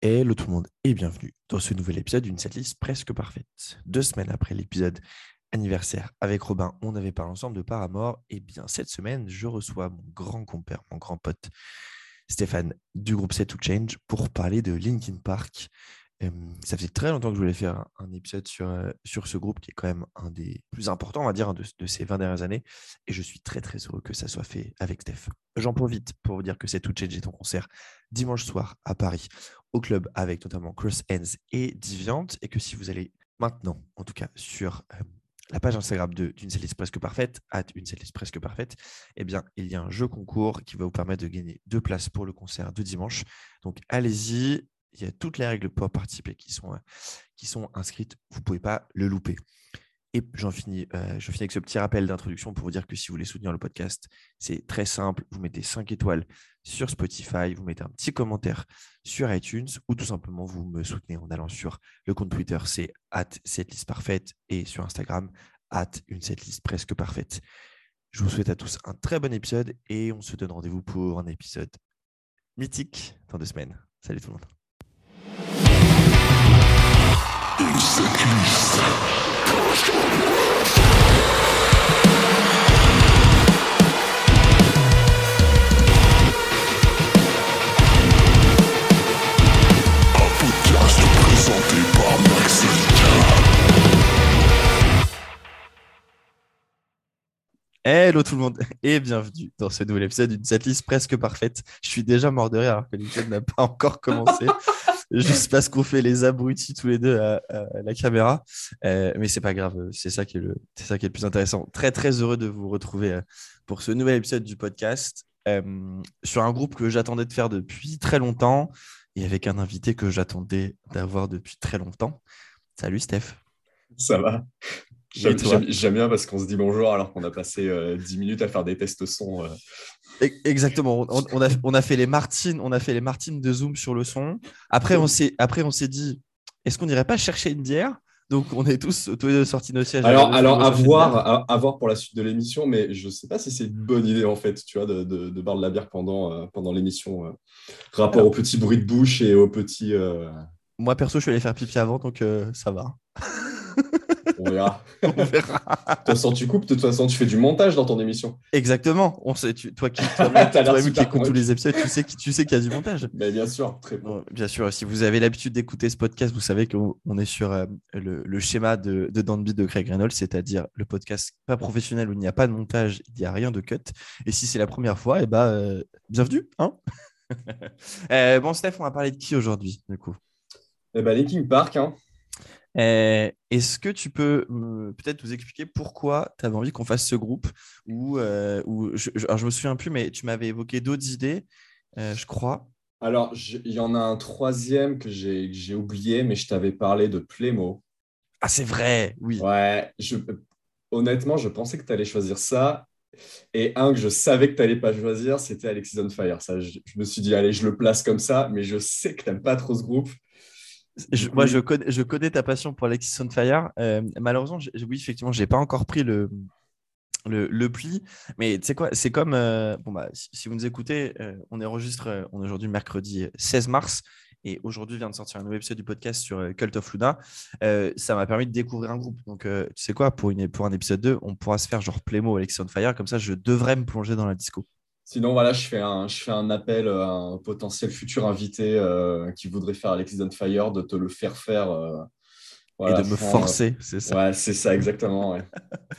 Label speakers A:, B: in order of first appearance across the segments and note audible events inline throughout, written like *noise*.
A: Hello tout le monde et bienvenue dans ce nouvel épisode d'une setlist presque parfaite. Deux semaines après l'épisode anniversaire avec Robin, on avait parlé ensemble de Paramore. Et bien cette semaine, je reçois mon grand compère, mon grand pote Stéphane du groupe Set to Change pour parler de Linkin Park. Ça faisait très longtemps que je voulais faire un, épisode sur, euh, sur ce groupe qui est quand même un des plus importants, on va dire, de, ces 20 dernières années. Et je suis très très heureux que ça soit fait avec Steph. J'en profite pour vous dire que Set to Change est en concert dimanche soir à Paris au club avec notamment Chris Hens et Diviant et que si vous allez maintenant, en tout cas sur la page Instagram d'une setlist presque parfaite, at une setlist presque parfaite, eh bien, il y a un jeu concours qui va vous permettre de gagner deux places pour le concert de dimanche. Donc, allez-y. Il y a toutes les règles pour participer qui sont, euh, inscrites. Vous ne pouvez pas le louper. Et j'en finis, euh, finis avec ce petit rappel d'introduction pour vous dire que si vous voulez soutenir le podcast, c'est très simple. Vous mettez 5 étoiles sur Spotify, vous mettez un petit commentaire sur iTunes ou tout simplement vous me soutenez en allant sur le compte Twitter, c'est at setlist parfaite et sur Instagram, at une setlist presque parfaite. Je vous souhaite à tous un très bon épisode et on se donne rendez-vous pour un épisode mythique dans deux semaines. Salut tout le monde. Hello tout le monde et bienvenue dans ce nouvel épisode d'une setlist presque parfaite. Je suis déjà mort de rire alors que l'épisode n'a pas encore commencé. *laughs* Juste parce qu'on fait les abrutis tous les deux à, la caméra. Euh, mais c'est pas grave, c'est ça, qui est le, ça qui est le plus intéressant. Très très heureux de vous retrouver euh, pour ce nouvel épisode du podcast euh, sur un groupe que j'attendais de faire depuis très longtemps et avec un invité que j'attendais d'avoir depuis très longtemps. Salut Steph.
B: Ça va J'aime bien parce qu'on se dit bonjour alors qu'on a passé 10 euh, minutes à faire des tests son. Euh.
A: E-, exactement. On, a, on, a, fait les Martines, on a fait les Martines de Zoom sur le son. Après, on s'est, après, on s'est dit, est-ce qu'on n'irait pas chercher une bière? Donc, on est tous, tous les deux sortis de nos sièges.
B: Alors, alors à, voir, à, voir pour la suite de l'émission, mais je ne sais pas si c'est une bonne idée, en fait, tu vois, de, de, boire de la bière pendant, euh, pendant l'émission. rapport au petit bruit de bouche et au petit.
A: Moi, perso, je suis allé faire pipi avant, donc ça va.
B: On verra. *laughs* On verra. de toute façon, tu coupes, de toute façon, tu fais du montage dans ton émission.
A: Exactement. On sait, toi qui, toi, *laughs* qui écoutes tous les épisodes, tu sais, tu sais qu'il y a du montage.
B: Mais bien sûr, très bon.
A: Bien sûr, si vous avez l'habitude d'écouter ce podcast, vous savez qu'on est sur euh, le, schéma de, de Danby de Craig Reynolds, c'est-à-dire le podcast pas professionnel où il n'y a pas de montage, il n'y a rien de cut. Et si c'est la première fois, eh ben, euh, bienvenue. Hein *laughs* euh, bon, Steph, on va parler de qui aujourd'hui, du coup?
B: Eh ben, Linkin Park, hein.
A: Euh, est-ce que tu peux peut-être nous expliquer pourquoi tu avais envie qu'on fasse ce groupe ou, euh, je, alors je me souviens plus, mais tu m'avais évoqué d'autres idées, euh, je crois.
B: Alors, il y en a un troisième que j'ai oublié, mais je t'avais parlé de Playmo.
A: Ah, c'est vrai, oui.
B: Ouais, je, honnêtement, je pensais que tu allais choisir ça. Et un que je savais que tu n'allais pas choisir, c'était Alexis on Fire. Ça, je, je, me suis dit, allez, je le place comme ça, mais je sais que tu n'aimes pas trop ce groupe
A: moi, je connais, je connais ta passion pour Alexis on Fire. Euh, malheureusement, oui, effectivement, je n'ai pas encore pris le, le, pli. Mais tu sais quoi, c'est comme. Euh, bon, bah, si, vous nous écoutez, euh, on enregistre, on est aujourd'hui mercredi 16 mars. Et aujourd'hui vient de sortir un nouvel épisode du podcast sur Cult of Luna. ça m'a permis de découvrir un groupe. Donc, tu sais quoi, pour, une, pour un épisode 2, on pourra se faire genre Playmo Alexis on Fire. Comme ça, je devrais me plonger dans la disco.
B: Sinon, voilà, je fais un, je fais un appel à un potentiel futur invité euh, qui voudrait faire Alexis on Fire, de te le faire faire. Euh,
A: et de me forcer, c'est ça.
B: Ouais, c'est ça, exactement. Ouais.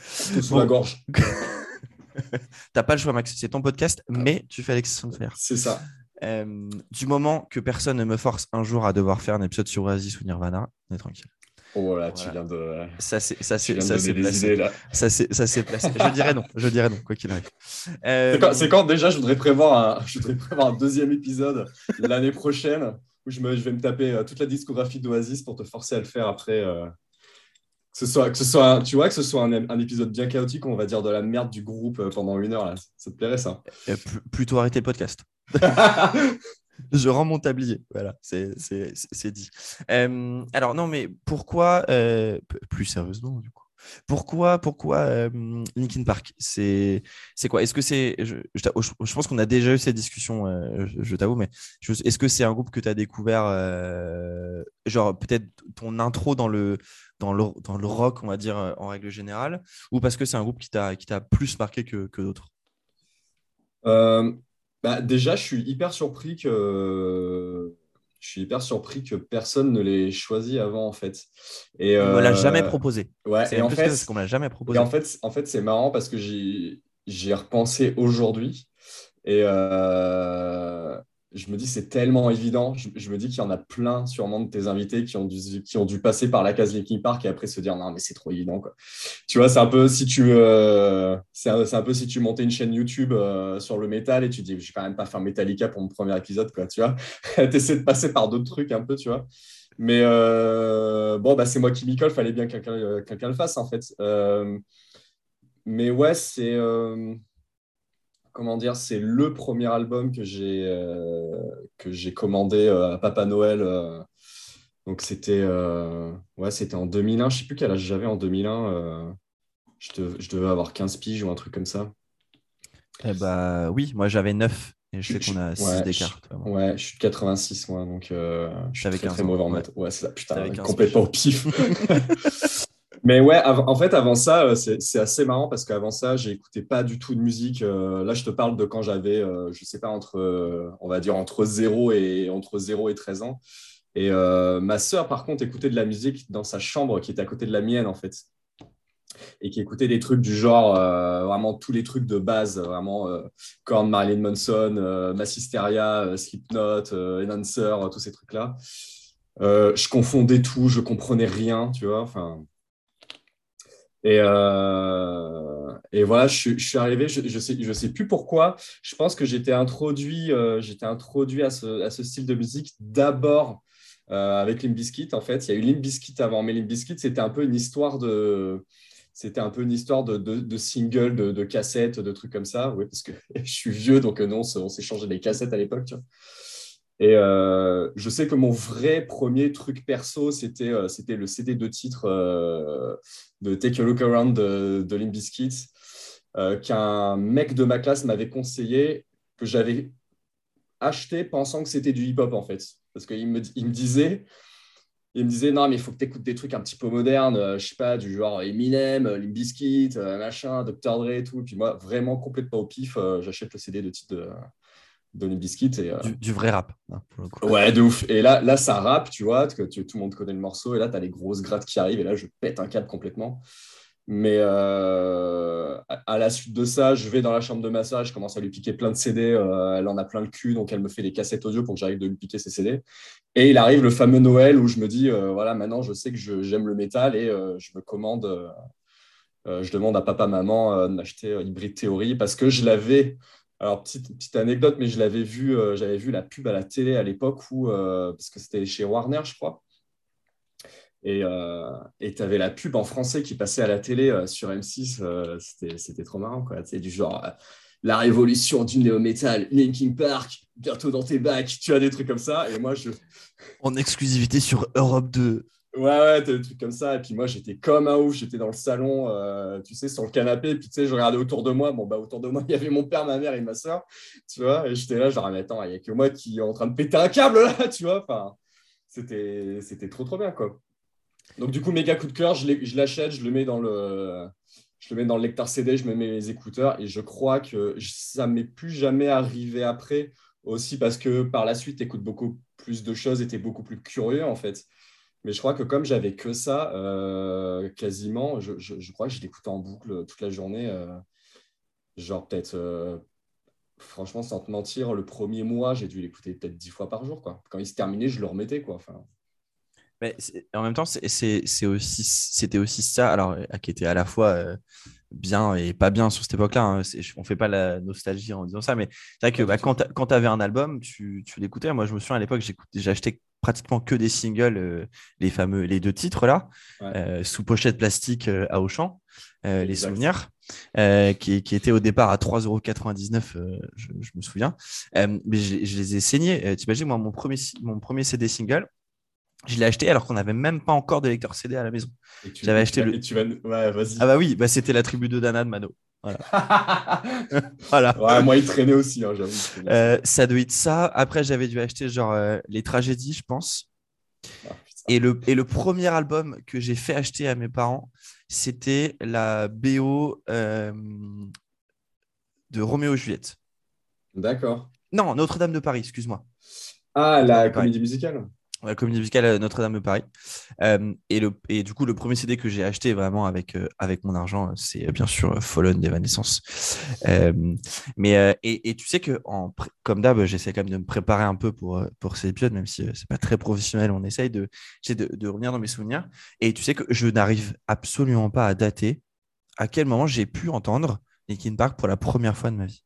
B: *laughs* sous la gorge. *laughs*
A: T'as pas le choix, Max. C'est ton podcast, mais tu fais Alexis on Fire.
B: C'est ça.
A: Euh, du moment que personne ne me force un jour à devoir faire un épisode sur Oasis ou Nirvana, on est tranquille.
B: Oh voilà, tu viens de.
A: Ça c'est ça c'est ça c'est placé. Ça c'est ça c'est placé. Je dirais non. Je dirais non quoi qu'il arrive.
B: C'est quand, déjà je voudrais prévoir un je voudrais prévoir un deuxième épisode l'année prochaine où je, me, je vais me taper euh, toute la discographie d'Oasis pour te forcer à le faire après. Euh, que ce soit que ce soit tu vois que ce soit un, un, épisode bien chaotique on va dire de la merde du groupe euh, pendant une heure là. Ça te plairait ça?
A: Plutôt arrêter le podcast. *laughs* *laughs* je rends mon tablier. Voilà, c'est dit. alors, non, mais pourquoi, euh, plus sérieusement, du coup, Pourquoi, pourquoi Linkin Park C'est quoi? Est-ce que c'est. Je, je, pense qu'on a déjà eu cette discussion, euh, je, t'avoue, mais est-ce que c'est un groupe que tu as découvert, euh, genre peut-être ton intro dans le, dans, le, dans le rock, on va dire, en règle générale, ou parce que c'est un groupe qui t'a plus marqué que, que d'autres?
B: Bah, Déjà, je suis hyper surpris que je suis hyper surpris que personne ne l'ait choisi avant en fait.
A: Et, on me l'a jamais proposé.
B: Ouais,
A: et
B: en fait,
A: qu'on l'a jamais proposé.
B: en fait, en fait c'est marrant parce que j'y ai repensé aujourd'hui et euh, je me dis c'est tellement évident. Je, me dis qu'il y en a plein sûrement de tes invités qui ont dû, qui ont dû passer par la case Linkin Park et après se dire non mais c'est trop évident quoi. Tu vois, c'est un peu si tu euh, c'est un, peu si tu montais une chaîne YouTube euh, sur le métal et tu dis je vais quand même pas faire Metallica pour mon premier épisode quoi, tu vois. *laughs* essaies de passer par d'autres trucs un peu, tu vois. Mais euh, bon bah c'est moi qui m'y colle, fallait bien que quelqu'un quelqu'un le fasse en fait. mais ouais, c'est comment dire, c'est le premier album que j'ai euh, que j'ai commandé euh, à Papa Noël. Euh. donc c'était ouais, c'était en 2001. Je sais plus quel âge j'avais en 2001. Je, je, devais avoir 15 piges ou un truc comme ça.
A: Eh bah oui, moi j'avais 9 et je sais qu'on a 6 d'écart.
B: Ouais, je suis de 86 moi, donc je suis très, très mauvais en maths. Ouais, c'est ça, putain, complètement au pif. *laughs* Mais ouais, en fait, avant ça, euh, c'est assez marrant parce qu'avant ça, j'écoutais pas du tout de musique. Euh, là, je te parle de quand j'avais, euh, je sais pas, entre, on va dire, entre 0 et, entre 0 et 13 ans. Et ma sœur, par contre, écoutait de la musique dans sa chambre qui était à côté de la mienne, en fait. Et qui écoutait des trucs du genre, vraiment tous les trucs de base, vraiment, Korn, Marilyn Manson, Massisteria, Slipknot, Enhancer, tous ces trucs-là. je confondais tout, je comprenais rien, tu vois. Enfin, et, euh, et voilà, je, suis arrivé, je ne sais, je sais plus pourquoi. Je pense que j'étais introduit, euh, introduit à ce, style de musique d'abord euh, avec Limp Bizkit. En fait, il y a eu Limp Bizkit avant, mais Limp Bizkit, c'était un peu une histoire de. C'était un peu une histoire de, de, de singles, de, de, cassettes, de trucs comme ça. Oui, parce que *laughs* je suis vieux, donc non, on s'est changé des cassettes à l'époque. Et euh, je sais que mon vrai premier truc perso, c'était euh, le CD de titre euh, de Take a Look Around de, de qu'un mec de ma classe m'avait conseillé, que j'avais acheté pensant que c'était du hip-hop en fait. Parce qu'il me, il me disait, il me disait non mais il faut que tu écoutes des trucs un petit peu modernes, je sais pas, du genre Eminem, Limp Bizkit, machin, Dr. Dre et tout. Et puis moi, vraiment complètement au pif, j'achète le CD de titre de, Biscuit. Et,
A: euh, du, vrai rap. Hein,
B: ouais, de ouf. Et là, là ça rappe, tu vois, que tout le monde connaît le morceau. Et là, tu as les grosses grattes qui arrivent. Et là, je pète un câble complètement. Mais euh, à, la suite de ça, je vais dans la chambre de massage, je commence à lui piquer plein de CD. Euh, elle en a plein le cul, donc elle me fait des cassettes audio pour que j'arrive de lui piquer ses CD. Et il arrive le fameux Noël où je me dis, voilà, maintenant je sais que j'aime le métal et je me commande, je demande à papa, maman de m'acheter Hybrid Theory parce que je l'avais alors, petite, petite anecdote, mais je l'avais vu, euh, j'avais vu la pub à la télé à l'époque où, euh, parce que c'était chez Warner, je crois. Et euh, tu avais la pub en français qui passait à la télé sur M6. c'était trop marrant, quoi. C'est du genre la révolution du néo-metal, Linkin Park, bientôt dans tes bacs, tu as des trucs comme ça. Et moi, je.
A: En exclusivité sur Europe 2.
B: Ouais, ouais, des trucs comme ça. Et puis moi, j'étais comme un ouf. J'étais dans le salon, euh, tu sais, sur le canapé. Puis, tu sais, je regardais autour de moi. Bon, bah, autour de moi, *laughs* il y avait mon père, ma mère et ma soeur. Tu vois, et j'étais là, genre, mais attends, il n'y a que moi qui est en train de péter un câble, là, *laughs* tu vois. Enfin, c'était, c'était trop, trop bien, quoi. Donc, du coup, méga coup de cœur, je l'achète, je le mets dans le. Je le mets dans le lecteur CD, je me mets mes écouteurs et je crois que ça ne m'est plus jamais arrivé après, aussi parce que par la suite, tu écoutes beaucoup plus de choses et tu es beaucoup plus curieux en fait. Mais je crois que comme j'avais que ça, euh, quasiment, je, je, crois que je l'écoutais en boucle toute la journée. Euh, genre peut-être, euh, franchement, sans te mentir, le premier mois, j'ai dû l'écouter peut-être dix fois par jour. Quoi. Quand il se terminait, je le remettais. Quoi. Enfin...
A: Mais en même temps, c'était aussi, aussi ça, alors, qui était à la fois bien et pas bien sur cette époque-là. Hein. On fait pas la nostalgie en disant ça, mais c'est vrai que bah, quand tu avais un album, tu, tu l'écoutais. Moi, je me souviens à l'époque, j'ai acheté pratiquement que des singles, euh, les fameux, les deux titres là, euh, sous pochette plastique euh, à Auchan, les souvenirs, qui, qui étaient au départ à 3,99€, je, je me souviens. mais je, les ai saignés. T'imagines, moi, mon premier, mon premier CD single, Je l'ai acheté alors qu'on n'avait même pas encore de lecteur CD à la maison. J'avais
B: et
A: acheté le-
B: tu vas... Ouais.
A: Ah bah oui, bah c'était la tribu de Dana de Mano. *laughs* Voilà.
B: ouais, moi, il traînait aussi, hein, j'avoue.
A: Euh, ça doit être ça. Après, j'avais dû acheter genre euh, les tragédies, je pense.
B: Ah.
A: Et le, et le premier album que j'ai fait acheter à mes parents, c'était la BO euh, de Roméo et Juliette.
B: D'accord.
A: Non, Notre-Dame de Paris, excuse-moi.
B: Ah, la comédie musicale?
A: La comédie musicale euh, Notre-Dame de Paris. Euh, et, le, et du coup, le premier CD que j'ai acheté vraiment avec, euh, avec mon argent, c'est bien sûr Fallen d'Evanescence. Euh, mais, et, et tu sais que, en, comme d'hab, j'essaie quand même de me préparer un peu pour, pour ces épisodes, même si c'est pas très professionnel. On essaye de, de, de revenir dans mes souvenirs. Et tu sais que je n'arrive absolument pas à dater à quel moment j'ai pu entendre Linkin Park pour la première fois de ma vie.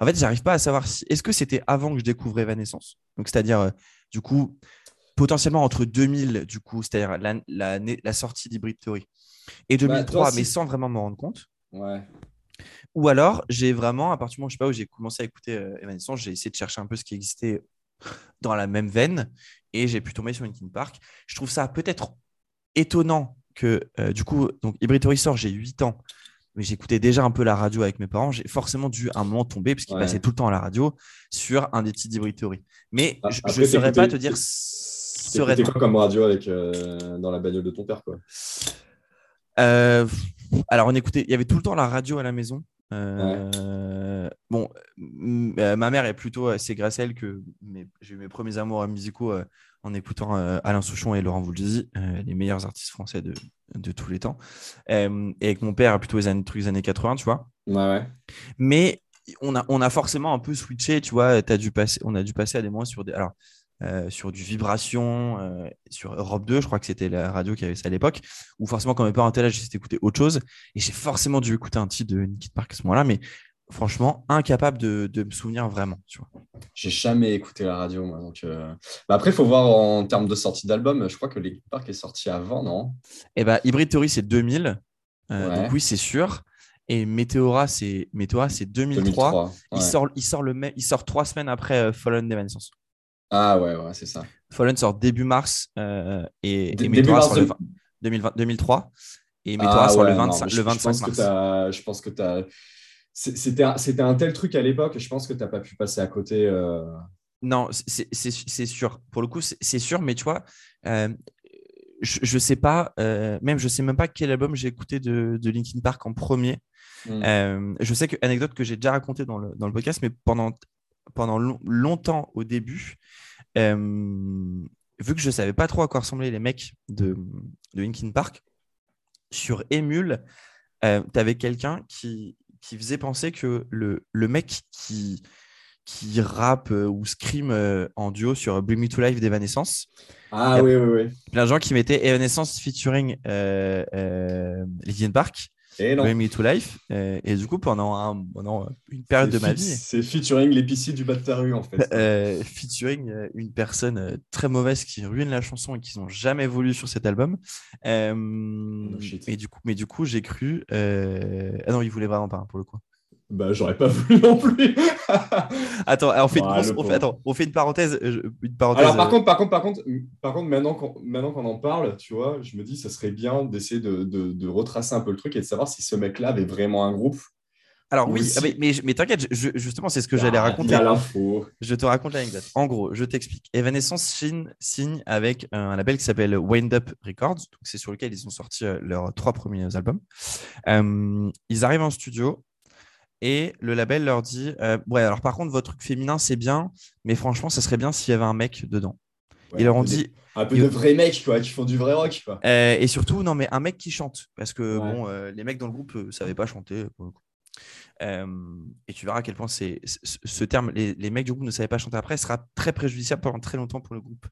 A: En fait, j'arrive pas à savoir si. Est-ce que c'était avant que je découvre Evanescence? Donc, c'est-à-dire, du coup, potentiellement entre 2000, du coup, c'est-à-dire la, la, la sortie d'Hybrid Theory, et 2003,
B: Bah,
A: mais sans vraiment m'en rendre compte.
B: Ouais.
A: Ou alors, j'ai vraiment, à partir du moment je sais pas, où j'ai commencé à écouter euh, Evanescence, j'ai essayé de chercher un peu ce qui existait dans la même veine, et j'ai pu tomber sur Linkin Park. Je trouve ça peut-être étonnant que, euh, du coup, donc Hybrid Theory sort, j'ai 8 ans, mais j'écoutais déjà un peu la radio avec mes parents. J'ai forcément dû à un moment tomber, parce qu'il
B: Ouais.
A: passait tout le temps à la radio, sur un des titres d'Hybrid Theory. Mais
B: Ah,
A: je ne saurais pas te dire Sereinement.
B: quoi comme radio avec, euh, dans la bagnole de ton père, quoi?
A: Euh, alors, on écoutait, il y avait tout le temps la radio à la maison. Euh, Bon, ma mère est plutôt, c'est grâce à elle que j'ai eu mes premiers amours musicaux en écoutant Alain Souchon et Laurent Voulzy, les meilleurs artistes français de, de tous les temps. Et avec mon père, plutôt les années, trucs des années 80, tu vois.
B: Ouais, ouais.
A: Mais on a, on a forcément un peu switché, tu vois. As dû passer, on a dû passer à des moments sur des. Alors, euh, sur du vibration, euh, sur Europe 2, je crois que c'était la radio qui avait ça à l'époque, où forcément, quand mes parents étaient là, j'ai écouté autre chose. Et j'ai forcément dû écouter un titre de Linkin Park à ce moment-là, mais franchement, incapable de, de me souvenir vraiment, tu vois.
B: J'ai jamais écouté la radio, moi. Donc, euh, bah, après, il faut voir en termes de sortie d'album. Je crois que Linkin Park est sorti avant, non?
A: Et bah, Hybrid Theory, c'est 2000. euh,
B: Ouais.
A: Donc oui, c'est sûr. Et Meteora, c'est Meteora, c'est 2003.
B: 2003.
A: Il, sort, il, sort le mai- il sort trois semaines après Fallen d'Evanescence.
B: Ah ouais, ouais, c'est ça.
A: Fallen sort début mars euh, et, et Meteora sort le
B: de-
A: 20 2020 2003 et Meteora
B: Ah
A: sort le
B: ouais, non,
A: 25,
B: mais je-
A: le
B: je
A: 25
B: pense que
A: mars.
B: Je pense que tu as. C'était un, tel truc à l'époque, je pense que tu n'as pas pu passer à côté. euh,
A: Non, c'est sûr. Pour le coup, c'est sûr, mais tu vois, euh, je, je sais pas, euh, même je sais même pas quel album j'ai écouté de, de Linkin Park en premier.
B: hmm.
A: Je sais que anecdote que j'ai déjà raconté dans le, dans le podcast, mais pendant, pendant long- longtemps au début, euh, vu que je savais pas trop à quoi ressemblaient les mecs de, de Linkin Park, sur Emule, euh, tu avais quelqu'un qui, qui faisait penser que le, le mec qui, qui rappe euh, ou scream en duo sur Bring Me to Life d'Evanescence,
B: Ah oui, oui, oui.
A: plein de gens qui mettaient Evanescence featuring Linkin Park.
B: Et non.
A: Me to Life. euh, et du coup, pendant, un- pendant une période de ma vie,
B: C'est featuring l'épicier du bas de ta rue, en fait. *laughs*
A: euh, featuring euh, une personne euh, très mauvaise qui ruine la chanson et qu'ils n'ont jamais voulu sur cet album. Euh,
B: Oh,
A: du coup, mais du coup j'ai cru. euh, Ah non, il voulait vraiment pas hein, pour le coup.
B: Bah, j'aurais pas *laughs* voulu non plus. *laughs*
A: Attends, on fait, une, on fait-
B: pauvre.
A: attends, on fait une parenthèse. euh, Une parenthèse
B: Alors, par
A: euh,
B: contre, par contre, par contre, par contre maintenant qu'on maintenant qu'on en parle, tu vois, je me dis, ça serait bien d'essayer de, de- de retracer un peu le truc et de savoir si ce mec-là avait vraiment un groupe.
A: alors oui, ah, mais, mais, mais t'inquiète, justement, c'est ce que j'allais
B: Ah,
A: raconter.
B: L'info.
A: Je te raconte l'anecdote. En gros, je t'explique. Evanescence signe, signe avec un label qui s'appelle Wind Up Records. Donc, C'est sur lequel ils ont sorti euh, leurs trois premiers albums. Euh, ils arrivent en studio et le label leur dit euh, Ouais, alors par contre, votre truc féminin, c'est bien, mais franchement, ça serait bien s'il y avait un mec dedans.
B: Ouais,
A: Ils leur ont dit
B: Un peu de vrais mecs, quoi, qui font du vrai rock, quoi.
A: euh, Et surtout, non, mais un mec qui chante. Parce que
B: Ouais.
A: bon, euh, les mecs dans le groupe ne savaient pas chanter. et tu verras à quel point c'est ce ce terme, les, les mecs du groupe ne savaient pas chanter après, sera très préjudiciable pendant très longtemps pour le groupe.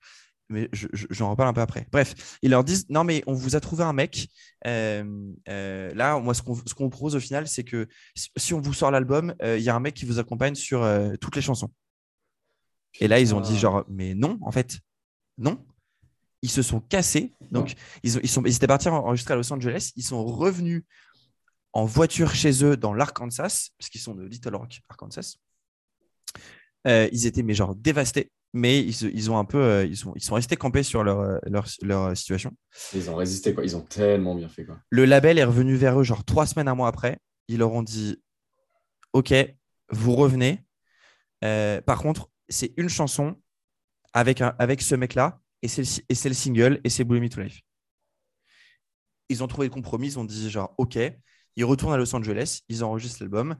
A: Mais je- je- j'en reparle un peu après. Bref, ils leur disent non, mais on vous a trouvé un mec. Euh, euh, là, moi, ce qu'on propose au final, c'est que si, on vous sort l'album, euh, il y a un mec qui vous accompagne sur toutes les chansons. Et là, ils ont dit genre, mais non, en fait, non. Ils se sont cassés. Donc, ils, ont- ils, sont, ils étaient partis en- enregistrer à Los Angeles. Ils sont revenus en voiture chez eux dans l'Arkansas, parce qu'ils sont de Little Rock, Arkansas. Ils étaient, mais genre, dévastés. Mais ils, ils ont un peu, ils, sont, ils sont restés campés sur leur, leur, leur, situation.
B: Ils ont résisté, quoi. Ils ont tellement bien fait, quoi.
A: Le label est revenu vers eux, genre trois semaines, un mois après. Ils leur ont dit Ok, vous revenez. par contre, c'est une chanson avec, un, avec ce mec-là, et c'est le, le, single, et c'est Blue Me to Life. Ils ont trouvé le compromis, ils ont dit genre, OK, ils retournent à Los Angeles, ils enregistrent l'album.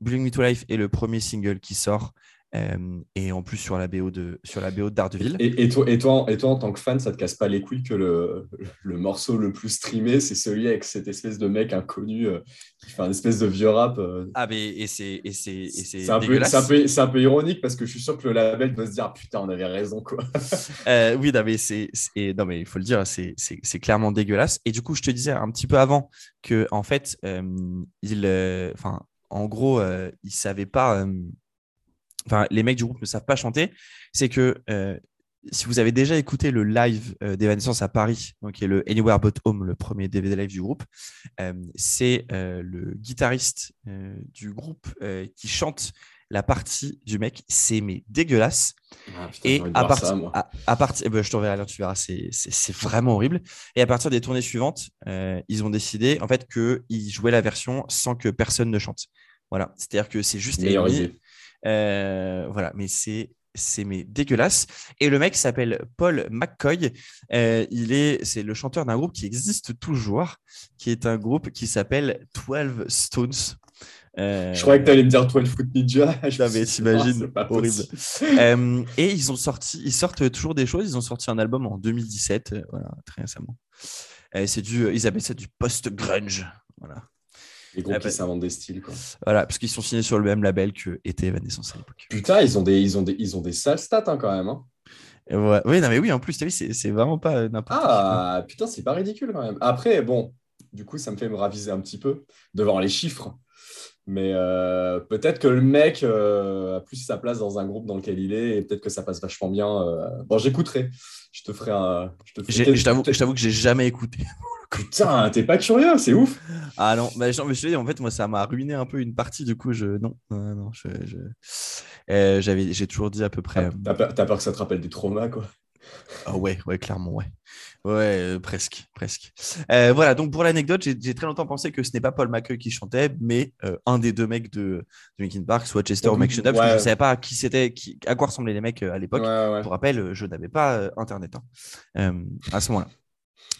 A: Blue Me to Life est le premier single qui sort euh, et en plus sur la BO de sur la BO d'Ardeville.
B: Et, et, toi, et, toi, et toi, en tant que fan, ça te casse pas les couilles que le, le morceau le plus streamé, c'est celui avec cette espèce de mec inconnu euh, qui fait un espèce de vieux rap. Euh.
A: Ah mais et c'est et c'est c'est
B: un, peu, un, peu, un peu ironique parce que je suis sûr que le label doit se dire putain on avait raison quoi. *laughs*
A: oui non mais c'est non mais il faut le dire c'est clairement dégueulasse et du coup je te disais un petit peu avant que en fait il enfin en gros il savait pas enfin, les mecs du groupe ne savent pas chanter, c'est que euh, si vous avez déjà écouté le live euh, d'Evanescence à Paris, donc qui est le Anywhere But Home, le premier DVD live du groupe, euh, c'est le guitariste du groupe qui chante la partie du mec, c'est mais dégueulasse.
B: Ah, et à, partir,
A: à, partir, eh ben, je t'enverrai là, tu verras, c'est vraiment horrible. Et à partir des tournées suivantes, ils ont décidé en fait qu'ils jouaient la version sans que personne ne chante. Voilà, c'est-à-dire que c'est juste euh, voilà, mais c'est c'est mais dégueulasse. Et le mec s'appelle Paul McCoy. Euh, il est, c'est le chanteur d'un groupe qui existe toujours, qui est un groupe qui s'appelle 12 Stones.
B: Euh... Je croyais que tu allais me dire 12 Foot Ninja. *laughs*
A: Je mais t'imagines, horrible. *laughs* euh, et ils ont sorti, ils sortent toujours des choses. Ils ont sorti un album en 2017, euh, voilà, très récemment. c'est du, ils appellent ça du post-grunge. Voilà.
B: Les groupes ah, qui bah, s'inventent des styles. Quoi.
A: Voilà, parce qu'ils sont signés sur le même label que était Evanescence à l'époque.
B: Putain, ils ont des, ils ont des, ils ont des sales stats hein, quand même. Hein.
A: Ouais. Oui, non, mais oui, en plus, c'est vraiment pas euh, n'importe
B: Ah, putain, c'est pas ridicule quand même. Après, bon, du coup, ça me fait me raviser un petit peu de voir les chiffres. Mais euh, peut-être que le mec euh, a plus sa place dans un groupe dans lequel il est et peut-être que ça passe vachement bien. Bon, j'écouterai. Je te ferai un.
A: Je t'avoue que j'ai jamais écouté. *laughs*
B: Putain, t'es pas curieux, c'est ouf.
A: Ah non, mais je, je, en fait, moi, ça m'a ruiné un peu une partie. Du coup, je non, non, je, euh, j'avais, j'ai toujours dit à peu près.
B: T'as, peur, que ça te rappelle des traumas, quoi.
A: Ah ouais, ouais, clairement, ouais. Ouais, euh, presque, presque. Euh, voilà, donc pour l'anecdote, j'ai, très longtemps pensé que ce n'est pas Paul McCoy qui chantait, mais un des deux mecs de, de Linkin Park, soit Chester ou Mike Shinoda, parce que je ne savais pas qui c'était, à quoi ressemblaient les mecs à l'époque. Pour rappel, je n'avais pas Internet hein, à ce moment-là.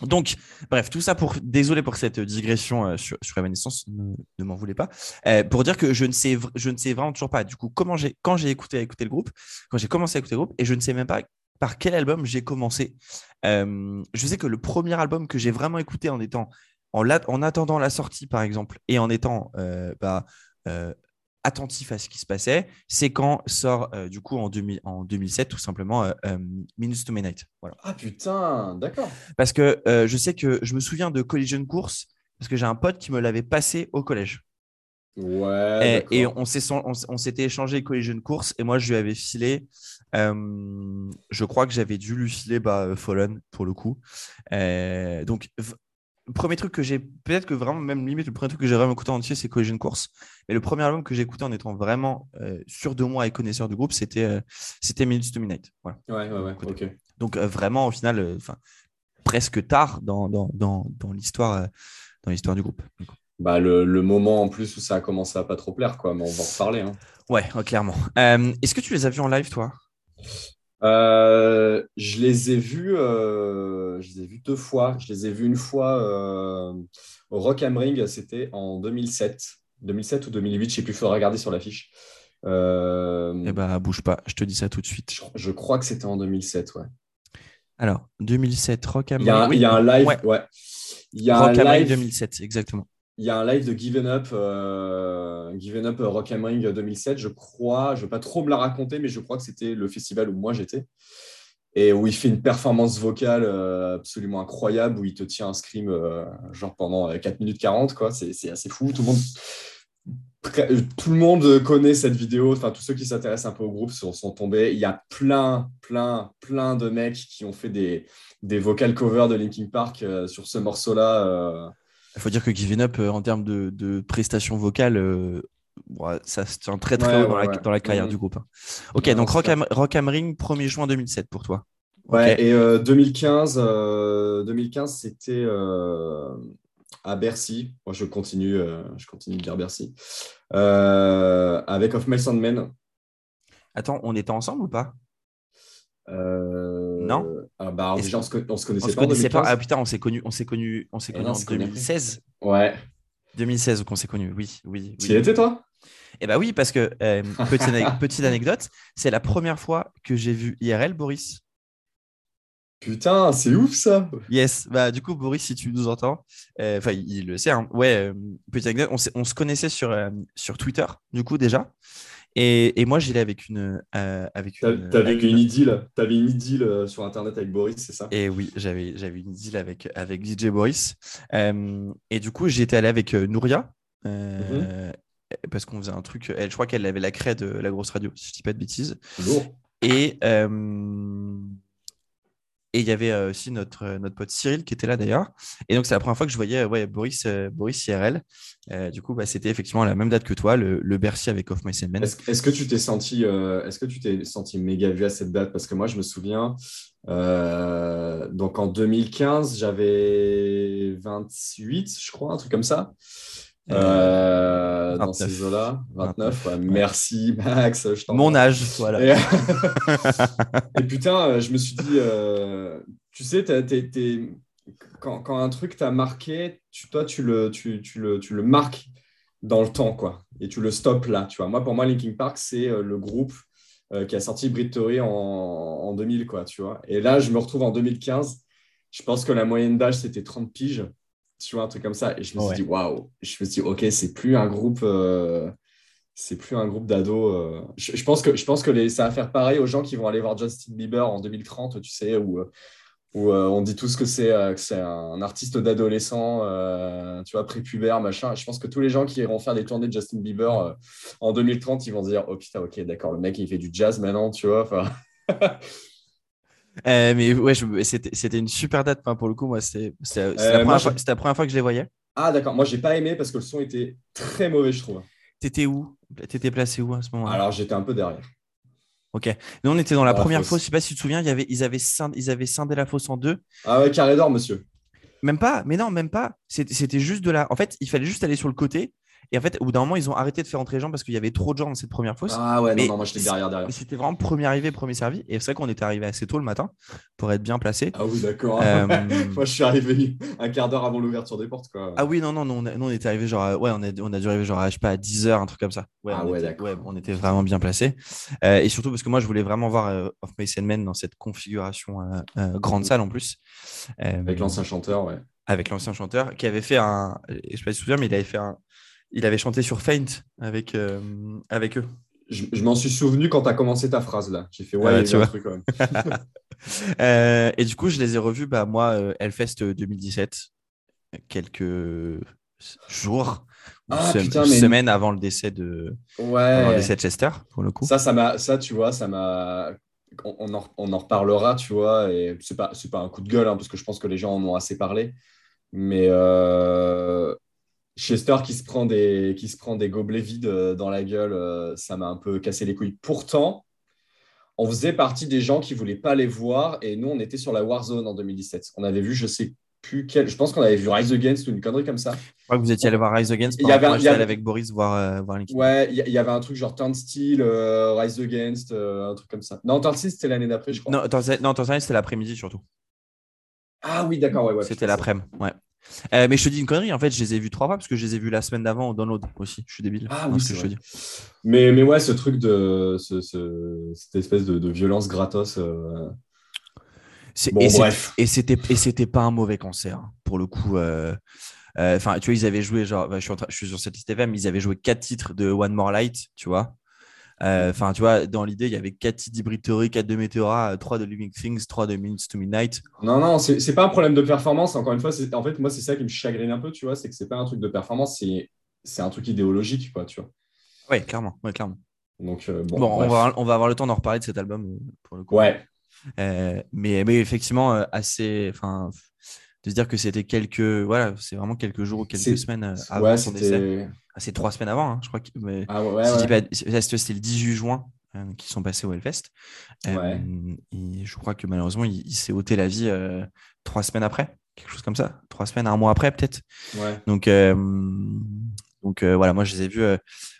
A: Donc, bref, tout ça pour. Désolé pour cette digression euh, sur, sur Evanescence, ne, m'en voulez pas. Euh, pour dire que je ne, sais, je ne sais vraiment toujours pas, du coup, comment j'ai, quand j'ai écouté, écouté le groupe, quand j'ai commencé à écouter le groupe, et je ne sais même pas par quel album j'ai commencé. Euh, je sais que le premier album que j'ai vraiment écouté en étant. En, en attendant la sortie, par exemple, et en étant bah, attentif à ce qui se passait, c'est quand sort euh, du coup en, 2000, en 2007 tout simplement euh, euh, Minutes to Midnight. Voilà.
B: Ah putain, d'accord.
A: Parce que je sais que je me souviens de Collision Course parce que j'ai un pote qui me l'avait passé au collège.
B: Ouais.
A: Et, et on s'était échangé Collision Course et moi je lui avais filé. Je crois que j'avais dû lui filer bah, Fallen pour le coup. donc le premier truc que j'ai, peut-être que vraiment, même limite, le premier truc que j'ai vraiment écouté en entier, c'est Collision Course. Mais le premier album que j'ai écouté en étant vraiment euh, sûr de moi et connaisseur du groupe, c'était euh, c'était Minutes to Midnight.
B: Voilà. Ouais, ouais, ouais. Ok.
A: Donc, euh, vraiment, au final, enfin presque tard dans, dans, dans, dans l'histoire dans l'histoire du groupe.
B: Bah, le, le, moment en plus où ça a commencé à pas trop plaire, quoi. Mais on va en reparler. Hein.
A: Ouais, clairement. Est-ce que tu les as vus en live, toi?
B: Euh, je les ai vus, euh, je les ai vus deux fois. Je les ai vus une fois euh, au Rock am Ring, c'était en 2007, 2007 ou 2008, je sais plus. Il faudra regarder sur l'affiche.
A: Eh ben, bouge pas. Je te dis ça tout de suite.
B: Je, crois que c'était en 2007, ouais.
A: Alors, 2007, Rock am
B: Ring. Il y a un live, ouais.
A: Il y a Rock un live 2007, exactement
B: il y a un live de Given Up, euh, Given Up Rock am Ring 2007, je crois. Je ne vais pas trop me la raconter, mais je crois que c'était le festival où moi j'étais. Et où il fait une performance vocale euh, absolument incroyable, où il te tient un scream euh, genre pendant 4 minutes 40. Quoi. C'est, assez fou. Tout le, monde, tout le monde connaît cette vidéo. Enfin, tous ceux qui s'intéressent un peu au groupe sont, sont, tombés. Il y a plein, plein, plein de mecs qui ont fait des, des vocal covers de Linkin Park sur ce morceau-là
A: il faut dire que Giving Up, euh, en termes de, prestations vocales, euh, ça se tient très très haut dans, la, dans, la, carrière du groupe. hein. Ok, donc Rock am, Rock am Ring, 1er juin 2007 pour toi.
B: Ouais, et 2015, 2015 c'était à Bercy. Moi, je continue, je continue de dire Bercy. avec Of Miles and Men.
A: Attends, on était ensemble ou pas? Non.
B: Ah bah, déjà, on se, on se connaissait
A: on se
B: pas.
A: Connaissait pas. Ah putain, on s'est connu, on s'est connu, on s'est connu en 2016.
B: Ouais.
A: 2016 qu'on s'est connu, oui, oui.
B: Tu y étais toi?
A: Eh bah oui, parce que *laughs* petite, petite anecdote, c'est la première fois que j'ai vu IRL Boris.
B: Putain, c'est ouf ça.
A: Yes, bah du coup Boris, si tu nous entends, enfin il, le sait. Hein. Ouais, petite anecdote, on, on, se connaissait sur sur Twitter, du coup déjà. Et, et, moi, j'allais avec une. Euh, avec
B: une T'avais une, une idylle, avais une idylle euh, sur Internet avec Boris, c'est ça?
A: Et oui, j'avais, j'avais une idylle avec, avec DJ Boris. Euh, et du coup, j'étais allé avec Nouria. Euh, mm-hmm. Parce qu'on faisait un truc. Elle, je crois qu'elle avait la craie de la grosse radio, si je dis pas de bêtises. Et. Et il y avait aussi notre, notre pote Cyril qui était là d'ailleurs. Et donc, c'est la première fois que je voyais ouais, Boris, Boris IRL. du coup, bah, c'était effectivement la même date que toi, le, le Bercy avec Off My.
B: Est-ce, est que tu t'es senti, est-ce que tu t'es senti méga vu à cette date? Parce que moi, je me souviens, donc en 2015, j'avais 28, je crois, un truc comme ça. Euh, dans ces eaux-là, 29. 29 ouais. Merci *laughs* Max. Je
A: Mon âge, voilà.
B: Et, *laughs* et, putain, je me suis dit, euh, tu sais. Quand, quand, un truc t'a marqué, tu, toi, tu le, tu, tu, le, tu le marques dans le temps, quoi. Et tu le stops là, tu vois. Moi, pour moi, Linkin Park, c'est le groupe euh, qui a sorti Brit Theory en, en 2000, quoi, tu vois. Et là, je me retrouve en 2015. Je pense que la moyenne d'âge, c'était 30 piges tu vois, un truc comme ça. Et je me suis dit, waouh, je me suis dit, ok, c'est plus un groupe, euh, c'est plus un groupe d'ados. Euh. Je, je, pense que, je pense que les, ça va faire pareil aux gens qui vont aller voir Justin Bieber en 2030, tu sais, où, où euh, on dit tous que c'est, un artiste d'adolescent, tu vois, prépubère, machin. Je pense que tous les gens qui iront faire des tournées de Justin Bieber en 2030, ils vont dire, oh putain, ok, d'accord, le mec, il fait du jazz maintenant, tu vois. *laughs*
A: Euh, mais ouais, c'était une super date. pour le coup, moi, c'était euh, la, la, première fois que je les voyais.
B: Ah, d'accord. Moi, j'ai pas aimé parce que le son était très mauvais, je trouve.
A: T'étais où? T'étais placé où à ce moment-là?
B: Alors, j'étais un peu derrière.
A: Ok. Nous, on était dans la première fosse. Je sais pas si tu te souviens, il y avait, ils, avaient scindé, ils avaient scindé la fosse en deux.
B: Ah ouais, carré d'or, monsieur.
A: Même pas. Mais non, même pas. C'était juste de là. En fait, il fallait juste aller sur le côté et en fait, au bout d'un moment, ils ont arrêté de faire entrer les gens parce qu'il y avait trop de gens dans cette première fosse.
B: Ah ouais, non, non, moi j'étais derrière, derrière.
A: C'était vraiment premier arrivé, premier servi. Et c'est vrai qu'on était arrivé assez tôt le matin pour être bien placé.
B: Ah oui, d'accord. Euh, *laughs* moi, je suis arrivé un quart d'heure avant l'ouverture des portes. Quoi.
A: Ah oui, non, non, non, on, était arrivé genre, ouais, on a, on a dû arriver genre, je sais pas, à 10 heures, un truc comme ça.
B: Ouais, ah
A: on
B: ouais,
A: était, ouais, on était vraiment bien placé. Euh, et surtout parce que moi, je voulais vraiment voir euh, Off My Men dans cette configuration grande salle en plus.
B: Avec l'ancien chanteur, ouais.
A: Avec l'ancien chanteur qui avait fait un, je sais pas si tu te souviens, mais il avait fait un il avait chanté sur Faint avec, euh, avec eux.
B: Je, m'en suis souvenu quand tu as commencé ta phrase là. J'ai fait ouais, tu vois. Un truc *laughs* *laughs*
A: euh, et du coup, je les ai revus, bah, moi, euh, Hellfest 2017, quelques jours,
B: ah,
A: une
B: putain,
A: semaine avant le décès de,
B: ouais.
A: avant le décès de Chester, pour le coup.
B: Ça, ça ça, tu vois, ça m'a. On en, on en, reparlera, tu vois, et c'est pas, pas un coup de gueule, hein, parce que je pense que les gens en ont assez parlé. Mais euh, Chester qui se prend des, qui se prend des gobelets vides euh, dans la gueule, euh, ça m'a un peu cassé les couilles. Pourtant, on faisait partie des gens qui ne voulaient pas les voir et nous, on était sur la Warzone en 2017. On avait vu, je sais plus quel, je pense qu'on avait vu Rise Against ou une connerie comme ça.
A: Je crois que vous étiez allé voir Rise Against. Il y avait, un, il y avait... avec Boris voir, euh, voir
B: Ouais, il y, avait un truc genre Turnstile, euh, Rise Against, un truc comme ça. Non, Turnstile, c'était l'année d'après, je crois.
A: Non, Turnstile, c'était l'après-midi surtout.
B: Ah oui, d'accord, ouais, ouais
A: C'était l'après-midi, ouais. Euh, mais je te dis une connerie, en fait, je les ai vus trois fois parce que je les ai vus la semaine d'avant au download aussi. Je suis débile.
B: Ah oui, c'est je dis. Mais, mais ouais, ce truc de ce, ce, cette espèce de, de violence gratos. Euh...
A: Bon, et c'était et c'était pas un mauvais concert hein, pour le coup. Euh, euh... Enfin, tu vois, ils avaient joué genre, bah, je, suis je, suis sur cette liste FM, ils avaient joué quatre titres de One More Light, tu vois. Euh, enfin, tu vois, dans l'idée, il y avait 4 d'Hybrid 4 de Meteora, 3 de Living Things, 3 de Minutes to Midnight.
B: Non, non, c'est pas un problème de performance. Encore une fois, en fait, moi, c'est ça qui me chagrine un peu, tu vois, c'est que c'est pas un truc de performance, c'est un truc idéologique, quoi, tu vois.
A: Oui, clairement, ouais, clairement.
B: Donc, euh, bon,
A: bon on, va, on, va, avoir le temps d'en reparler de cet album, euh, pour le coup.
B: Ouais.
A: mais, mais effectivement, assez. Enfin, de se dire que c'était quelques. Voilà, c'est vraiment quelques jours ou quelques semaines euh,
B: Ouais,
A: avant son décès. Ah, c'est trois semaines avant, hein, je crois. que- mais
B: Ah ouais,
A: si c'était le 18 juin euh, qu'ils sont passés au Hellfest. Euh, et je crois que malheureusement, il, il s'est ôté la vie euh, trois semaines après, quelque chose comme ça. Trois semaines, un mois après, peut-être. Donc, donc voilà, moi, je les ai vus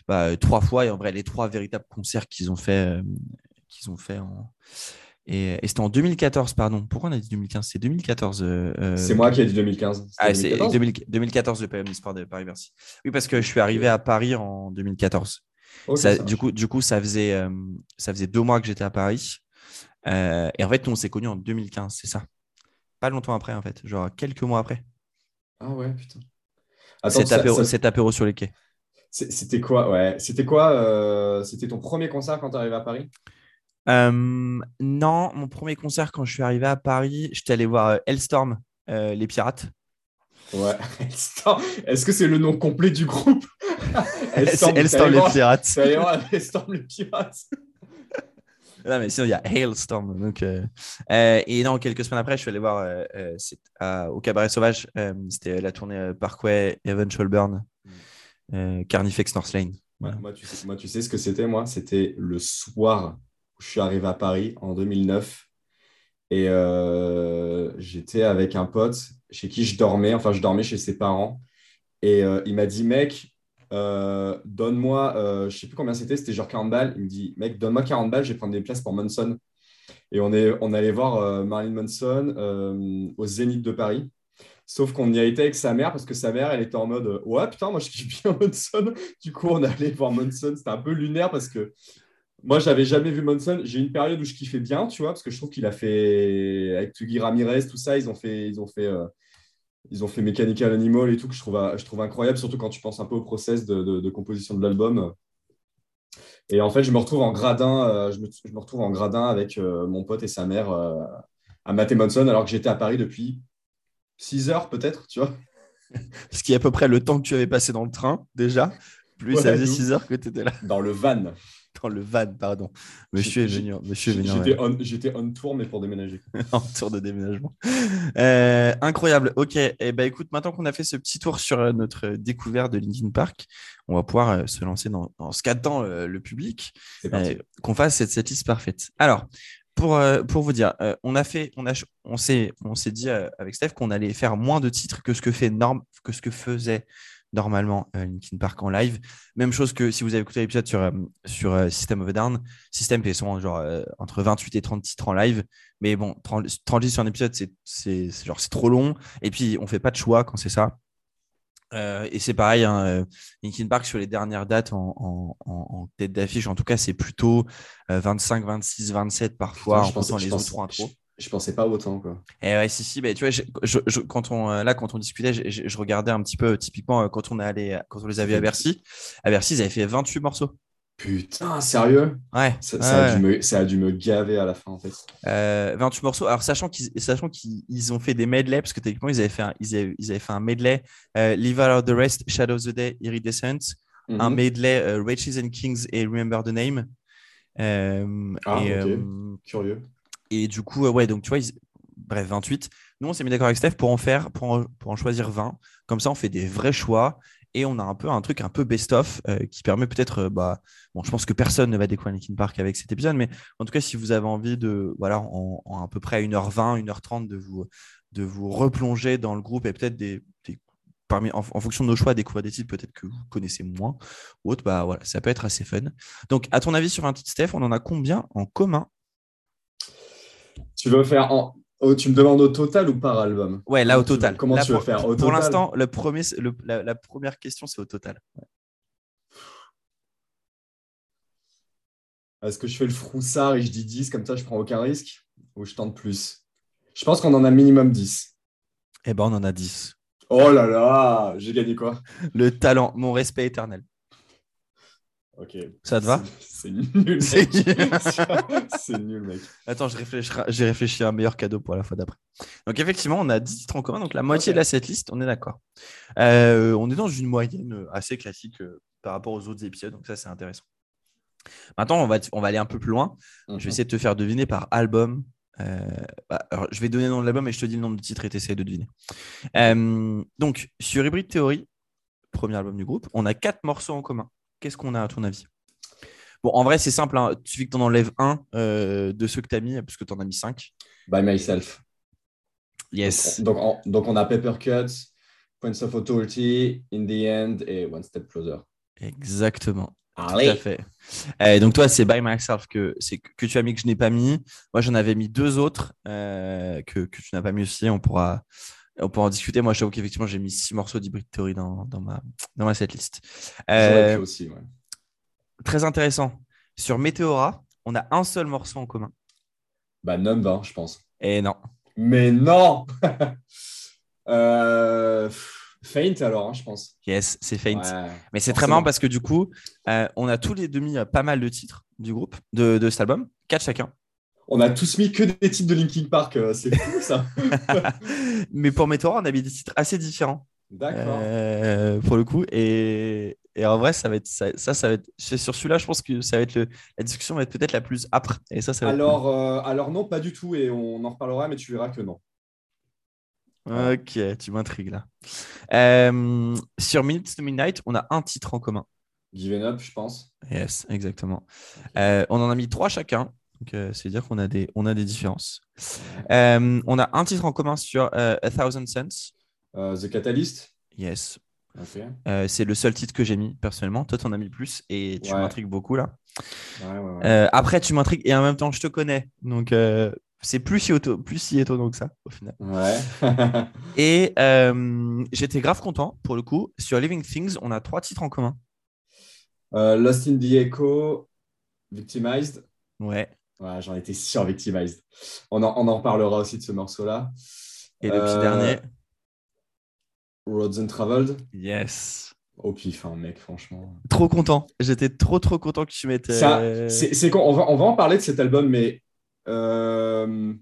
A: bah, trois fois. Et en vrai, les trois véritables concerts qu'ils ont fait, qu'ils ont fait en. Et, et c'était en 2014, pardon. Pourquoi on a dit 2015 C'est 2014. euh, euh,
B: C'est moi qui ai dit 2015. C'était
A: ah, c'est
B: 2014?
A: 2000 2014 le PM Sport de Paris-Bercy. Oui, parce que je suis arrivé à Paris en 2014.
B: Ok,
A: Ça-
B: ça
A: du, coup, du coup, ça faisait, euh, ça faisait deux mois que j'étais à Paris. Euh, et en fait, nous, on s'est connus en 2015, c'est ça. Pas longtemps après, en fait. Genre quelques mois après.
B: Ah ouais, putain.
A: Cet apéro,
B: ça-
A: apéro sur les quais.
B: c'était quoi? Ouais, c'était quoi? euh, C'était ton premier concert quand tu arrivé à Paris?
A: Non, mon premier concert quand je suis arrivé à Paris, j'étais allé voir euh, Hellstorm, euh, les pirates.
B: Ouais. *laughs* Hellstorm. Est-ce que c'est le nom complet du groupe? *laughs*
A: Hellstorm, les pirates.
B: Hellstorm les pirates.
A: Non, mais sinon, il y a Hailstorm. Donc, euh, euh, et non, quelques semaines après, je suis allé voir euh, à- au Cabaret Sauvage. C'était la tournée Parkway, Evan Scholburn, euh, Carnifex North Lane.
B: Ouais, moi, tu sais, moi, tu sais ce que c'était, moi? C'était le soir je suis arrivé à Paris en 2009. Et euh, j'étais avec un pote chez qui je dormais. Enfin, je dormais chez ses parents. Et euh, il m'a dit, mec, euh, donne-moi, je sais plus combien c'était, c'était genre 40 balles. Il me dit, mec, donne-moi 40 balles, je vais prendre des places pour Manson. Et on, est, on allait voir Marilyn Manson au Zénith de Paris. Sauf qu'on y a été avec sa mère parce que sa mère, elle était en mode Ouais, putain, moi je kiffe bien Manson. Du coup, on allé voir Manson. C'était un peu lunaire parce que moi, j'avais jamais vu Manson. J'ai une période où je kiffais bien, tu vois, parce que je trouve qu'il a fait avec Tuggy Ramirez, tout ça. Ils ont fait, ils ont fait, euh, ils ont fait Mechanical Animal et tout que je trouve, je trouve incroyable, surtout quand tu penses un peu au process de, de- de composition de l'album. Et en fait, je me retrouve en gradin, euh, je, me, je me retrouve en gradin avec euh, mon pote et sa mère à mater Manson, alors que j'étais à Paris depuis 6 heures peut-être, tu vois. *laughs*
A: Ce qui est à peu près le temps que tu avais passé dans le train, déjà. Plus
B: Ouais,
A: ça faisait
B: d'où.
A: 6 heures que tu étais là.
B: Dans le van. *laughs*
A: Dans le van, pardon. Monsieur est venu.
B: J'étais on, tour, mais pour déménager. *laughs*
A: en tour de déménagement. Euh, incroyable. Ok. Et ben écoute, maintenant qu'on a fait ce petit tour sur euh, notre découverte de Linkin Park, on va pouvoir euh, se lancer dans, dans ce qu'attend le public. Euh, qu'on fasse cette, cette liste parfaite. Alors, pour, euh, pour vous dire, euh, on a fait, on a, on s'est, on s'est dit euh, avec Steph qu'on allait faire moins de titres que ce que fait norme, que ce que faisait normalement euh, Linkin Park en live. Même chose que si vous avez écouté l'épisode sur, euh, sur euh, System of a Down, System fait souvent genre euh, entre 28 et 30 titres en live. Mais bon, 30, 30 titres sur un épisode, c'est, genre c'est trop long. Et puis on fait pas de choix quand c'est ça. Euh, et c'est pareil, hein, euh, Linkin Park sur les dernières dates en, en- en- tête d'affiche, en tout cas, c'est plutôt euh, 25, 26, 27 parfois
B: Putain,
A: en
B: pensais- je
A: les
B: pensais-
A: autres intros.
B: Je, pensais pas autant, quoi.
A: Et ouais, si, si, bah, tu vois, je- je- je- quand on, euh, là, quand on discutait, je, regardais un petit peu, typiquement, euh, quand on, est allé, quand on les a vus à Bercy, à Bercy, ils avaient fait 28 morceaux.
B: Putain, sérieux?
A: Ouais,
B: ça,
A: ouais,
B: ça a dû me, ça a dû me gaver à la fin, en fait.
A: Euh, 28 morceaux. Alors, sachant qu'ils sachant qu'ils ils ont fait des medley, parce que techniquement, ils avaient fait un, ils avaient, ils avaient fait un medley euh, Leave Out of the Rest, Shadow of the Day, Iridescent, un
B: Mhm.
A: medley euh, Riches and Kings et Remember the Name. Euh,
B: Ah,
A: et,
B: ok.
A: euh,
B: Curieux.
A: Et du coup, ouais, donc tu vois, ils- bref, 28. Nous, on s'est mis d'accord avec Steph pour en faire, pour en, pour en choisir 20. Comme ça, on fait des vrais choix et on a un peu un truc un peu best-of euh, qui permet peut-être, euh, bah, bon, je pense que personne ne va découvrir Linkin Park avec cet épisode, mais en tout cas, si vous avez envie de, voilà, en, à peu près 1h20, 1h30, de vous, de vous replonger dans le groupe et peut-être des, des- parmi, en, en fonction de nos choix, découvrir des titres peut-être que vous connaissez moins ou autre, bah voilà, ça peut être assez fun. Donc, à ton avis, sur un titre, Steph, on en a combien en commun?
B: Tu veux faire en... oh, tu me demandes au total ou par album?
A: Ouais, là au total.
B: comment
A: Là,
B: tu veux
A: pour,
B: faire Au
A: Pour l'instant, le premier, le- la, la première question, c'est au total.
B: Est-ce que je fais le froussard et je dis 10, comme ça je prends aucun risque? Ou je tente plus? Je pense qu'on en a minimum 10.
A: Eh ben, on en a 10.
B: Oh là là J'ai gagné quoi?
A: Le talent, mon respect éternel.
B: Ok.
A: Ça te va
B: C'est nul,
A: C'est nul.
B: Mec. *laughs*
A: Attends, je réfléchirai- j'ai réfléchi à un meilleur cadeau pour la fois d'après. Donc, effectivement, on a 10 titres en commun. Donc, la moitié de la setlist, on est d'accord. Euh, on est dans une moyenne assez classique euh, par rapport aux autres épisodes. Donc, ça, c'est intéressant. Maintenant, on va, on va aller un peu plus loin. Je vais essayer de te faire deviner par album Euh, bah, alors, je vais donner le nom de l'album et je te dis le nom de titre et tu essaies de deviner. Donc, sur Hybrid Theory, premier album du groupe, on a quatre morceaux en commun. Qu'est-ce qu'on a à ton avis? Bon, en vrai, c'est simple. Hein. Tu suffit que tu en enlèves un euh, de ceux que tu as mis, parce que tu en as mis cinq.
B: By Myself.
A: Yes.
B: Donc, donc, on, donc on a Paper Cuts, Points of Authority, In the End et One Step Closer.
A: Exactement.
B: Allez.
A: Tout à fait. Euh, donc toi, c'est By Myself que, c'est, que tu as mis que je n'ai pas mis. Moi, j'en avais mis deux autres euh, que, que tu n'as pas mis aussi. On pourra, on pourra en discuter. Moi, je t'avoue qu'effectivement, j'ai mis six morceaux d'Hybrid Theory dans, dans, ma, dans ma setlist. Euh,
B: aussi, ouais.
A: très intéressant. Sur Meteora, on a un seul morceau en commun.
B: Bah, Numb, hein, je pense.
A: Et non.
B: Mais non *laughs* euh, Faint alors, hein, je pense.
A: Yes, c'est Faint.
B: Ouais.
A: Mais c'est très marrant parce que du coup, euh, on a tous les deux mis euh, pas mal de titres du groupe, de, de cet album, quatre chacun.
B: On a tous mis que des titres de Linkin Park, euh, c'est fou ça. *laughs*
A: Mais pour Meteora, on a mis des titres assez différents.
B: D'accord.
A: Euh, pour le coup. Et, et en vrai, ça va être ça, ça, ça va être. Sur celui-là, je pense que ça va être le, la discussion va être peut-être la plus âpre. Et ça, ça va être
B: Alors, euh, alors non, pas du tout, et on en reparlera, mais tu verras que non.
A: Ok, tu m'intrigues là. Euh, sur Minutes to Midnight, on a un titre en commun.
B: Given Up, je pense.
A: Yes, exactement. On en a mis trois chacun. Donc, euh, c'est-à-dire qu'on a des, on a des différences. Euh, on a un titre en commun sur euh, A Thousand Cents.
B: Euh, The Catalyst.
A: Yes. C'est le seul titre que j'ai mis personnellement. Toi, t'en as mis plus et tu
B: Ouais.
A: m'intrigues beaucoup là.
B: Ouais, ouais, ouais.
A: Après, tu m'intrigues et en même temps, je te connais. Donc, c'est plus si, auto- plus si étonnant que ça, au final.
B: Ouais. *laughs*
A: Et j'étais grave content, pour le coup. Sur Living Things, on a trois titres en commun.
B: Lost in the Echo, Victimized.
A: Ouais.
B: Ouais, j'en étais sûr, Victimized. On en, on en reparlera aussi de ce morceau-là.
A: Et le petit
B: Euh,
A: dernier.
B: Roads and Traveled.
A: Yes.
B: Au pif, hein, mec, franchement.
A: Trop content. J'étais trop, trop content que tu.
B: Ça,
A: euh,
B: C'est c'est con. On va, on va en parler de cet album, mais euh,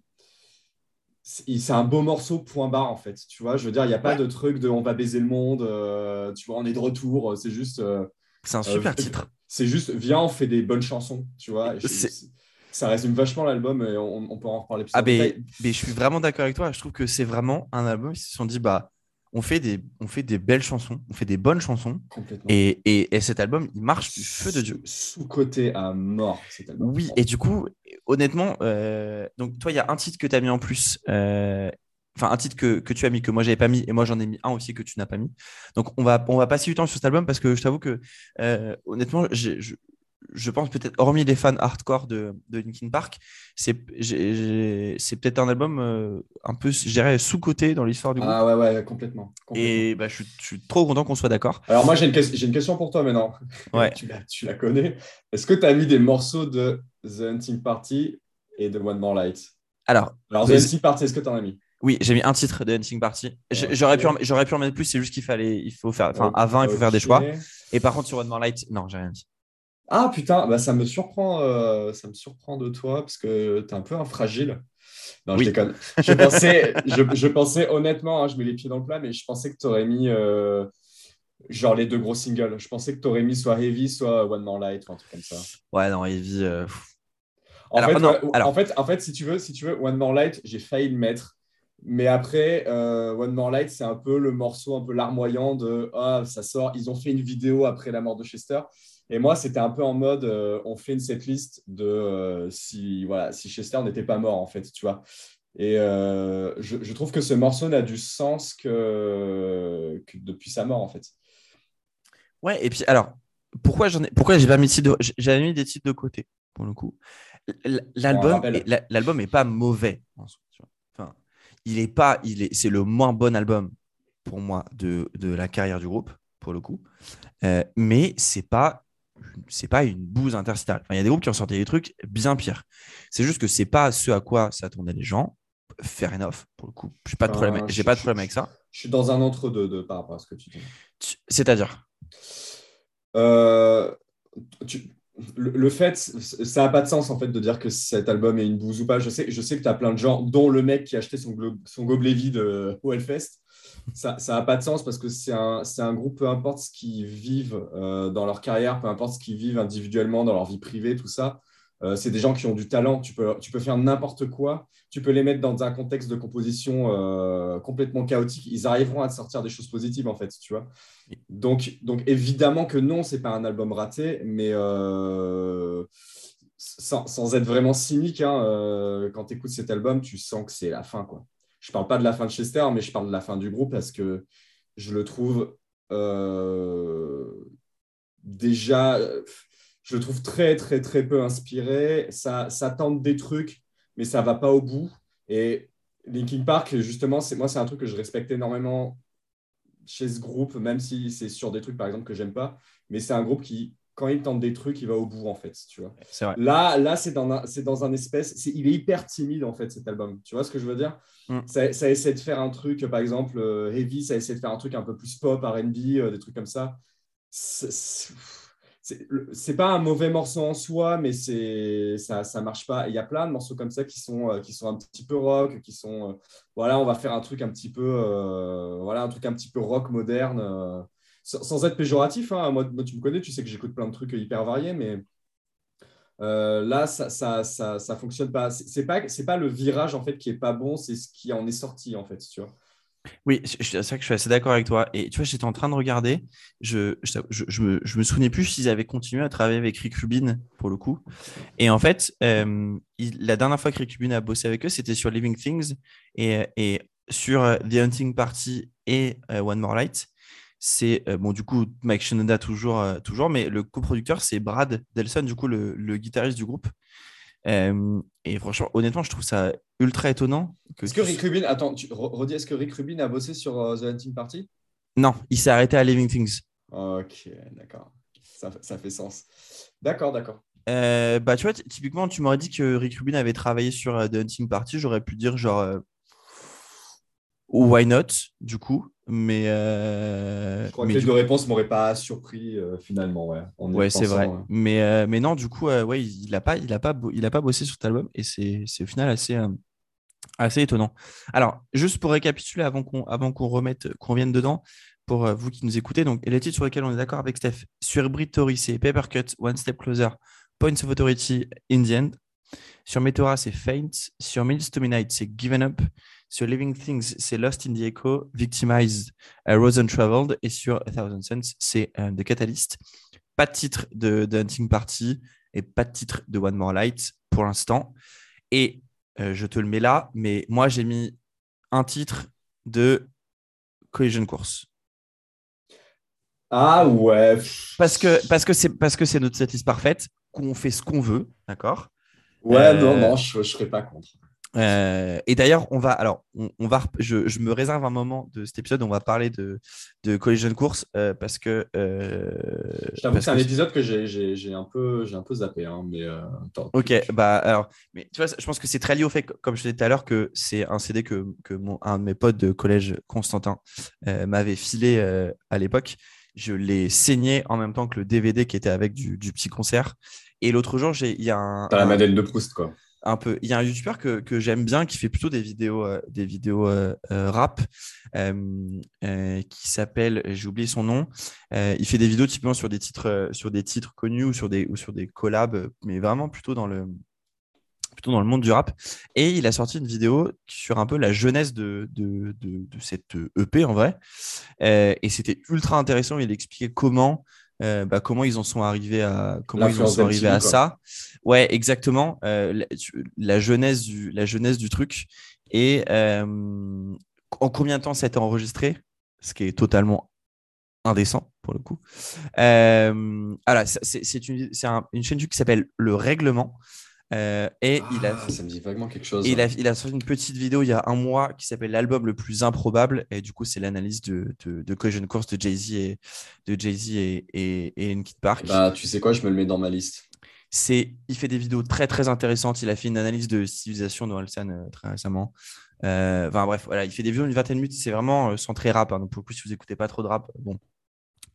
B: c'est un beau morceau, point barre, en fait. Tu vois, je veux dire, il n'y a pas
A: Ouais.
B: de truc de on va baiser le monde, euh, tu vois, on est de retour. C'est juste, euh,
A: C'est un super titre.
B: c'est juste, viens, on fait des bonnes chansons, tu vois.
A: C'est-
B: ça résume vachement l'album et on, on peut en reparler plus
A: Ah, mais, mais je suis vraiment d'accord avec toi. Je trouve que c'est vraiment un album. Ils se sont dit, bah, on fait des, on fait des belles chansons, on fait des bonnes chansons.
B: Complètement.
A: Et, et, et cet album, il marche du feu de Dieu.
B: Sous-côté à mort, cet album.
A: Oui, et du coup, honnêtement, euh, donc toi, il y a un titre que tu as mis en plus. euh, Enfin, un titre que, que tu as mis, que moi, j'avais pas mis, et moi, j'en ai mis un aussi que tu n'as pas mis. Donc, on va, on va passer du temps sur cet album parce que je t'avoue que, euh, honnêtement, je, je pense peut-être, hormis les fans hardcore de, de Linkin Park, c'est peut-être un album euh, un peu, je dirais, sous-côté dans l'histoire du groupe.
B: Ah ouais, ouais, complètement. complètement.
A: et bah, je, suis- je suis trop content qu'on soit d'accord.
B: Alors moi, j'ai une, une question pour toi maintenant.
A: Ouais. *laughs*
B: tu, la, tu la connais. Est-ce que tu as mis des morceaux de The Hunting Party et de One More Light?
A: Alors,
B: Alors, The Hunting Party, est-ce que tu en as mis?
A: Oui, j'ai mis un titre de Dancing Party. J'aurais pu, j'aurais pu en mettre plus, c'est juste qu'il fallait, il faut faire, enfin, à 20, il faut faire des choix. Et par contre, sur One More Light, non, j'ai rien dit.
B: Ah putain, bah, ça me surprend, euh, ça me surprend de toi parce que tu es un peu un fragile. Non,
A: Oui.
B: je déconne. Je pensais, je, je pensais honnêtement, hein, je mets les pieds dans le plat, mais je pensais que tu aurais mis euh, genre les deux gros singles. Je pensais que tu aurais mis soit Heavy, soit One More Light ou un truc comme ça.
A: Ouais, non, Heavy. euh.
B: En,
A: Alors,
B: fait,
A: non,
B: ouais,
A: alors-
B: en, fait, en fait, si tu veux, si tu veux, One More Light, j'ai failli le mettre. Mais après, euh, One More Light, c'est un peu le morceau un peu larmoyant de Ah, ça sort. Ils ont fait une vidéo après la mort de Chester. Et moi, c'était un peu en mode euh, on fait une setlist de euh, si, voilà, si Chester n'était pas mort, en fait, tu vois. Et euh, je, je trouve que ce morceau n'a du sens que, que depuis sa mort, en fait.
A: Ouais, et puis alors, pourquoi j'en ai, pourquoi j'ai pas mis de j'avais mis des titres de côté pour le coup? L'album, est- la- l'album est pas mauvais. Enfin, il est pas, il est, c'est le moins bon album pour moi de, de la carrière du groupe pour le coup. Euh, mais c'est pas, c'est pas une bouse interstitiale. Enfin, il y a des groupes qui ont sorti des trucs bien pires. C'est juste que c'est pas ce à quoi s'attendaient les gens. Fair enough pour le coup. J'ai pas de problème, j'ai pas de problème avec ça.
B: Je suis dans un entre-deux de, par rapport à ce que tu dis.
A: C'est-à-dire?
B: Euh, tu- le, le fait, ça n'a pas de sens en fait de dire que cet album est une bouse ou pas. Je sais, je sais que tu as plein de gens, dont le mec qui a acheté son, son gobelet vide euh, au Hellfest. Ça n'a pas de sens parce que c'est un, un groupe, peu importe ce qu'ils vivent euh, dans leur carrière, peu importe ce qu'ils vivent individuellement dans leur vie privée, tout ça. Euh, c'est des gens qui ont du talent. Tu peux, tu peux faire n'importe quoi. Tu peux les mettre dans un contexte de composition euh, complètement chaotique. Ils arriveront à te sortir des choses positives, en fait, tu vois. Donc, donc évidemment que non, c'est pas un album raté, mais sans, sans, être vraiment cynique, hein, quand tu écoutes cet album, tu sens que c'est la fin, quoi. Je parle pas de la fin de Chester, mais je parle de la fin du groupe parce que je le trouve déjà je le trouve très, très, très peu inspiré. Ça, ça tente des trucs, mais ça va pas au bout. Et Linkin Park, justement, c'est moi, c'est un truc que je respecte énormément chez ce groupe, même si c'est sur des trucs, par exemple, que j'aime pas. Mais c'est un groupe qui, quand il tente des trucs, il va au bout, en fait. Tu vois.
A: Vrai.
B: Là, là c'est dans, un, c'est dans un espèce. il est hyper timide, en fait, cet album. Tu vois ce que je veux dire? Mm. ça, ça, essaie de faire un truc, par exemple, euh, Heavy, ça essaie de faire un truc un peu plus pop, RB, euh, des trucs comme ça. C'est, pas un mauvais morceau en soi, mais c'est ça ça marche pas. Il y a plein de morceaux comme ça qui sont euh, qui sont un petit peu rock, qui sont voilà, on va faire un truc un petit peu voilà un truc un petit peu rock moderne, sans, être péjoratif. Hein. Moi, tu me connais, tu sais que j'écoute plein de trucs hyper variés, mais là ça ça, ça ça fonctionne pas. C'est pas pas le virage en fait qui est pas bon, c'est ce qui en est sorti en fait, tu vois.
A: Oui, c'est vrai que je suis assez d'accord avec toi. Et tu vois, j'étais en train de regarder, je, je, je, me, je me souvenais plus s'ils avaient continué à travailler avec Rick Rubin pour le coup. Et en fait, euh, la dernière fois que Rick Rubin a bossé avec eux, c'était sur Living Things et, et sur euh, The Hunting Party et euh, One More Light. C'est bon, du coup, Mike Shinoda toujours, toujours mais le coproducteur, c'est Brad Delson, du coup, le, le guitariste du groupe. et franchement, honnêtement, je trouve ça ultra étonnant.
B: Est-ce que Rick Rubin, attends, tu redis, est-ce que Rick Rubin a bossé sur The Hunting Party?
A: Non, il s'est arrêté à Living Things.
B: Ok, d'accord. Ça, ça, fait sens. D'accord, d'accord.
A: Euh, bah, tu vois, typiquement, tu m'aurais dit que Rick Rubin avait travaillé sur The Hunting Party. J'aurais pu dire, genre, euh, why not, du coup. Mais. Euh,
B: je crois que les deux réponses ne m'auraient pas surpris euh, finalement. Ouais,
A: ouais c'est vrai. Mais, euh, mais non, du coup, ouais, il n'a pas, il a pas, il a pas bossé sur cet album et c'est au final assez, assez étonnant. Alors, juste pour récapituler avant qu'on qu'on remette, qu'on vienne dedans, pour vous qui nous écoutez, donc les titres sur lesquels on est d'accord avec Steph, sur Britori, c'est Papercut, One Step Closer, Points of Authority, In the End. Sur Meteora, c'est Faint. Sur Mills to Midnight, c'est Given Up. Sur Living Things, c'est Lost in the Echo, Victimized, uh, Rose Untraveled. Et sur A Thousand Suns, c'est uh, The Catalyst. Pas de titre de, Hunting Party et pas de titre de One More Light pour l'instant. Et euh, je te le mets là, mais moi, j'ai mis un titre de Collision Course.
B: Ah ouais.
A: Parce que parce que c'est parce que c'est notre setlist parfaite, qu'on fait ce qu'on veut, d'accord?
B: Ouais, non, euh, non, je, ne serais pas contre.
A: Euh, et d'ailleurs, on va, alors, on, va, je, je, me réserve un moment de cet épisode. On va parler de, de Collision Course euh, parce que. Euh,
B: je t'avoue que c'est un épisode que j'ai un peu, j'ai un peu zappé, hein, mais.
A: ok, bah alors, mais tu vois, je pense que c'est très lié au fait, comme je disais tout à l'heure, que c'est un CD que, que mon, un de mes potes de collège, Constantin, m'avait filé à l'époque. Je l'ai saigné en même temps que le DVD qui était avec du, du petit concert. Et l'autre jour, il y a un.
B: T'as la Madeleine de Proust, quoi
A: un peu. Il y a un youtubeur que, j'aime bien qui fait plutôt des vidéos, euh, des vidéos euh, euh, rap qui s'appelle, j'ai oublié son nom. il fait des vidéos typiquement sur des titres, sur des titres connus ou sur des, ou sur des collabs, mais vraiment plutôt dans le plutôt dans le monde du rap. Et il a sorti une vidéo sur un peu la jeunesse de, de, de, de cette EP en vrai. et c'était ultra intéressant. Il expliquait comment euh, bah, comment ils en sont arrivés à comment ils en sont arrivés à ça? Ouais, exactement. Euh, la, jeunesse du la jeunesse du truc et euh, en combien de temps ça a été enregistré, ce qui est totalement indécent pour le coup. voilà, c'est une, une chaîne qui s'appelle Le Règlement. Euh, et il a,
B: ah, ça me dit vaguement quelque chose.
A: Il a, il a sorti une petite vidéo il y a un mois qui s'appelle l'album le plus improbable. Et du coup, c'est l'analyse de, de, de Collision Course de Jay-Z et de Jay-Z et, et, et Park.
B: Bah, tu sais quoi, je me le mets dans ma liste.
A: C'est, il fait des vidéos très très intéressantes. Il a fait une analyse de civilisation de Orelsan euh, très récemment. Euh, enfin bref, voilà, il fait des vidéos d'une vingtaine de minutes. C'est vraiment centré rap. Hein. donc pour le coup, si vous écoutez pas trop de rap, bon,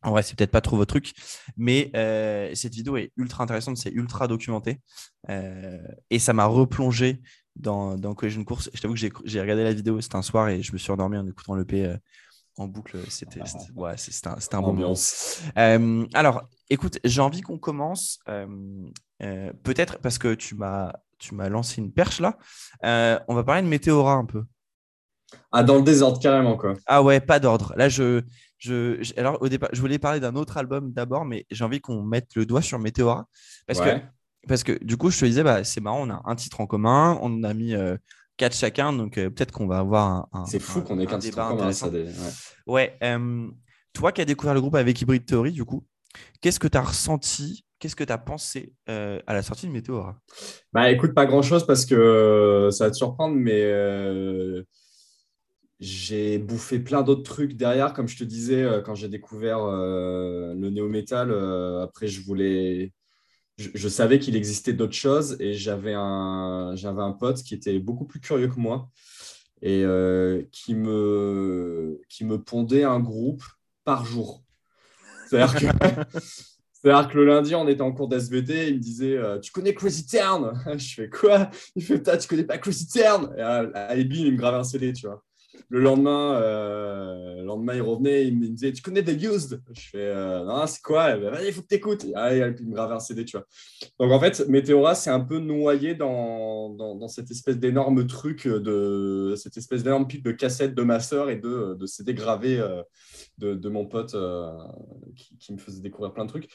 A: en vrai, c'est peut-être pas trop votre truc, mais euh, cette vidéo est ultra intéressante, c'est ultra documenté. Euh, et ça m'a replongé dans, dans Collision Course. Je t'avoue que j'ai regardé la vidéo, c'était un soir et je me suis endormi en écoutant le P euh, en boucle. C'était ouais, un, un bon moment. alors, écoute, j'ai envie qu'on commence, peut-être parce que tu m'as tu m'as lancé une perche là. On va parler de Météora un peu.
B: Ah, dans le désordre, carrément, quoi.
A: Ah ouais, pas d'ordre. Là, je, je, alors, au départ, je voulais parler d'un autre album d'abord, mais j'ai envie qu'on mette le doigt sur Météora. Parce, que, parce que du coup, je te disais, bah, c'est marrant, on a un titre en commun, on en a mis quatre chacun, donc peut-être qu'on va avoir un.
B: c'est fou qu'on ait qu'un titre en commun, ça.
A: Ouais. toi qui as découvert le groupe avec Hybrid Theory, du coup, qu'est-ce que tu as ressenti Qu'est-ce que tu as pensé euh, à la sortie de Météora
B: Bah écoute, pas grand-chose parce que euh, ça va te surprendre, mais euh, j'ai bouffé plein d'autres trucs derrière. Comme je te disais, quand j'ai découvert le néo-metal, après je voulais... Je, savais qu'il existait d'autres choses et j'avais un, j'avais un pote qui était beaucoup plus curieux que moi et qui, me, qui me pondait un groupe par jour. C'est-à-dire que *laughs* C'est-à-dire que le lundi, on était en cours d'SVT, il me disait euh, Tu connais Crazy Town *laughs* Je fais quoi? Il fait Tu connais pas Crazy Town Et à, il me gravait un CD, tu vois. Le lendemain, euh, le lendemain, il revenait, il me disait Tu connais The Used? Je fais euh, Non, c'est quoi? Il faut que tu écoutes. Et, puis il me gravait un CD, tu vois. Donc en fait, Météora, c'est un peu noyé dans, dans, cette espèce d'énorme truc, de cette espèce d'énorme pipe de cassettes de ma sœur et de, de CD gravés de, mon pote euh, qui, me faisait découvrir plein de trucs.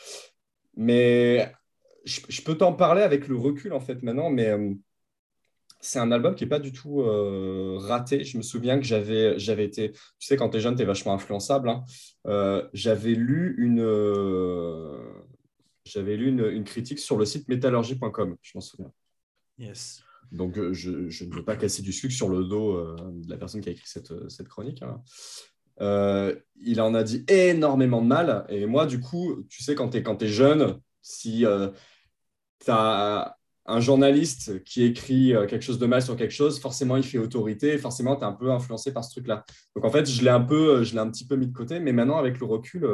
B: Mais je, peux t'en parler avec le recul, en fait, maintenant, mais euh, c'est un album qui n'est pas du tout euh, raté. Je me souviens que j'avais, j'avais été, tu sais, quand tu es jeune, tu es vachement influençable. Hein. j'avais lu une, j'avais lu une, critique sur le site métallurgie.com, je m'en souviens.
A: Yes.
B: Donc, je, ne veux pas casser du sucre sur le dos de la personne qui a écrit cette, cette chronique. Hein. Euh, il en a dit énormément de mal. Et moi, du coup, tu sais, quand tu es, es, jeune, si euh, tu as un journaliste qui écrit euh, quelque chose de mal sur quelque chose, forcément, il fait autorité. Forcément, tu es un peu influencé par ce truc-là. Donc, en fait, je l'ai un, peu, je un petit peu mis de côté. Mais maintenant, avec le recul,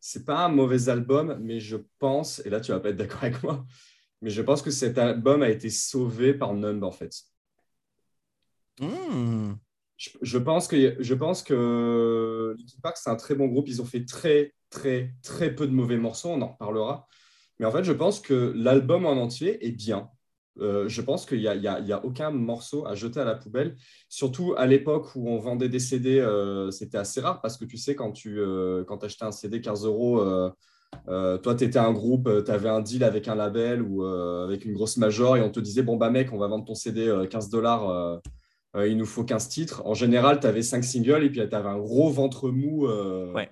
B: c'est pas un mauvais album, mais je pense, et là, tu vas pas être d'accord avec moi, mais je pense que cet album a été sauvé par Numb, en fait.
A: Mmh
B: je, pense que, je pense que Linkin Park, c'est un très bon groupe. Ils ont fait très, très, très peu de mauvais morceaux. On en reparlera. Mais en fait, je pense que l'album en entier est bien. Euh, je pense qu'il n'y a, aucun morceau à jeter à la poubelle. Surtout à l'époque où on vendait des CD, euh, c'était assez rare parce que tu sais, quand tu euh, quand achetais un CD 15 euros, toi, tu étais un groupe, tu avais un deal avec un label ou avec une grosse major et on te disait Bon, bah mec, on va vendre ton CD 15 dollars il nous faut 15 titres. En général, tu avais 5 singles et puis tu avais un gros ventre mou.
A: Euh, ouais,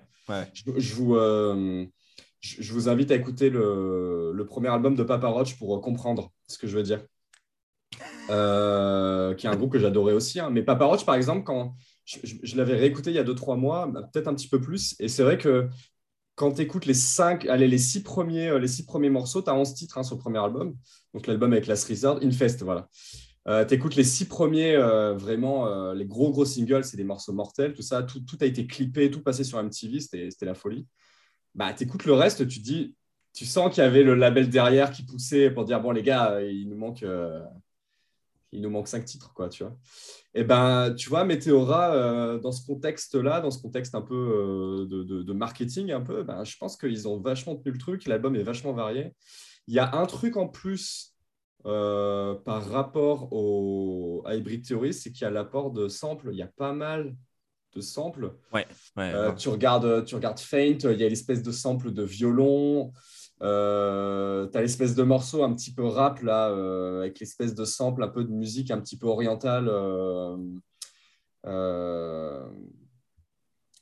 B: Je, vous, euh, je, vous, invite à écouter le, premier album de Papa Roach pour comprendre ce que je veux dire. qui est un groupe que j'adorais aussi. Hein. Mais Papa Roach, par exemple, quand je, l'avais réécouté il y a 2-3 mois, bah, peut-être un petit peu plus. Et c'est vrai que quand tu écoutes les, 5, allez, les, six premiers, les six premiers morceaux, tu as 11 titres hein, sur le premier album. Donc l'album avec Last Resort, Infest, voilà. Euh, tu écoutes les six premiers, euh, vraiment, euh, les gros, gros singles, c'est des morceaux mortels, tout ça, tout, a été clippé, tout passé sur MTV, c'était la folie. Bah, tu écoutes le reste, tu dis, tu sens qu'il y avait le label derrière qui poussait pour dire, bon, les gars, il nous manque, il nous manque cinq titres, quoi, tu vois. Et ben, tu vois, Meteora, dans ce contexte-là, dans ce contexte un peu de, de, marketing, un peu, ben, je pense qu'ils ont vachement tenu le truc, l'album est vachement varié. Il y a un truc en plus euh, par rapport au Hybrid Theory, c'est qu'il y a l'apport de samples. Il y a pas mal de samples.
A: Ouais,
B: euh, tu, regardes, tu regardes Faint, il y a l'espèce de sample de violon. Euh, tu as l'espèce de morceau un petit peu rap là, euh, avec l'espèce de sample un peu de musique un petit peu orientale.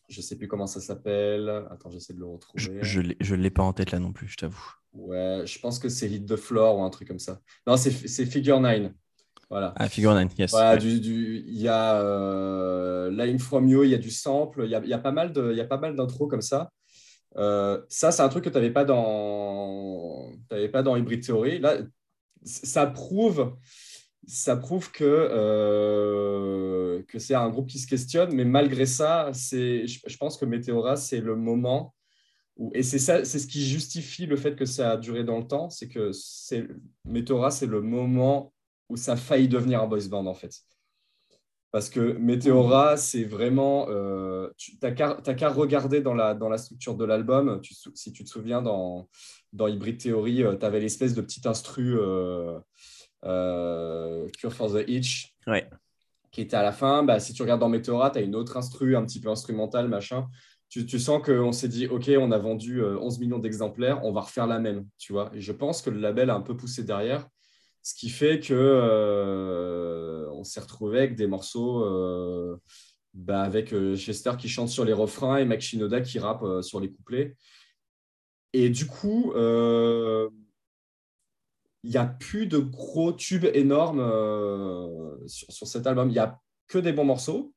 B: je sais plus comment ça s'appelle. Attends, j'essaie de le retrouver.
A: Je ne l'ai pas en tête là non plus, je t'avoue.
B: Ouais, je pense que c'est Hit the Floor ou un truc comme ça. Non, c'est Figure 9. Voilà.
A: Ah, Figure 9, yes.
B: Voilà, du, il y a euh, Line From You, il y a du sample, il y a, il y a pas mal d'intros comme ça. Euh, ça, c'est un truc que tu n'avais pas dans pas dans Hybrid Theory. Là, ça prouve, ça prouve que, euh, que c'est un groupe qui se questionne, mais malgré ça, je, je pense que Meteora, c'est le moment et c'est ça, c'est ce qui justifie le fait que ça a duré dans le temps, c'est que Meteora, c'est le moment où ça a failli devenir un boys band en fait. Parce que Meteora, c'est vraiment. Euh, tu n'as qu'à regarder dans la, dans la structure de l'album. Si tu te souviens, dans, dans Hybrid Theory, euh, tu avais l'espèce de petit instru euh, euh, Cure for the Itch qui était à la fin. Bah, si tu regardes dans Meteora, tu as une autre instru, un petit peu instrumental, machin. Tu, tu sens qu'on s'est dit, OK, on a vendu 11 millions d'exemplaires, on va refaire la même. Tu vois Et je pense que le label a un peu poussé derrière. Ce qui fait que euh, on s'est retrouvé avec des morceaux euh, bah, avec euh, Chester qui chante sur les refrains et Mac Shinoda qui rappe sur les couplets. Et du coup, il n'y a plus de gros tubes énormes sur, cet album. Il n'y a que des bons morceaux.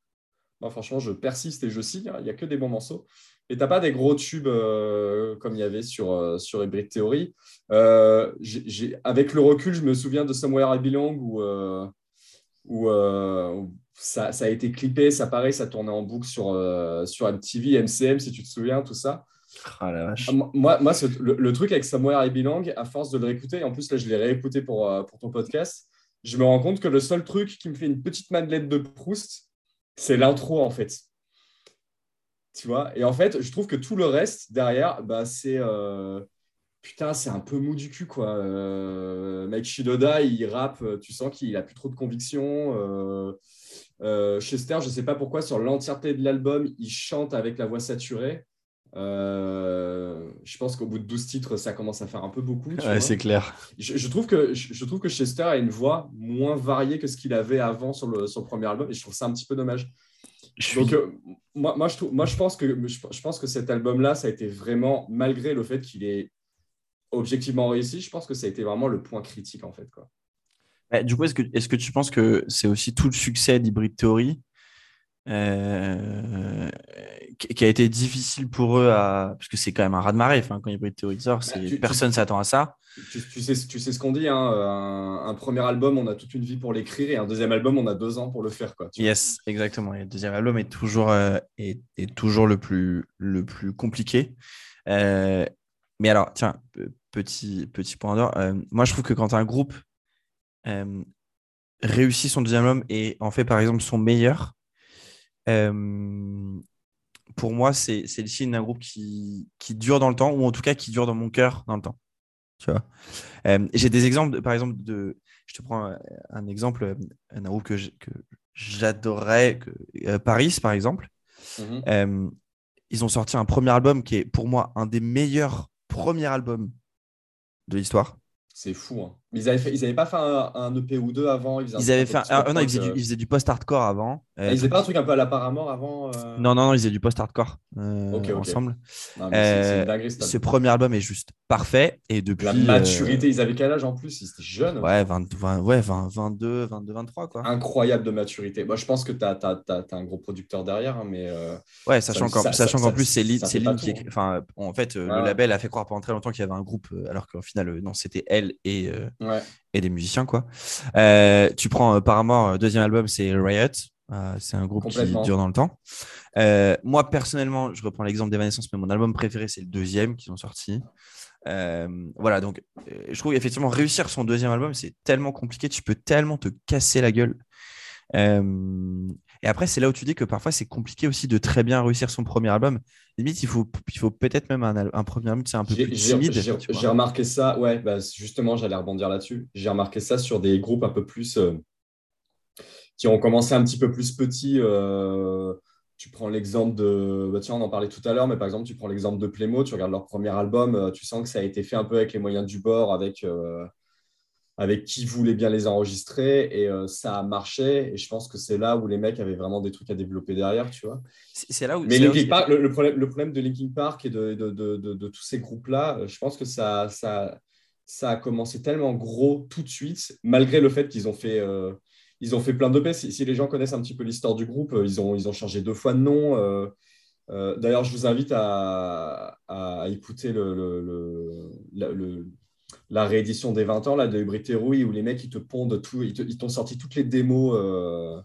B: Moi, franchement, je persiste et je signe. Hein. Il n'y a que des bons morceaux. Et tu n'as pas des gros tubes euh, comme il y avait sur, euh, sur Hybrid Theory. Euh, avec le recul, je me souviens de Somewhere I Belong où, où ça, a été clippé, ça paraît, ça tournait en boucle sur, sur MTV, MCM, si tu te souviens, tout ça.
A: Ah, la vache.
B: Moi, moi le, truc avec Somewhere I Belong, à force de le réécouter, en plus là je l'ai réécouté pour, pour ton podcast, je me rends compte que le seul truc qui me fait une petite madeleine de Proust, c'est l'intro en fait tu vois. Et en fait, je trouve que tout le reste derrière, bah, c'est euh, putain, c'est un peu mou du cul, quoi. Euh, Shidoda, il rappe, tu sens qu'il a plus trop de conviction. Euh, Chester, je sais pas pourquoi, sur l'entièreté de l'album, il chante avec la voix saturée. je pense qu'au bout de 12 titres, ça commence à faire un peu beaucoup.
A: Ouais, c'est clair.
B: Je, trouve que, je, trouve que Chester a une voix moins variée que ce qu'il avait avant sur le, sur le premier album, et je trouve ça un petit peu dommage. Donc, euh, moi, moi, je trouve, moi, je pense que, je, pense que cet album-là, ça a été vraiment, malgré le fait qu'il est objectivement réussi, je pense que ça a été vraiment le point critique, en fait. Quoi.
A: du coup, est-ce que, est que tu penses que c'est aussi tout le succès d'Hybrid Theory euh, qui a été difficile pour eux à. Parce que c'est quand même un raz-de-marée enfin, quand Hybrid Theory sort, bah, personne ne s'attend à ça.
B: Tu, sais, tu sais ce qu'on dit, hein, un, premier album, on a toute une vie pour l'écrire, et un deuxième album, on a deux ans pour le faire. Quoi,
A: yes, exactement. Et le deuxième album est toujours, euh, est, toujours le, plus, le plus compliqué. Euh, mais alors, tiens, petit, petit point d'or. moi, je trouve que quand un groupe réussit son deuxième album et en fait, par exemple, son meilleur, euh, pour moi, c'est le signe d'un groupe qui, qui, dure dans le temps, ou en tout cas qui dure dans mon cœur dans le temps. Tu vois euh, J'ai des exemples, par exemple, de. Je te prends un, exemple, un groupe que j'adorerais, Paris, par exemple. Mhm. Euh, ils ont sorti un premier album qui est pour moi un des meilleurs premiers albums de l'histoire.
B: C'est fou. Hein. Mais ils n'avaient avaient pas fait un, EP ou deux avant
A: Ils, avaient fait un, non, ils faisaient, du, ils faisaient du post-hardcore avant.
B: Euh, ah, ils faisaient pas un truc un peu à la Paramore avant
A: euh? Non, non, non, ils faisaient du post-hardcore euh, ensemble. ce premier album est juste parfait. Et depuis,
B: la maturité, ils avaient quel âge en plus? Ils étaient jeunes.
A: Ouais, 20, ouais 22, 22, 23. Quoi.
B: Incroyable de maturité. Moi, je pense que tu as, un gros producteur derrière. Hein, mais,
A: ouais, sachant qu'en plus, c'est Lynn qui écrit. Enfin, en fait, le label a fait croire pendant très longtemps qu'il y avait un groupe, alors qu'au final, non, c'était elle et et des musiciens. quoi. Euh, tu prends euh, Paramore, euh, deuxième album, c'est Riot. c'est un groupe qui dure dans le temps. moi, personnellement, je reprends l'exemple d'Evanescence, mais mon album préféré, c'est le deuxième qu'ils ont sorti. voilà, donc je trouve effectivement réussir son deuxième album, c'est tellement compliqué, tu peux tellement te casser la gueule. Et après, c'est là où tu dis que parfois, c'est compliqué aussi de très bien réussir son premier album. Limite, il faut, il faut peut-être même un, premier album, c'est un peu plus timide.
B: J'ai remarqué ça, ouais, bah, justement, j'allais rebondir là-dessus. J'ai remarqué ça sur des groupes un peu plus. Euh, qui ont commencé un petit peu plus petits. Euh, tu prends l'exemple de. Bah, tiens, on en parlait tout à l'heure, mais par exemple, tu prends l'exemple de Playmo, tu regardes leur premier album, euh, tu sens que ça a été fait un peu avec les moyens du bord, avec avec qui voulait bien les enregistrer et euh, ça a marché. Et je pense que c'est là où les mecs avaient vraiment des trucs à développer derrière, tu vois.
A: C'est là où.
B: Mais le, problème, le problème de Linkin Park et de, de, de, de tous ces groupes-là, euh, je pense que ça, ça, ça a commencé tellement gros tout de suite, malgré le fait qu'ils ont fait. Euh, ils ont fait plein de si, si, les gens connaissent un petit peu l'histoire du groupe, ils ont, ils ont changé deux fois de nom. D'ailleurs, je vous invite à, à écouter le, le, la réédition des 20 ans là, de Hybrid Theory où les mecs ils te pondent tout, ils t'ont sorti toutes les démos euh,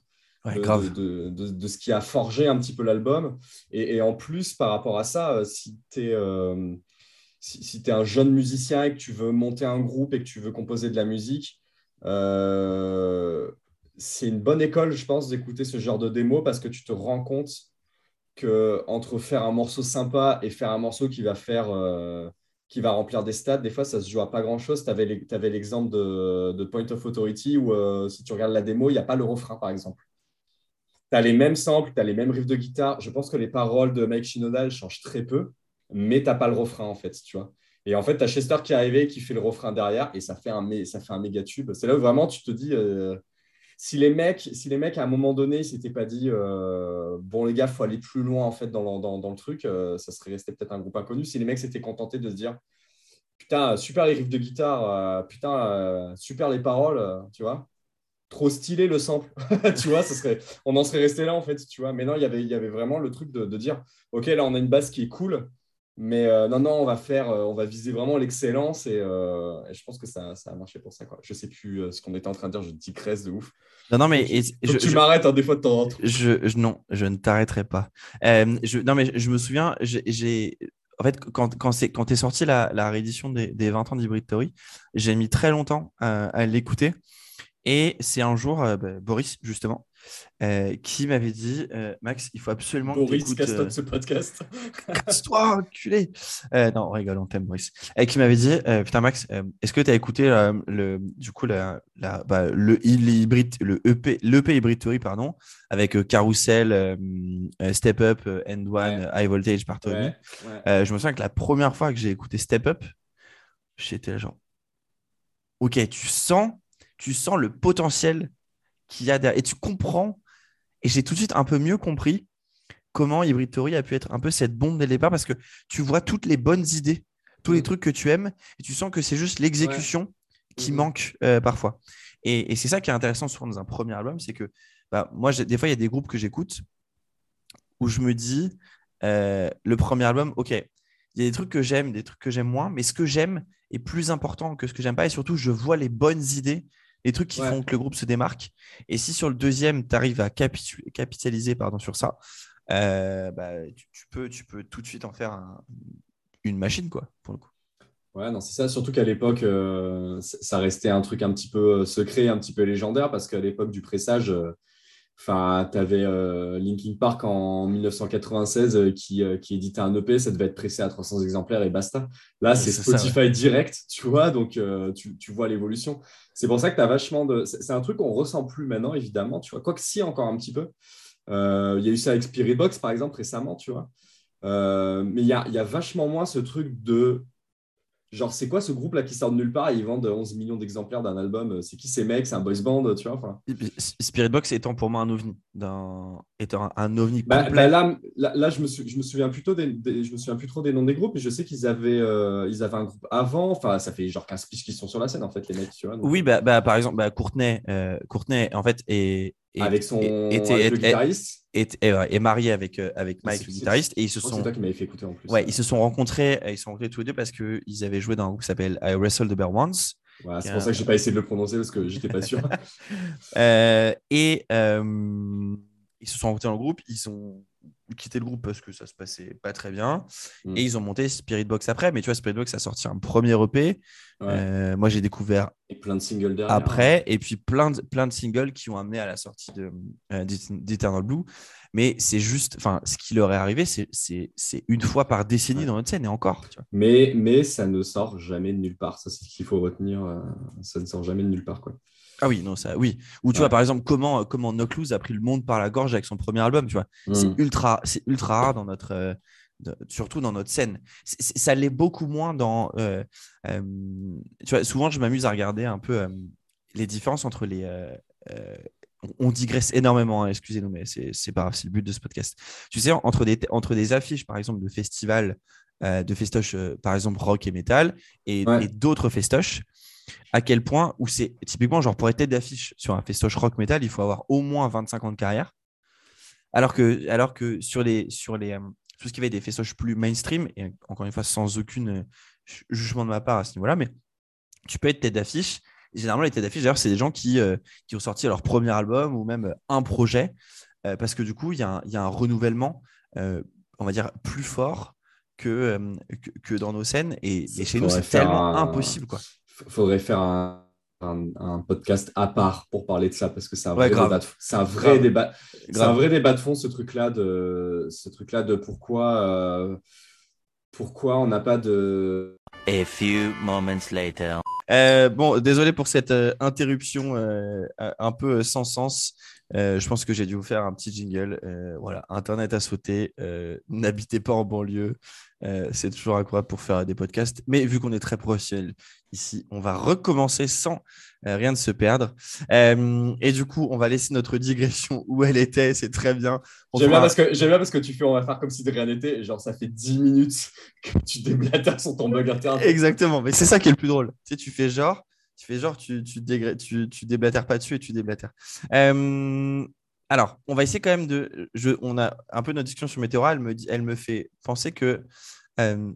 B: de, ce qui a forgé un petit peu l'album. Et, en plus, par rapport à ça, euh, si tu es, euh, si, es, un jeune musicien et que tu veux monter un groupe et que tu veux composer de la musique, c'est une bonne école, je pense, d'écouter ce genre de démo parce que tu te rends compte que entre faire un morceau sympa et faire un morceau qui va faire euh, qui va remplir des stats, des fois ça se joue à pas grand chose. Tu avais l'exemple de, Point of Authority où euh, si tu regardes la démo, il n'y a pas le refrain par exemple. Tu as les mêmes samples, tu as les mêmes riffs de guitare. Je pense que les paroles de Mike Shinoda changent très peu, mais tu n'as pas le refrain en fait, tu vois. Et en fait, tu as Chester qui est arrivé, qui fait le refrain derrière, et ça fait un, ça fait un méga tube. C'est là où vraiment tu te dis, euh, si, les mecs, si à un moment donné, ils s'étaient pas dit, euh, bon les gars, faut aller plus loin en fait dans, le truc, euh, ça serait resté peut-être un groupe inconnu. Si les mecs s'étaient contentés de se dire, putain, super les riffs de guitare, putain, super les paroles, tu vois trop stylé le sample, *laughs* tu vois, on en serait resté là en fait, tu vois. Mais non, il y avait, il y avait vraiment le truc de, de, dire, ok, là on a une basse qui est cool, mais euh, non, non, on va faire, euh, on va viser vraiment l'excellence et, euh, je pense que ça, ça, a marché pour ça. Quoi. Je sais plus ce qu'on était en train de dire, je dis crèse de ouf.
A: Non, non, mais
B: je, tu m'arrêtes hein, des fois de temps en temps.
A: Je, non, je ne t'arrêterai pas. je, non, mais je me souviens, j'ai. En fait, quand, quand, c'est, quand est sortie la, la réédition des, des 20 ans d'Hybrid Theory, j'ai mis très longtemps à l'écouter. Et c'est un jour, bah, Boris, justement, euh, qui m'avait dit euh, Max, il faut absolument.
B: Boris, casse-toi de ce podcast.
A: Casse-toi, enculé euh, Non, on rigole, on t'aime, Boris. Et qui m'avait dit Putain, Max, est-ce que tu as écouté le, du coup la, la, bah, le, hybride, le EP, l'EP Hybrid Theory, pardon, avec Carousel, Step Up, End One, High Voltage par Tony Je me souviens que la première fois que j'ai écouté Step Up, j'étais genre Ok, tu sens, tu sens le potentiel qu'il y a derrière. Et tu comprends, et j'ai tout de suite un peu mieux compris comment Hybrid Theory a pu être un peu cette bombe dès le départ parce que tu vois toutes les bonnes idées, tous les mm. trucs que tu aimes, et tu sens que c'est juste l'exécution qui mm-hmm. manque euh, parfois. Et, c'est ça qui est intéressant souvent dans un premier album, c'est que bah, moi, des fois, il y a des groupes que j'écoute où je me dis, euh, le premier album, ok, il y a des trucs que j'aime, des trucs que j'aime moins, mais ce que j'aime est plus important que ce que j'aime pas, et surtout, je vois les bonnes idées les trucs qui font que le groupe se démarque. Et si sur le deuxième, tu arrives à capitaliser pardon, sur ça, euh, bah, tu, peux, tu peux tout de suite en faire une machine, quoi, pour le coup.
B: Ouais, non, c'est ça. Surtout qu'à l'époque, euh, ça restait un truc un petit peu euh, secret, un petit peu légendaire, parce qu'à l'époque du pressage, Enfin, tu avais Linkin Park en 1996 qui, qui, éditait un EP, ça devait être pressé à 300 exemplaires et basta. Là, c'est Spotify direct, tu vois, donc tu, tu, vois l'évolution. C'est pour ça que tu as vachement de. C'est un truc qu'on ressent plus maintenant, évidemment, tu vois. Quoique si, encore un petit peu. Euh, il y a eu ça avec Spirit Box, par exemple, récemment, tu vois. Euh, mais il y a, y a, vachement moins ce truc de genre, c'est quoi ce groupe-là qui sort de nulle part et ils vendent 11 millions d'exemplaires d'un album C'est qui ces mecs? C'est un boys band, tu vois enfin...
A: Spirit Box étant pour moi un ovni, d'un... étant un, ovni
B: bah, bah là, là, je, me je me souviens plutôt des, je me souviens plus trop des noms des groupes, mais je sais qu'ils avaient, euh, ils avaient un groupe avant. Enfin, ça fait genre 15 piges qu'ils sont sur la scène, en fait, les mecs, tu vois.
A: Oui, bah, bah, par exemple, bah, Courtenay, euh, Courtenay, en fait, est,
B: avec son guitariste
A: et, marié avec, euh, avec Mike, le guitariste. Et ils se sont.
B: Toi qui m'avais fait écouter en plus.
A: Ouais, ils se sont rencontrés, ils sont rencontrés tous les deux parce qu'ils avaient joué dans un groupe qui s'appelle I Wrestle the Bear Once.
B: c'est pour ça que j'ai pas essayé de le prononcer parce que j'étais pas sûr. *laughs*
A: Euh, et euh, ils se sont rencontrés dans le groupe, ils ont quitté le groupe parce que ça se passait pas très bien. Mm. Et ils ont monté Spirit Box après. Mais tu vois, Spirit Box a sorti un premier EP. moi, j'ai découvert.
B: Et plein de singles derrière.
A: Après, et puis plein de, plein de singles qui ont amené à la sortie d'Eternal Blue. Mais c'est juste, enfin, ce qui leur est arrivé, c'est une fois par décennie dans notre scène et encore.
B: Mais, mais ça ne sort jamais de nulle part. Ça, c'est ce qu'il faut retenir. Euh, ça ne sort jamais de nulle part. Quoi.
A: Ah oui, non, ça, oui. Ou tu vois, par exemple, comment, comment a pris le monde par la gorge avec son premier album, tu vois. C'est mm. ultra, c'est ultra rare dans notre, euh, surtout dans notre scène. ça l'est beaucoup moins dans. Euh, tu vois, souvent, je m'amuse à regarder un peu les différences entre les on digresse énormément, hein, excusez-nous, mais c'est pas grave, c'est le but de ce podcast. Tu sais, entre des, entre des affiches, par exemple, de festivals, euh, de festoches, euh, par exemple, rock et metal, et, d'autres festoches, à quel point, où c'est typiquement, genre, pour être tête d'affiche sur un festoche rock metal, il faut avoir au moins 25 ans de carrière. Alors que, alors que sur, les, sur les, euh, tout ce qui va être des festoches plus mainstream, et encore une fois, sans aucun jugement de ma part à ce niveau-là, mais tu peux être tête d'affiche généralement, les têtes d'affiche, d'ailleurs, c'est des gens qui, euh, qui ont sorti leur premier album ou même euh, un projet, euh, parce que du coup, il y, a un renouvellement, on va dire, plus fort que, que, dans nos scènes. Et, chez nous, c'est tellement impossible. Quoi.
B: Faudrait faire un, un, podcast à part pour parler de ça parce que c'est un,
A: Ouais,
B: vrai débat de- c'est un vrai débat. C'est un
A: Grave.
B: vrai débat de fond, ce truc-là de, ce truc-là de pourquoi, euh, pourquoi on n'a pas de.
C: A few moments later.
A: Euh, bon, désolé pour cette euh, interruption euh, un peu euh, sans sens. Euh, je pense que j'ai dû vous faire un petit jingle. Euh, voilà, Internet a sauté. Euh, N'habitez pas en banlieue. Euh, c'est toujours incroyable pour faire des podcasts. Mais vu qu'on est très professionnel ici, on va recommencer sans euh, rien de se perdre. Euh, et du coup, on va laisser notre digression où elle était. C'est très bien.
B: J'aime bien, parce que, j'aime bien parce que tu fais, on va faire comme si de rien n'était. Genre, ça fait 10 minutes que tu déblatères sur ton bug interne.
A: Exactement, mais c'est ça qui est le plus drôle. Tu sais, tu fais genre, tu fais genre, tu, tu, dégra- tu, tu déblatères pas dessus et tu déblatères. Euh, alors, on va essayer quand même de. Je, on a un peu notre discussion sur Météora, elle me, dit, elle me fait penser que euh,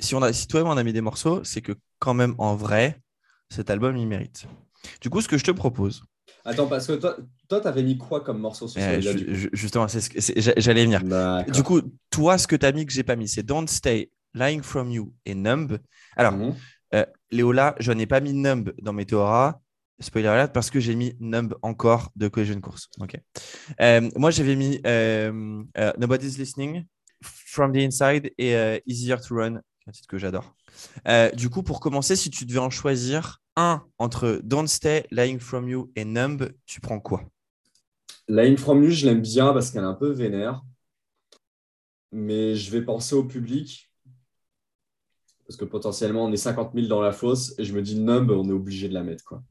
A: si, on a, si toi et moi on a mis des morceaux, c'est que quand même en vrai, cet album il mérite. Du coup, ce que je te propose,
B: Attends, parce que toi, toi, t'avais mis quoi comme morceau sur
A: euh,
B: coup?
A: ju- justement, c'est ce j'allais venir. Du coup, toi, ce que tu as mis que j'ai pas mis, c'est Don't Stay, Lying From You et Numb. Alors,
B: Mhm.
A: Euh, Léola, je n'ai pas mis Numb dans Meteora. Spoiler alert, parce que j'ai mis Numb encore de Collision Course. Ok. Euh, moi, j'avais mis euh, Nobody's Listening, From the Inside et Easier to Run, un titre que j'adore. Euh, du coup, pour commencer, si tu devais en choisir un entre Don't Stay, Lying From You et Numb, tu prends quoi?
B: Line from You, je l'aime bien parce qu'elle est un peu vénère. Mais je vais penser au public. Parce que potentiellement, on est 50 000 dans la fosse. Et je me dis, Numb, on est obligé de la mettre. quoi.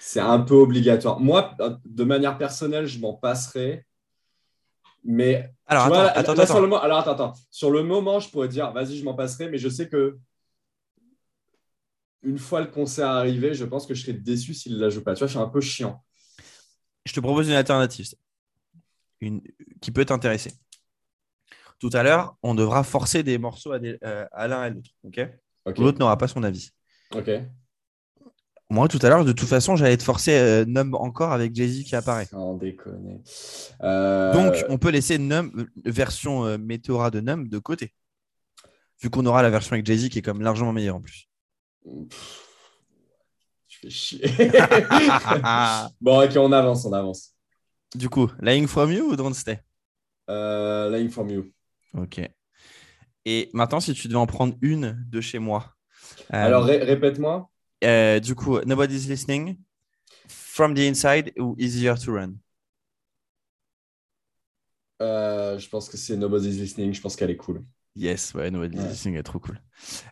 B: C'est un peu obligatoire. Moi, de manière personnelle, je m'en passerai. Mais
A: Alors,
B: tu
A: attends,
B: vois,
A: attends,
B: là,
A: attends.
B: Sur le, alors, attends, attends. Sur le moment, je pourrais dire, vas-y, je m'en passerai. Mais je sais que une fois le concert arrivé, je pense que je serais déçu s'il ne la joue pas. Tu vois, je suis un peu chiant.
A: Je te propose une alternative une, qui peut t'intéresser. Tout à l'heure, on devra forcer des morceaux à, des- euh, à l'un et à l'autre. ok. L'autre n'aura pas son avis.
B: Ok.
A: Moi, tout à l'heure, de toute façon, j'allais te forcer euh, Numb encore avec Jay-Z qui apparaît.
B: Sans déconner. Euh,
A: Donc, on peut laisser Numb, euh, version euh, Meteora de Numb de côté. Vu qu'on aura la version avec Jay-Z qui est comme largement meilleure en plus.
B: pff, Tu fais chier. *laughs* bon, ok, on avance, on avance.
A: du coup, Lying From You ou Don't Stay?
B: Euh, Lying from you.
A: Ok. Et maintenant, si tu devais en prendre une de chez moi.
B: Alors, ré- répète-moi.
A: Euh, du coup, Nobody's Listening, From the Inside ou Easier to Run?
B: Euh, je pense que c'est Nobody's Listening. Je pense qu'elle est cool.
A: Yes, ouais, Nobody's
B: Ouais.
A: Listening est trop cool.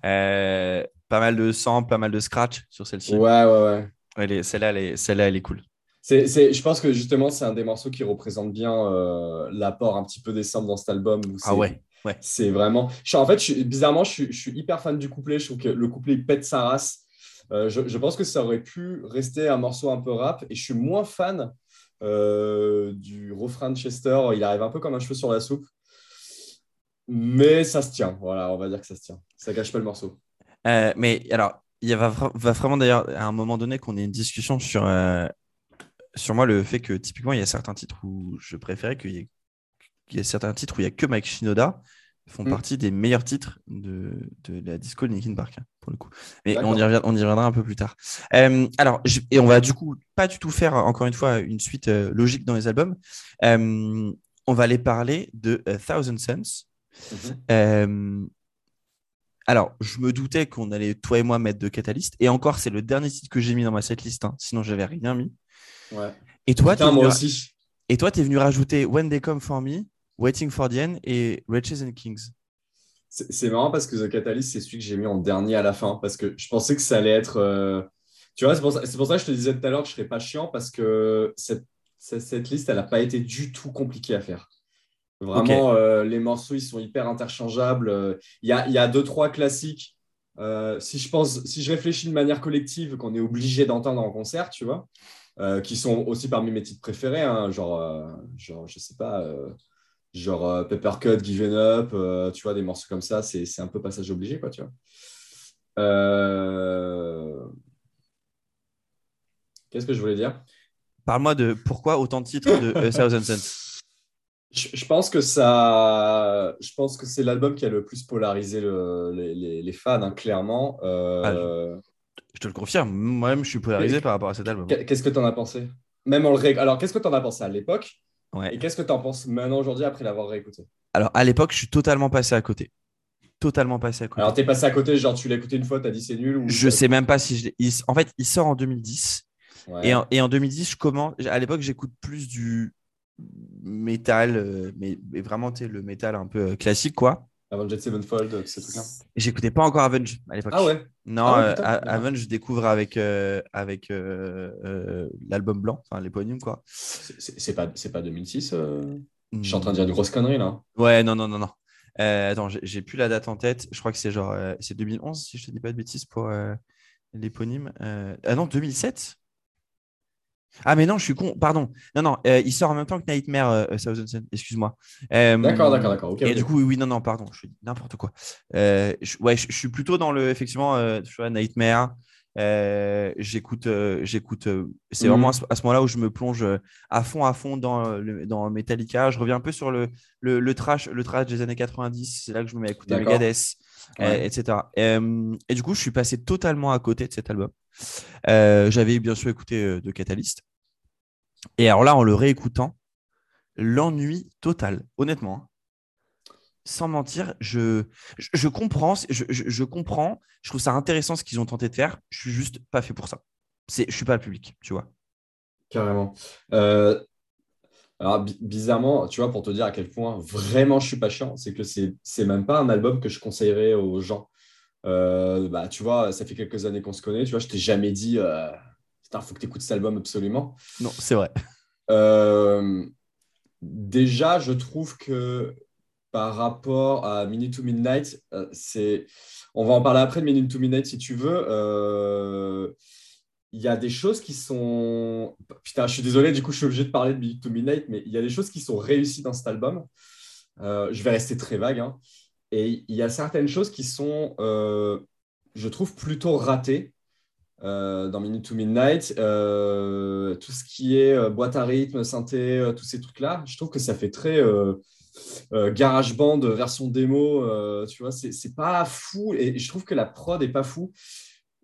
A: Euh, pas mal de samples, pas mal de scratch sur celle-ci.
B: Ouais, ouais, ouais.
A: Celle-là, elle, est- celle-là, elle est cool.
B: C'est, c'est- je pense que justement, c'est un des morceaux qui représente bien euh, l'apport un petit peu des samples dans cet album. où
A: Ah ouais, ouais.
B: C'est vraiment. je en fait, je bizarrement, je suis, je suis hyper fan du couplet. Je trouve que le couplet pète sa race. Euh, je, pense que ça aurait pu rester un morceau un peu rap. Et je suis moins fan euh, du refrain de Chester. Il arrive un peu comme un cheveu sur la soupe. Mais ça se tient. Voilà, on va dire que ça se tient. Ça gâche pas le morceau.
A: Euh, mais alors, il va, va vraiment d'ailleurs à un moment donné qu'on ait une discussion sur, sur moi le fait que typiquement il y a certains titres où je préférais qu'il y ait, qu'il y ait certains titres où il y a que Mike Shinoda font
B: Mm.
A: partie des meilleurs titres de, de la disco de Linkin Park hein, pour le coup. Mais on y, revient- on y reviendra un peu plus tard. Euh, alors, je- et on va du coup pas du tout faire encore une fois une suite euh, logique dans les albums. Euh, on va aller parler de Thousand Suns. Euh, alors, je me doutais qu'on allait, toi et moi, mettre de Catalyst. Et encore, c'est le dernier titre que j'ai mis dans ma setlist. Hein. Sinon, j'avais rien mis.
B: Ouais.
A: Et toi,
B: Putain,
A: t'es
B: moi
A: venu,
B: aussi.
A: et toi, t'es venu rajouter When They Come For Me, Waiting For The End et Riches and Kings.
B: C'est marrant parce que The Catalyst, c'est celui que j'ai mis en dernier à la fin parce que je pensais que ça allait être. euh, Tu vois, c'est pour, ça- c'est pour ça que je te disais tout à l'heure que je ne serais pas chiant parce que cette, cette, cette liste, elle n'a pas été du tout compliquée à faire. Vraiment, euh, les morceaux, ils sont hyper interchangeables. Euh, Il y, a, y a deux, trois classiques. Euh, si, je pense, si je réfléchis de manière collective, qu'on est obligé d'entendre en concert, tu vois, qui sont aussi parmi mes titres préférés, hein, genre, genre, je sais pas. Genre euh, Peppercut, Given Up, euh, tu vois, des morceaux comme ça, c'est c'est un peu passage obligé, quoi, tu vois. Euh, Qu'est-ce que je voulais dire?
A: Parle-moi de pourquoi autant de titres de A Thousand Suns. *laughs*
B: je, je pense que ça, je pense que c'est l'album qui a le plus polarisé le- les, les- les fans, hein, clairement. Euh,
A: Je te le confirme. Moi-même, je suis polarisé par rapport à cet album.
B: Qu'est-ce que tu en as pensé? Même en le ré... Alors, qu'est-ce que tu en as pensé à l'époque?
A: Ouais.
B: Et qu'est-ce que tu en penses maintenant, aujourd'hui, après l'avoir réécouté?
A: Alors, à l'époque, je suis totalement passé à côté. Totalement passé à côté.
B: Alors, t'es passé à côté, genre, tu l'as écouté une fois, t'as dit c'est nul ou...
A: Je sais même pas si je l'ai- il- En fait, il sort en 2010.
B: Ouais.
A: Et, en, et en 2010, je commence. À l'époque, j'écoute plus du métal, euh, mais, mais vraiment, le métal un peu euh, classique, quoi.
B: Avenged Sevenfold, tous ces trucs-là.
A: J'écoutais pas encore Avenge à l'époque.
B: Ah ouais
A: Non,
B: Ah ouais,
A: euh,
B: putain,
A: A-
B: d'accord.
A: Avenge, je découvre avec, euh, avec euh, euh, l'album blanc, enfin l'éponyme, quoi.
B: C'est pas, pas 2006 euh
A: Hmm.
B: Je suis en train de dire une grosse connerie, là.
A: Ouais, non, non, non, non. Euh, attends, j'ai- plus la date en tête. Je crois que c'est genre. euh, c'est 2011, si je te dis pas de bêtises, pour euh, l'éponyme. Euh, ah non, 2007 Ah, mais non, je suis con. Pardon. Non, non, euh, il sort en même temps que Nightmare, euh, Thousand Sun. Excuse-moi. Euh,
B: D'accord, d'accord, d'accord. ok,
A: Et du coup, oui, non, non, pardon, je dis n'importe quoi. Euh, je, ouais, je, je suis plutôt dans le, effectivement, euh, tu vois, Nightmare. Euh, j'écoute, euh, j'écoute. euh, c'est vraiment à ce, à ce moment-là où je me plonge à fond, à fond dans, le, dans Metallica. Je reviens un peu sur le, le, le trash, le trash des années 90. C'est là que je me mets à écouter. Megadeth,
B: Ouais.
A: etc. Et du coup, je suis passé totalement à côté de cet album. Euh, J'avais bien sûr écouté de Catalyst. Et alors là, en le réécoutant, l'ennui total, honnêtement. Sans mentir, je, je, je comprends, je, je, comprends, je trouve ça intéressant ce qu'ils ont tenté de faire. Je suis juste pas fait pour ça. C'est, je suis pas le public, tu vois.
B: Carrément. Euh, alors, bi- bizarrement, tu vois, pour te dire à quel point vraiment je suis pas chiant, c'est que c'est c'est même pas un album que je conseillerais aux gens. Euh, bah, tu vois, ça fait quelques années qu'on se connaît, tu vois, je t'ai jamais dit, euh, putain, faut que tu écoutes cet album absolument.
A: Non, c'est vrai.
B: Euh, déjà, je trouve que par rapport à Minute to Midnight, euh, c'est... on va en parler après de Minute to Midnight si tu veux. Euh, Il y a des choses qui sont. Putain, je suis désolé, du coup, je suis obligé de parler de Minute to Midnight, mais il y a des choses qui sont réussies dans cet album. Euh, je vais rester très vague. hein. Et il y a certaines choses qui sont, je trouve, plutôt ratées dans Minute to Midnight. Tout ce qui est boîte à rythme, synthé, tous ces trucs-là, je trouve que ça fait très euh, euh, garage band version démo. euh, tu vois, c'est c'est pas fou. Et je trouve que la prod est pas fou,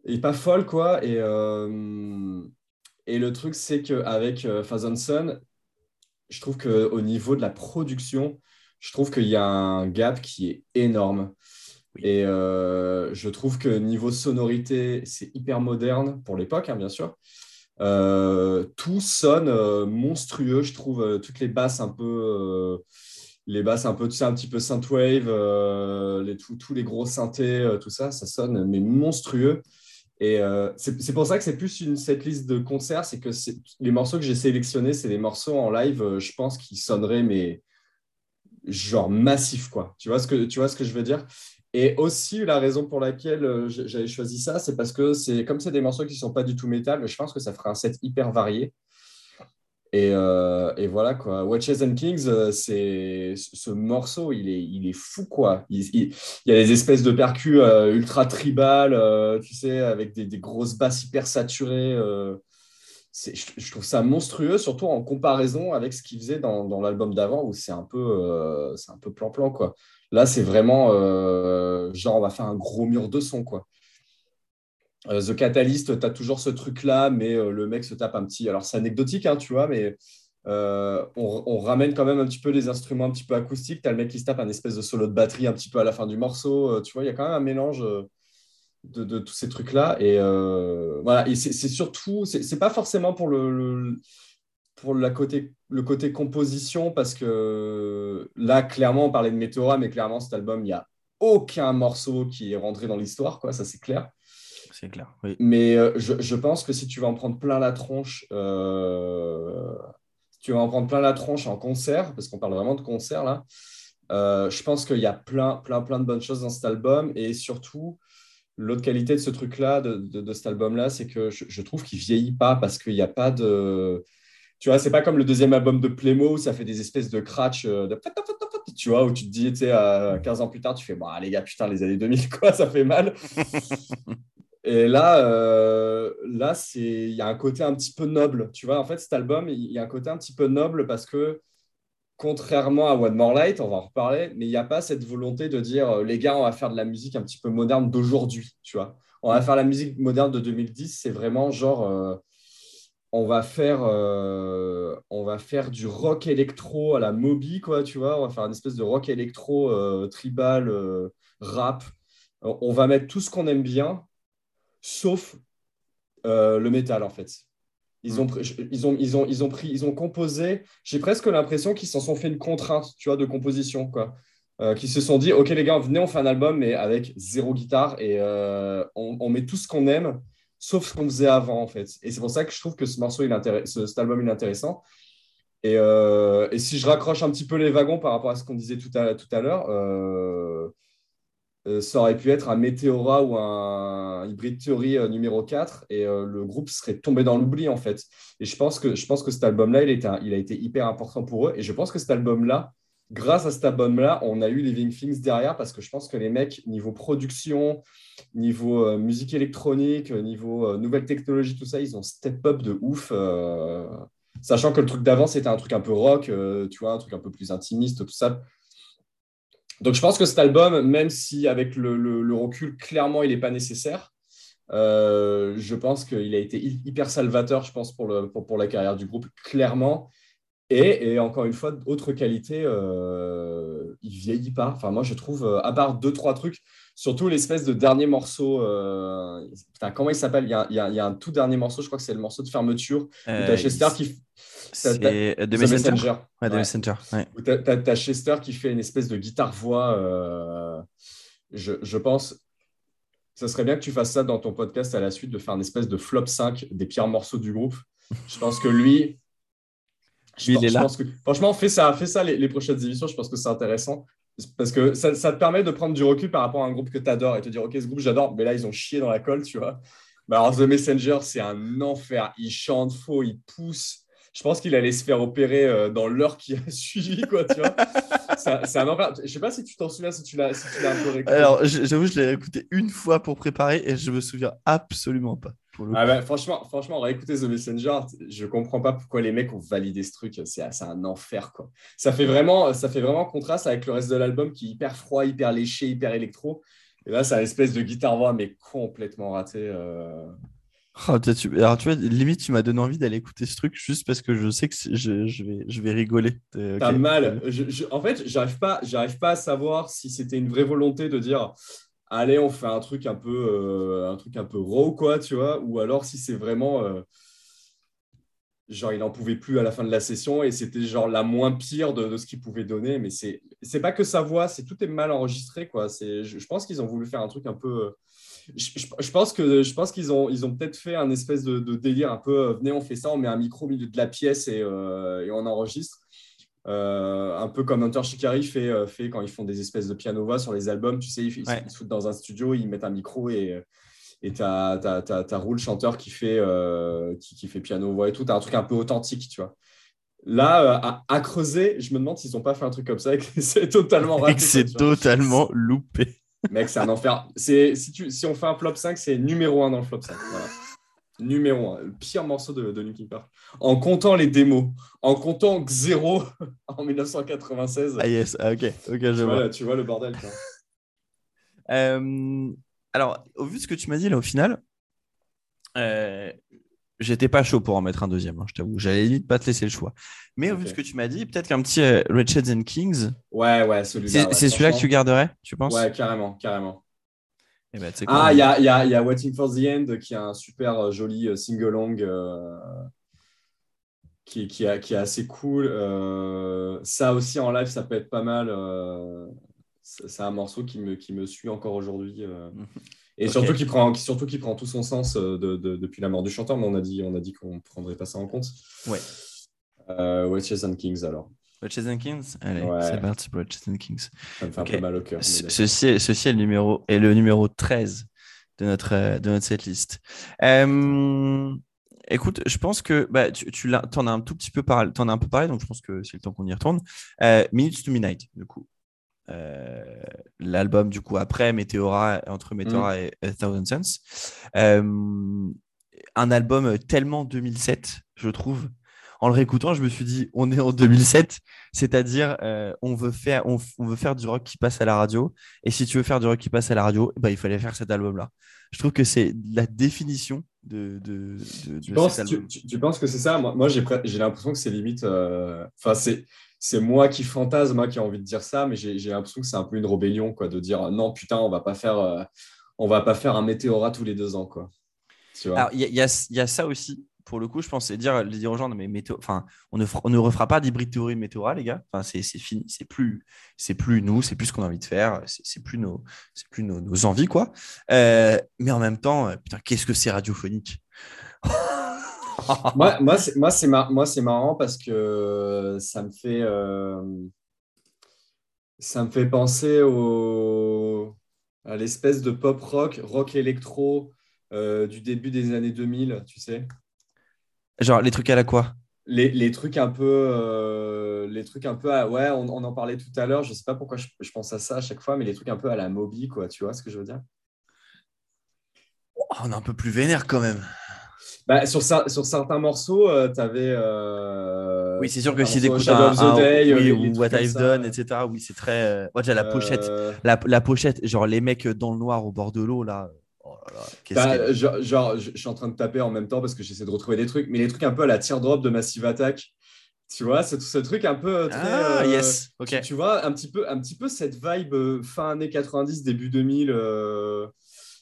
B: est pas folle, quoi. Et, euh, et le truc, c'est qu'avec euh, Thousand Sun, je trouve qu'au niveau de la production, je trouve qu'il y a un gap qui est énorme.
A: Oui.
B: Et je trouve que niveau sonorité, c'est hyper moderne pour l'époque, hein, bien sûr. Tout sonne monstrueux, je trouve. toutes les basses un peu, les basses un peu, un petit peu synthwave, euh, tous- les gros synthés, euh, tout ça, ça sonne mais monstrueux. Et euh, c'est pour ça que c'est plus une cette liste de concerts, c'est que les morceaux que j'ai sélectionnés, c'est des morceaux en live, euh, je pense, qui sonneraient mais genre massif quoi. Tu vois ce que tu vois ce que je veux dire? Et aussi la raison pour laquelle j'avais choisi ça, c'est parce que comme c'est des morceaux qui sont pas du tout métal, je pense que ça ferait un set hyper varié. Et, euh, et voilà quoi. Watches and Kings, euh, c'est ce morceau, il est, il est fou quoi. Il, y a des espèces de percus euh, ultra tribal, euh, tu sais, avec des, grosses basses hyper saturées. je, trouve ça monstrueux, surtout en comparaison avec ce qu'il faisait dans, l'album d'avant, où c'est un peu, c'est un peu plan-plan quoi. Là, c'est vraiment genre on va faire un gros mur de son quoi. Euh, The Catalyst, tu as toujours ce truc-là, mais euh, le mec se tape un petit. Alors, c'est anecdotique, hein, tu vois, mais euh, on, ramène quand même un petit peu les instruments un petit peu acoustiques. Tu as le mec qui se tape un espèce de solo de batterie un petit peu à la fin du morceau. Tu vois, il y a quand même un mélange de, tous ces trucs-là. Et voilà, et c'est surtout, c'est pas forcément pour le, le- pour la côté, le côté composition, parce que là, clairement, on parlait de Meteora, mais clairement, cet album, il n'y a aucun morceau qui est rentré dans l'histoire, quoi, ça c'est clair.
A: C'est clair. Oui.
B: Mais euh, je, je pense que si tu vas en prendre plein la tronche, euh, si tu vas en prendre plein la tronche en concert, parce qu'on parle vraiment de concert là, euh, je pense qu'il y a plein, plein, plein de bonnes choses dans cet album. Et surtout, l'autre qualité de ce truc-là, de, de, de cet album-là, c'est que je, je trouve qu'il vieillit pas parce qu'il n'y a pas de. Tu vois, c'est pas comme le deuxième album de Playmo où ça fait des espèces de cratch de tu vois, où tu te dis, tu sais, à 15 ans plus tard, tu fais, bon, les gars, putain, les années 2000, *laughs* quoi, ça fait mal. *laughs* Et là, euh, là c'est, il y a un côté un petit peu noble. Tu vois, en fait, cet album, il y a un côté un petit peu noble parce que, contrairement à One More Light, on va en reparler, mais il n'y a pas cette volonté de dire, euh, les gars, on va faire de la musique un petit peu moderne d'aujourd'hui, tu vois. on va faire la musique moderne de 2010, c'est vraiment genre, euh, on, va faire, euh, on va faire du rock électro à la Moby, quoi, tu vois. On va faire une espèce de rock électro tribal, rap. On va mettre tout ce qu'on aime bien, sauf le métal, en fait. Ils ont, mm. ils, ont, ils, ont, ils, ont pris, ils ont composé, j'ai presque l'impression qu'ils s'en sont fait une contrainte, tu vois, de composition, quoi. Euh, qui se sont dit Ok, les gars, venez, on fait un album, mais avec zéro guitare et euh, on, met tout ce qu'on aime, sauf ce qu'on faisait avant, en fait. Et c'est pour ça que je trouve que ce morceau, il ce, cet album, il est intéressant. Et, euh, et, si je raccroche un petit peu les wagons par rapport à ce qu'on disait tout à, tout à l'heure, ça aurait pu être un Meteora ou un Hybrid Theory numéro 4 et le groupe serait tombé dans l'oubli en fait. Et je pense que, je pense que cet album-là, il, il a été hyper important pour eux. Et je pense que cet album-là, grâce à cet album-là, on a eu Living Things derrière parce que je pense que les mecs, niveau production, niveau euh, musique électronique, euh, niveau euh, nouvelle technologie, tout ça, ils ont step up de ouf. sachant que le truc d'avant, c'était un truc un peu rock, tu vois, un truc un peu plus intimiste, tout ça. Donc je pense que cet album, même si avec le, recul, clairement, il n'est pas nécessaire, je pense qu'il a été hyper salvateur, je pense, pour, le, pour la carrière du groupe, clairement. Et, encore une fois, autre qualité, euh, il vieillit pas. Enfin, moi, je trouve, euh, à part deux, trois trucs, surtout l'espèce de dernier morceau. Euh, putain, comment il s'appelle? Il, il, y a un tout dernier morceau, je crois que c'est le morceau de fermeture.
A: Euh, as Chester qui. C'est The Messenger.
B: Ouais, The Messenger. Tu as, Chester qui fait une espèce de guitare-voix. Je, je, pense. Ça serait bien que tu fasses ça dans ton podcast à la suite, de faire une espèce de flop 5 des pires morceaux du groupe. Je pense que lui, il est là. franchement, fais ça, fais ça les, prochaines émissions. Je pense que c'est intéressant parce que ça, te permet de prendre du recul par rapport à un groupe que tu adores et te dire, OK, ce groupe, j'adore, mais là, ils ont chié dans la colle, tu vois. Mais alors, The Messenger, c'est un enfer. Il chante faux, il pousse. Je pense qu'il allait se faire opérer euh, dans l'heure qui a *laughs* suivi, quoi, tu vois. c'est un enfer. Je sais pas si tu t'en souviens, si tu l'as si un peu réécouté.
A: Alors, j'avoue, je l'ai écouté une fois pour préparer et je me souviens absolument pas.
B: Ah bah, franchement, franchement, on va écouter The Messenger. Je comprends pas pourquoi les mecs ont validé ce truc. C'est un enfer, quoi. Ça fait vraiment, ça fait vraiment contraste avec le reste de l'album qui est hyper froid, hyper léché, hyper électro. Et là, c'est une espèce de guitare voix, mais complètement raté. Euh. *laughs*
A: Oh, alors, tu vois, limite, tu m'as donné envie d'aller écouter ce truc juste parce que je sais que je, je vais, je vais rigoler.
B: T'as mal. en fait, j'arrive pas, pas à savoir si c'était une vraie volonté de dire allez, on fait un truc un peu, euh, un truc un peu raw, quoi, tu vois, ou alors si c'est vraiment, euh, genre, il n'en pouvait plus à la fin de la session et c'était genre la moins pire de, ce qu'il pouvait donner, mais c'est, pas que sa voix, c'est tout est mal enregistré, quoi. C'est, je, pense qu'ils ont voulu faire un truc un peu. Euh, je, pense que je pense qu'ils ont, ils ont peut-être fait un espèce de, délire un peu. venez, on fait ça, on met un micro au milieu de la pièce et, et on enregistre. Euh, un peu comme Hunter Shikari fait, euh, fait quand ils font des espèces de piano sur les albums. Tu sais, ils, se foutent dans un studio, ils mettent un micro et et tu as, le chanteur qui fait, euh, qui, fait piano-voix et tout. Tu as un truc un peu authentique, tu vois. Là, à, creuser, je me demande s'ils n'ont pas fait un truc comme ça et que *laughs* c'est totalement raté.
A: c'est totalement loupé.
B: Mec, c'est un enfer. Si, tu, si on fait un flop 5, c'est numéro 1 dans le flop 5. Voilà numéro un, le pire morceau de, de Linkin Park. En comptant les démos, en comptant Xero *laughs* en 1996.
A: Ah yes, ah, ok, ok, je
B: tu
A: vois.
B: tu vois le bordel. *laughs*
A: Euh, alors, au vu de ce que tu m'as dit là, au final, euh, j'étais pas chaud pour en mettre un deuxième, hein, je t'avoue. J'allais limite pas te laisser le choix. Mais vu ce que tu m'as dit, peut-être qu'un petit euh, and Kings.
B: Ouais, ouais, celui-là.
A: C'est celui-là que tu garderais, tu penses?
B: Ouais, carrément, carrément.
A: Eh ben,
B: ah, il y a, y, a, y a, Waiting for the End qui a un super euh, joli euh, single-long euh, qui, qui, qui, est assez cool. ça aussi en live, ça peut être pas mal. c'est un morceau qui me, qui me suit encore aujourd'hui. Et surtout, qui prend, surtout qui prend tout son sens de, de, depuis la mort du chanteur, mais on a dit, on a dit qu'on ne prendrait pas ça en compte.
A: Ouais.
B: Witches and Kings alors.
A: Witches and Kings? Allez, c'est parti pour Witches and Kings.
B: Ça me fait un peu mal au cœur.
A: Ceci, ceci est, le numéro, est le numéro 13 de notre, de notre setlist. Euh, écoute, je pense que bah, tu, tu en as un tout petit peu parlé, en as un peu parlé, donc je pense que c'est le temps qu'on y retourne. Euh, Minutes to Midnight, du coup. Euh, l'album du coup après Meteora entre Meteora mm. et A Thousand Suns euh, un album tellement 2007 je trouve en le réécoutant, je me suis dit, on est en 2007, c'est-à-dire euh, on, veut faire, on, on, veut faire du rock qui passe à la radio. Et si tu veux faire du rock qui passe à la radio, bah, il fallait faire cet album-là. Je trouve que c'est la définition de, de, de,
B: tu, penses, tu, tu, penses, que c'est ça? Moi, moi j'ai l'impression que c'est limite. Euh, enfin, c'est c'est moi qui fantasme, moi qui ai envie de dire ça, mais j'ai l'impression que c'est un peu une rébellion, quoi, de dire non, putain, on va euh, va pas faire un météorat tous les deux ans.
A: Il y, a ça aussi pour le coup, je pensais dire, dire aux gens, mais météo, enfin, on ne, refera pas d'hybride théorie météora, les gars. Enfin, c'est fini, c'est plus, c'est plus nous, c'est plus ce qu'on a envie de faire, c'est plus nos, c'est plus nos, nos, envies, quoi. Euh, mais en même temps, euh, putain, qu'est-ce que c'est radiophonique? *laughs* *laughs*
B: Moi, moi, c'est, moi, c'est moi, c'est marrant parce que ça me fait, euh, ça me fait penser au, à l'espèce de pop rock, rock électro. du début des années 2000, tu sais.
A: Genre les trucs à la quoi?
B: Les, les, trucs un peu, euh, les trucs un peu, ouais, on, on, en parlait tout à l'heure. Je sais pas pourquoi je, je, pense à ça à chaque fois, mais les trucs un peu à la Moby, quoi. Tu vois ce que je veux dire?
A: Oh, On est un peu plus vénère quand même.
B: Bah, sur, sur certains morceaux, euh, tu avais. Euh,
A: oui, c'est sûr que si écoutes un, un Day, oui, ou What I've Done, etc. Oui, c'est très. Moi, déjà la pochette, la, la, pochette, genre les mecs dans le noir au bord de l'eau là.
B: Oh bah, genre, je, suis en train de taper en même temps parce que j'essaie de retrouver des trucs, mais les trucs un peu à la teardrop de Massive Attack. Tu vois, c'est ce truc un peu très.
A: Ah, euh, yes.
B: Tu, vois, un petit, peu, un petit peu cette vibe euh, fin années 90, début 2000. Euh,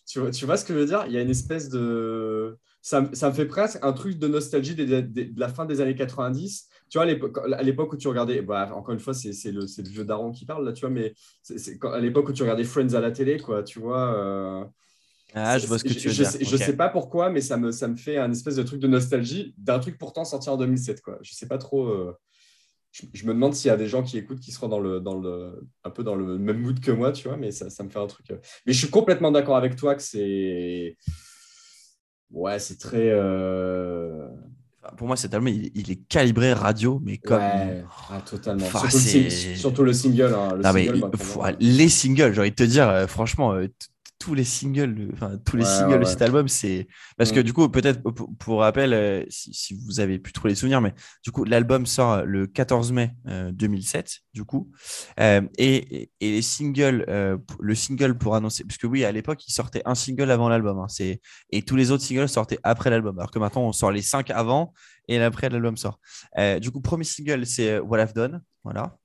B: tu, vois, tu vois ce que je veux dire? Il y a une espèce de. Ça, ça, me fait presque un truc de nostalgie de, de, la fin des années 90. Tu vois, à l'époque où tu regardais, bah, encore une fois, c'est le, le, vieux daron qui parle là, tu vois, mais à l'époque où tu regardais Friends à la télé, quoi, tu vois.
A: Ah, je vois ce que tu veux
B: je,
A: dire.
B: Je sais pas pourquoi, mais ça me, ça me fait un espèce de truc de nostalgie d'un truc pourtant sorti en 2007. Quoi. Je sais pas trop. Euh, je, me demande s'il y a des gens qui écoutent qui seront dans le, dans le, un peu dans le même mood que moi, tu vois, mais ça, ça me fait un truc. Euh. Mais je suis complètement d'accord avec toi que c'est. Ouais, c'est très. Euh,
A: pour moi, cet album, il, est calibré radio, mais comme. Ouais,
B: ah, totalement. surtout, le, surtout, le, single. Hein, le single
A: mais, les singles, j'ai envie de te dire, franchement, tous les singles, enfin tous les singles de cet album, c'est parce que mm. du coup peut-être pour, rappel, euh, si, vous avez pu trop les souvenirs, mais du coup l'album sort le 14 mai 2007, euh, du coup, euh, et, et, les singles, le single pour annoncer, parce que oui à l'époque il sortait un single avant l'album, hein, c'est et tous les autres singles sortaient après l'album, alors que maintenant on sort les cinq avant et après l'album sort. du coup premier single c'est What I've Done, voilà.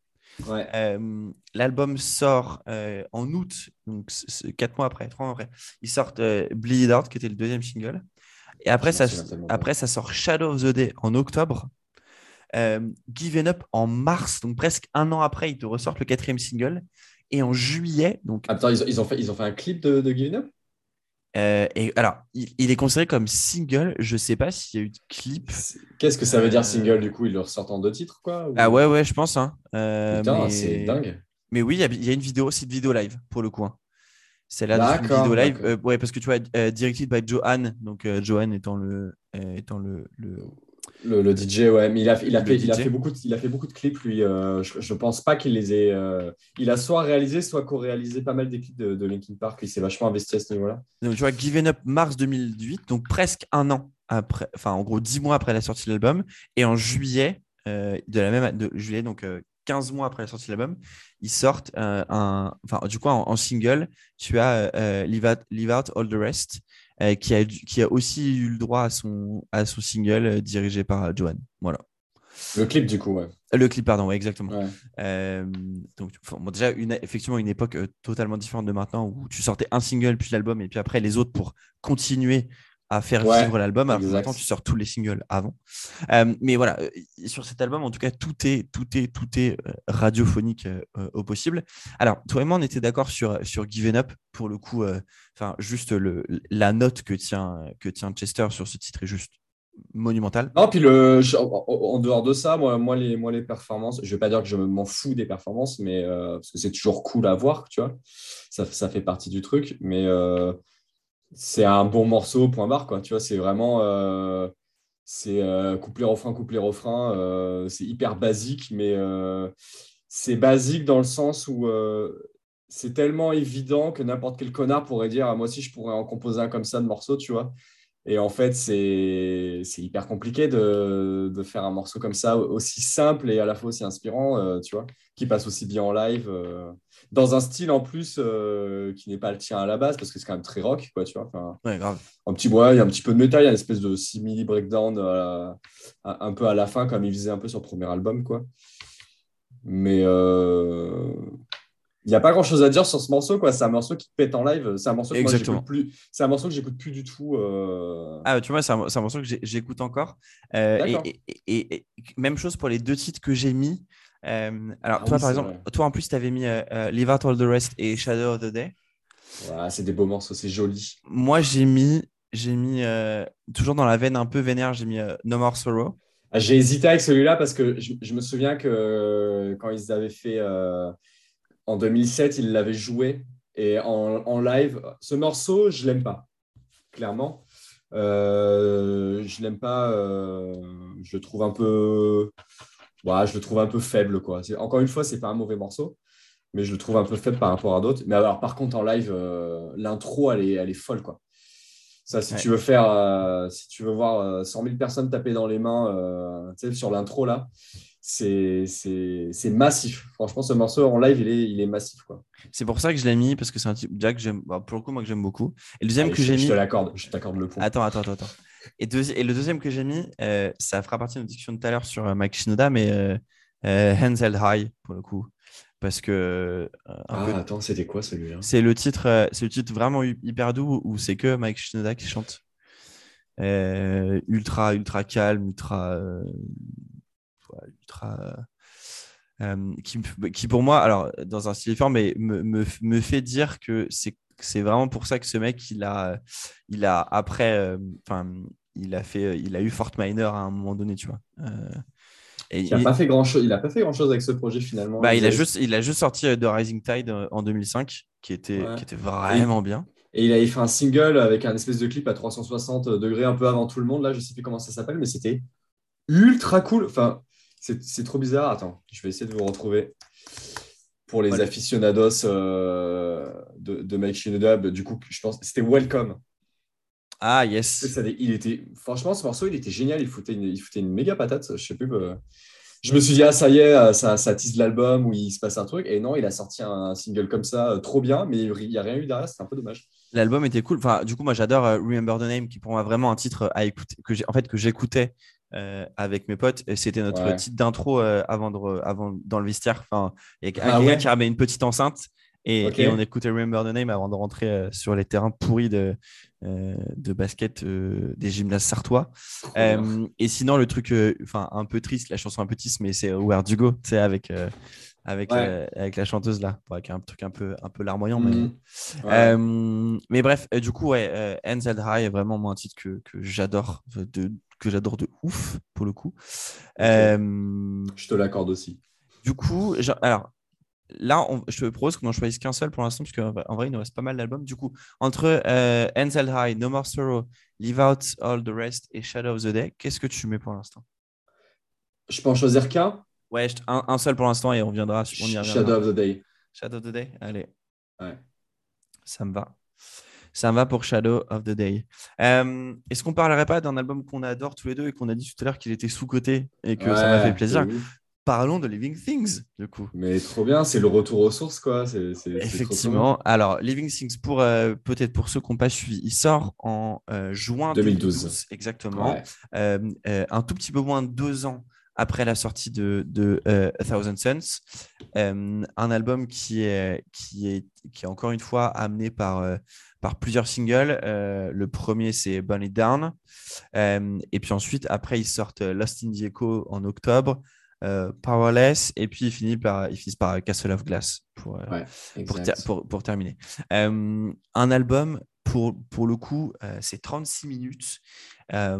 A: Euh, l'album sort euh, en août, donc quatre mois après, trois mois après. Ils sortent euh, Bleed Out, qui était le deuxième single. Et après, ça, après ça sort Shadow of the Day en octobre. Given Up en mars, donc presque un an après, ils te ressortent le quatrième single. Et en juillet, donc.
B: Attends, ils ont, fait, ils ont fait un clip de, de Given Up?
A: Euh, et alors, il, est considéré comme single. Je sais pas s'il y a eu de clip.
B: Qu'est-ce que ça veut dire euh, single du coup? Il le ressort en deux titres quoi
A: Ah ouais ouais, je pense. Hein.
B: Euh, Putain, c'est dingue.
A: Mais oui, il y, a une vidéo, c'est une vidéo live pour le coup. Hein. C'est là une vidéo live. ouais, parce que tu vois, directed by Johan, donc Johan étant le étant le, le
B: le, DJ, ouais, mais il a, il a, fait, il a, fait, beaucoup de, il a fait beaucoup de clips, lui. Euh, je ne pense pas qu'il les ait. Euh, il a soit réalisé, soit co-réalisé pas mal des clips de, de Linkin Park. Il s'est vachement investi à ce niveau-là.
A: Donc, tu vois, Given Up mars 2008, donc presque un an après, enfin, en gros, dix mois après la sortie de l'album. Et en juillet, euh, de la même de juillet, donc 15 mois après la sortie de l'album, ils sortent un. Enfin, du coup, en, single, tu as Leave out, Leave, out, All the Rest. Euh, qui, a, qui a aussi eu le droit à son, à son single euh, dirigé par euh, Johan. Voilà.
B: Le clip, du coup, ouais.
A: Le clip, pardon, ouais, exactement. donc, déjà, une, effectivement, une époque totalement différente de maintenant où tu sortais un single, puis l'album, et puis après les autres pour continuer à faire vivre l'album. Alors maintenant, tu sors tous les singles avant. Euh, mais voilà, euh, sur cet album, en tout cas, tout est, tout est, tout est euh, radiophonique au possible. Alors, toi et moi, on était d'accord sur, sur Given Up. Pour le coup, enfin, juste le, la note que tient, que tient Chester sur ce titre est juste monumentale.
B: Non, puis le, en dehors de ça, moi, moi, les, moi, les performances, je ne vais pas dire que je m'en fous des performances, mais parce que c'est toujours cool à voir, tu vois. Ça, ça fait partie du truc. Mais c'est un bon morceau, point barre, quoi. Tu vois, c'est vraiment. Euh, c'est euh, couplet, refrain, couplet, refrain. Euh, c'est hyper basique, mais c'est basique dans le sens où c'est tellement évident que n'importe quel connard pourrait dire ah, Moi aussi, je pourrais en composer un comme ça de morceau, tu vois. Et en fait, c'est hyper compliqué de, de faire un morceau comme ça, aussi simple et à la fois aussi inspirant, euh, tu vois, qui passe aussi bien en live, euh, dans un style en plus euh, qui n'est pas le tien à la base, parce que c'est quand même très rock, quoi, tu vois. Enfin,
A: Ouais, grave.
B: un petit bois, il y a un petit peu de métal, il y a une espèce de simili breakdown euh, à- un peu à la fin, comme il faisait un peu sur le premier album, quoi. Mais euh, il n'y a pas grand chose à dire sur ce morceau, quoi. C'est un morceau qui pète en live. C'est un morceau que j'écoute plus. C'est un morceau que j'écoute plus du tout. euh,
A: Ah, tu vois, c'est un, morceau que j'écoute encore. Euh, et,
B: D'accord.
A: et- et- et- même chose pour les deux titres que j'ai mis. Euh, alors,
B: Ah
A: toi,
B: oui,
A: par exemple,
B: vrai.
A: toi en plus, tu avais mis euh, euh, Leave Out All the Rest et Shadow of the Day.
B: voilà, c'est des beaux morceaux, c'est joli.
A: Moi, j'ai mis, j'ai mis euh, toujours dans la veine un peu vénère, j'ai mis euh, No More Sorrow.
B: Ah, J'ai hésité avec celui-là parce que je, je me souviens que euh, quand ils avaient fait en 2007, ils l'avaient joué et en, en live, ce morceau, je l'aime pas, clairement. Je l'aime pas. je le trouve un peu, ouais, je le trouve un peu faible quoi. C'est- Encore une fois, c'est pas un mauvais morceau, mais je le trouve un peu faible par rapport à d'autres. Mais alors, par contre, en live, euh, l'intro, elle est, elle est folle quoi. Ça, si
A: Ouais.
B: tu veux faire, euh, si tu veux voir euh, 100 000 personnes taper dans les mains euh, sur l'intro là, c'est c'est- c'est massif. Franchement, ce morceau en live, il est, il est massif quoi.
A: C'est pour ça que je l'ai mis parce que c'est un type que j'aime, bah, pour le coup, moi que j'aime beaucoup. Et le deuxième
B: Allez,
A: que
B: je,
A: j'ai
B: je
A: mis,
B: te l'accorde, je t'accorde le point.
A: Attends, attends, attends. attends. Et, le deuxième que j'ai mis, euh, ça fera partie de notre discussion de tout à l'heure sur euh, Mike Shinoda, mais euh, euh, Hands Held High, pour le coup. Parce que
B: ah,
A: peu-
B: attends, c'était quoi celui-là?
A: C'est le titre, le titre vraiment hy- hyper doux où c'est que Mike Shinoda qui chante. Ultra, ultra calme, ultra. ultra qui, qui, pour moi, alors dans un style différent, mais me, me, me fait dire que c'est c'est vraiment pour ça que ce mec, il a, il a après, euh, enfin, il a fait, il a eu Fort Minor à un moment donné, tu vois. Euh, et
B: Il n'a
A: il-
B: pas fait grand chose. Il a pas fait grand chose avec ce projet finalement.
A: bah, il a juste, il a juste sorti euh, The Rising Tide euh, en 2005, qui était,
B: Ouais.
A: qui était vraiment bien.
B: Et il avait fait un single avec un espèce de clip à 360 degrés un peu avant tout le monde. Là, je sais plus comment ça s'appelle, mais c'était ultra cool. Enfin, c'est trop bizarre. Attends, je vais essayer de vous retrouver. Pour les
A: Voilà.
B: aficionados euh, de, de Mike Shinoda, bah, du coup, je pense c'était Welcome.
A: Ah yes.
B: Il était, franchement, ce morceau, il était génial. Il foutait une, il foutait une méga patate. Je sais plus. euh, Je me suis dit, ah, ça y est, euh, ça, ça tease l'album où il se passe un truc. Et non, il a sorti un single comme ça, euh, trop bien, mais il n'y a rien eu derrière. C'est un peu dommage.
A: L'album était cool. Enfin, du coup, moi, j'adore Remember the Name, qui pour moi vraiment un titre à écouter, que j'ai, en fait, que j'écoutais euh, avec mes potes. C'était notre
B: Ouais.
A: titre d'intro euh, avant, de re- avant dans le vestiaire. Enfin, il y a
B: Ah
A: quelqu'un
B: ouais
A: qui avait une petite enceinte. Et, on écoutait Remember the Name avant de rentrer euh, sur les terrains pourris de, de basket des gymnases sartois. Et sinon, le truc enfin un peu triste, la chanson un peu triste, mais c'est Where Do You Go, avec, avec,
B: Ouais.
A: euh, avec la chanteuse là, avec un truc un peu, un peu larmoyant. Mais.
B: Ouais.
A: euh, mais bref, du coup, ouais, euh, Hands High est vraiment moi, un titre que, que j'adore, de, que j'adore de ouf pour le coup. Euh,
B: Je te l'accorde aussi.
A: du coup, alors là, on- je te propose qu'on n'en choisisse qu'un seul pour l'instant, parce qu'en vrai, en vrai, il nous reste pas mal d'albums. Du coup, entre euh, Hands Held High, No More Sorrow, Leave Out All the Rest et Shadow of the Day, qu'est-ce que tu mets pour l'instant?
B: Je peux en choisir qu'un?
A: Ouais, un, un seul pour l'instant et on viendra. On y reviendra.
B: Shadow of the Day.
A: Shadow of the Day Allez.
B: Ouais.
A: Ça me va. Ça va pour Shadow of the Day. Euh, Est-ce qu'on parlerait pas d'un album qu'on adore tous les deux et qu'on a dit tout à l'heure qu'il était sous-coté et que ça m'a fait plaisir? Parlons de Living Things, du coup.
B: Mais trop bien, c'est le retour aux sources, quoi. Trop
A: Effectivement. Alors, Living Things, pour euh, peut-être pour ceux qui n'ont pas suivi, il sort en euh, juin
B: 2012.
A: 2012.
B: bien.
A: Exactement.
B: Ouais.
A: Un tout petit peu moins de deux ans après la sortie de, de euh, A Thousand Suns. Euh, un album qui est, qui, est, qui est encore une fois amené par, euh, par plusieurs singles. Euh, le premier, c'est Burn It Down. Euh, et puis ensuite, après, ils sortent Lost in the Echo en octobre. euh, Powerless et puis ils finissent par, ils finissent par Castle of Glass pour, euh,
B: Ouais,
A: pour,
B: exact.
A: ter- pour, pour terminer. Euh, un album, pour, pour le coup, euh, c'est 36 minutes. Euh,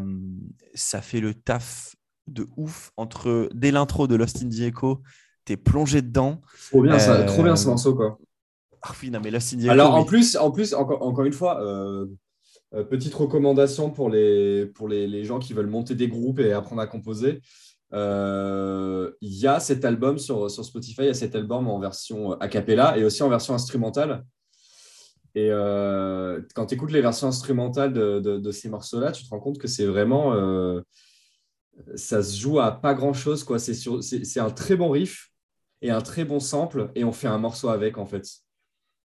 A: ça fait le taf de ouf entre dès l'intro de Lost in the Echo, t'es plongé dedans.
B: Trop bien, ça,
A: Euh,
B: trop bien ce morceau, quoi.
A: Ah oui, non, mais.
B: Alors, en plus, en plus encore, encore une fois, euh, euh, petite recommandation pour, les, pour les, les gens qui veulent monter des groupes et apprendre à composer. Euh, Il y a cet album sur, sur Spotify, il y a cet album en version a cappella et aussi en version instrumentale. Et euh, quand tu écoutes les versions instrumentales de, de, ces morceaux-là, tu te rends compte que c'est vraiment. Euh, ça se joue à pas grand-chose. C'est un très bon riff et un très bon sample, et on fait un morceau avec, en fait.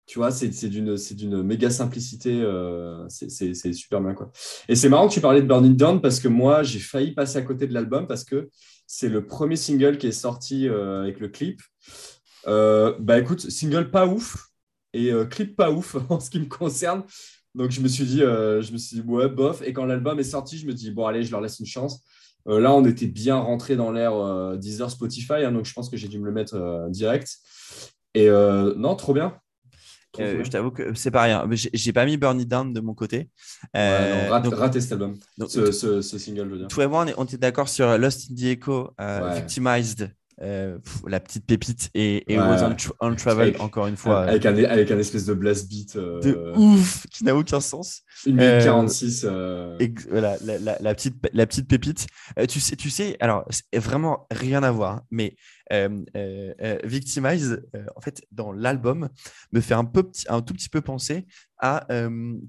B: Tu vois, c'est d'une méga simplicité. Euh, c'est super bien. Quoi. Et c'est marrant que tu parlais de Burning Down parce que moi, j'ai failli passer à côté de l'album parce que c'est le premier single qui est sorti avec le clip. bah écoute, single pas ouf, et euh, clip pas ouf *laughs* en ce qui me concerne. Donc je me suis dit, euh, je me suis dit ouais, bof. Et quand l'album est sorti, je me dis bon allez, je leur laisse une chance. Euh, là, on était bien rentré dans l'ère Deezer, Spotify, hein, donc je pense que j'ai dû me le mettre direct. Et non, trop bien.
A: Je t'avoue que c'est pas rien. J'ai pas mis Burn It Down de mon côté.
B: Ouais, raté cet album, ce, single, je veux dire.
A: Toi et moi, on était d'accord sur Lost in the Echo, Victimized, euh, la petite pépite et, et on, Travel, encore une fois.
B: Avec un, avec un espèce de blast beat. Euh,
A: de ouf, qui n'a aucun sens.
B: Une minute 46.
A: Euh, voilà, la, la, petite, la petite pépite. tu, sais, tu sais, alors, vraiment rien à voir, mais Victimize, en fait, dans l'album, me fait un, peu, un tout petit peu penser à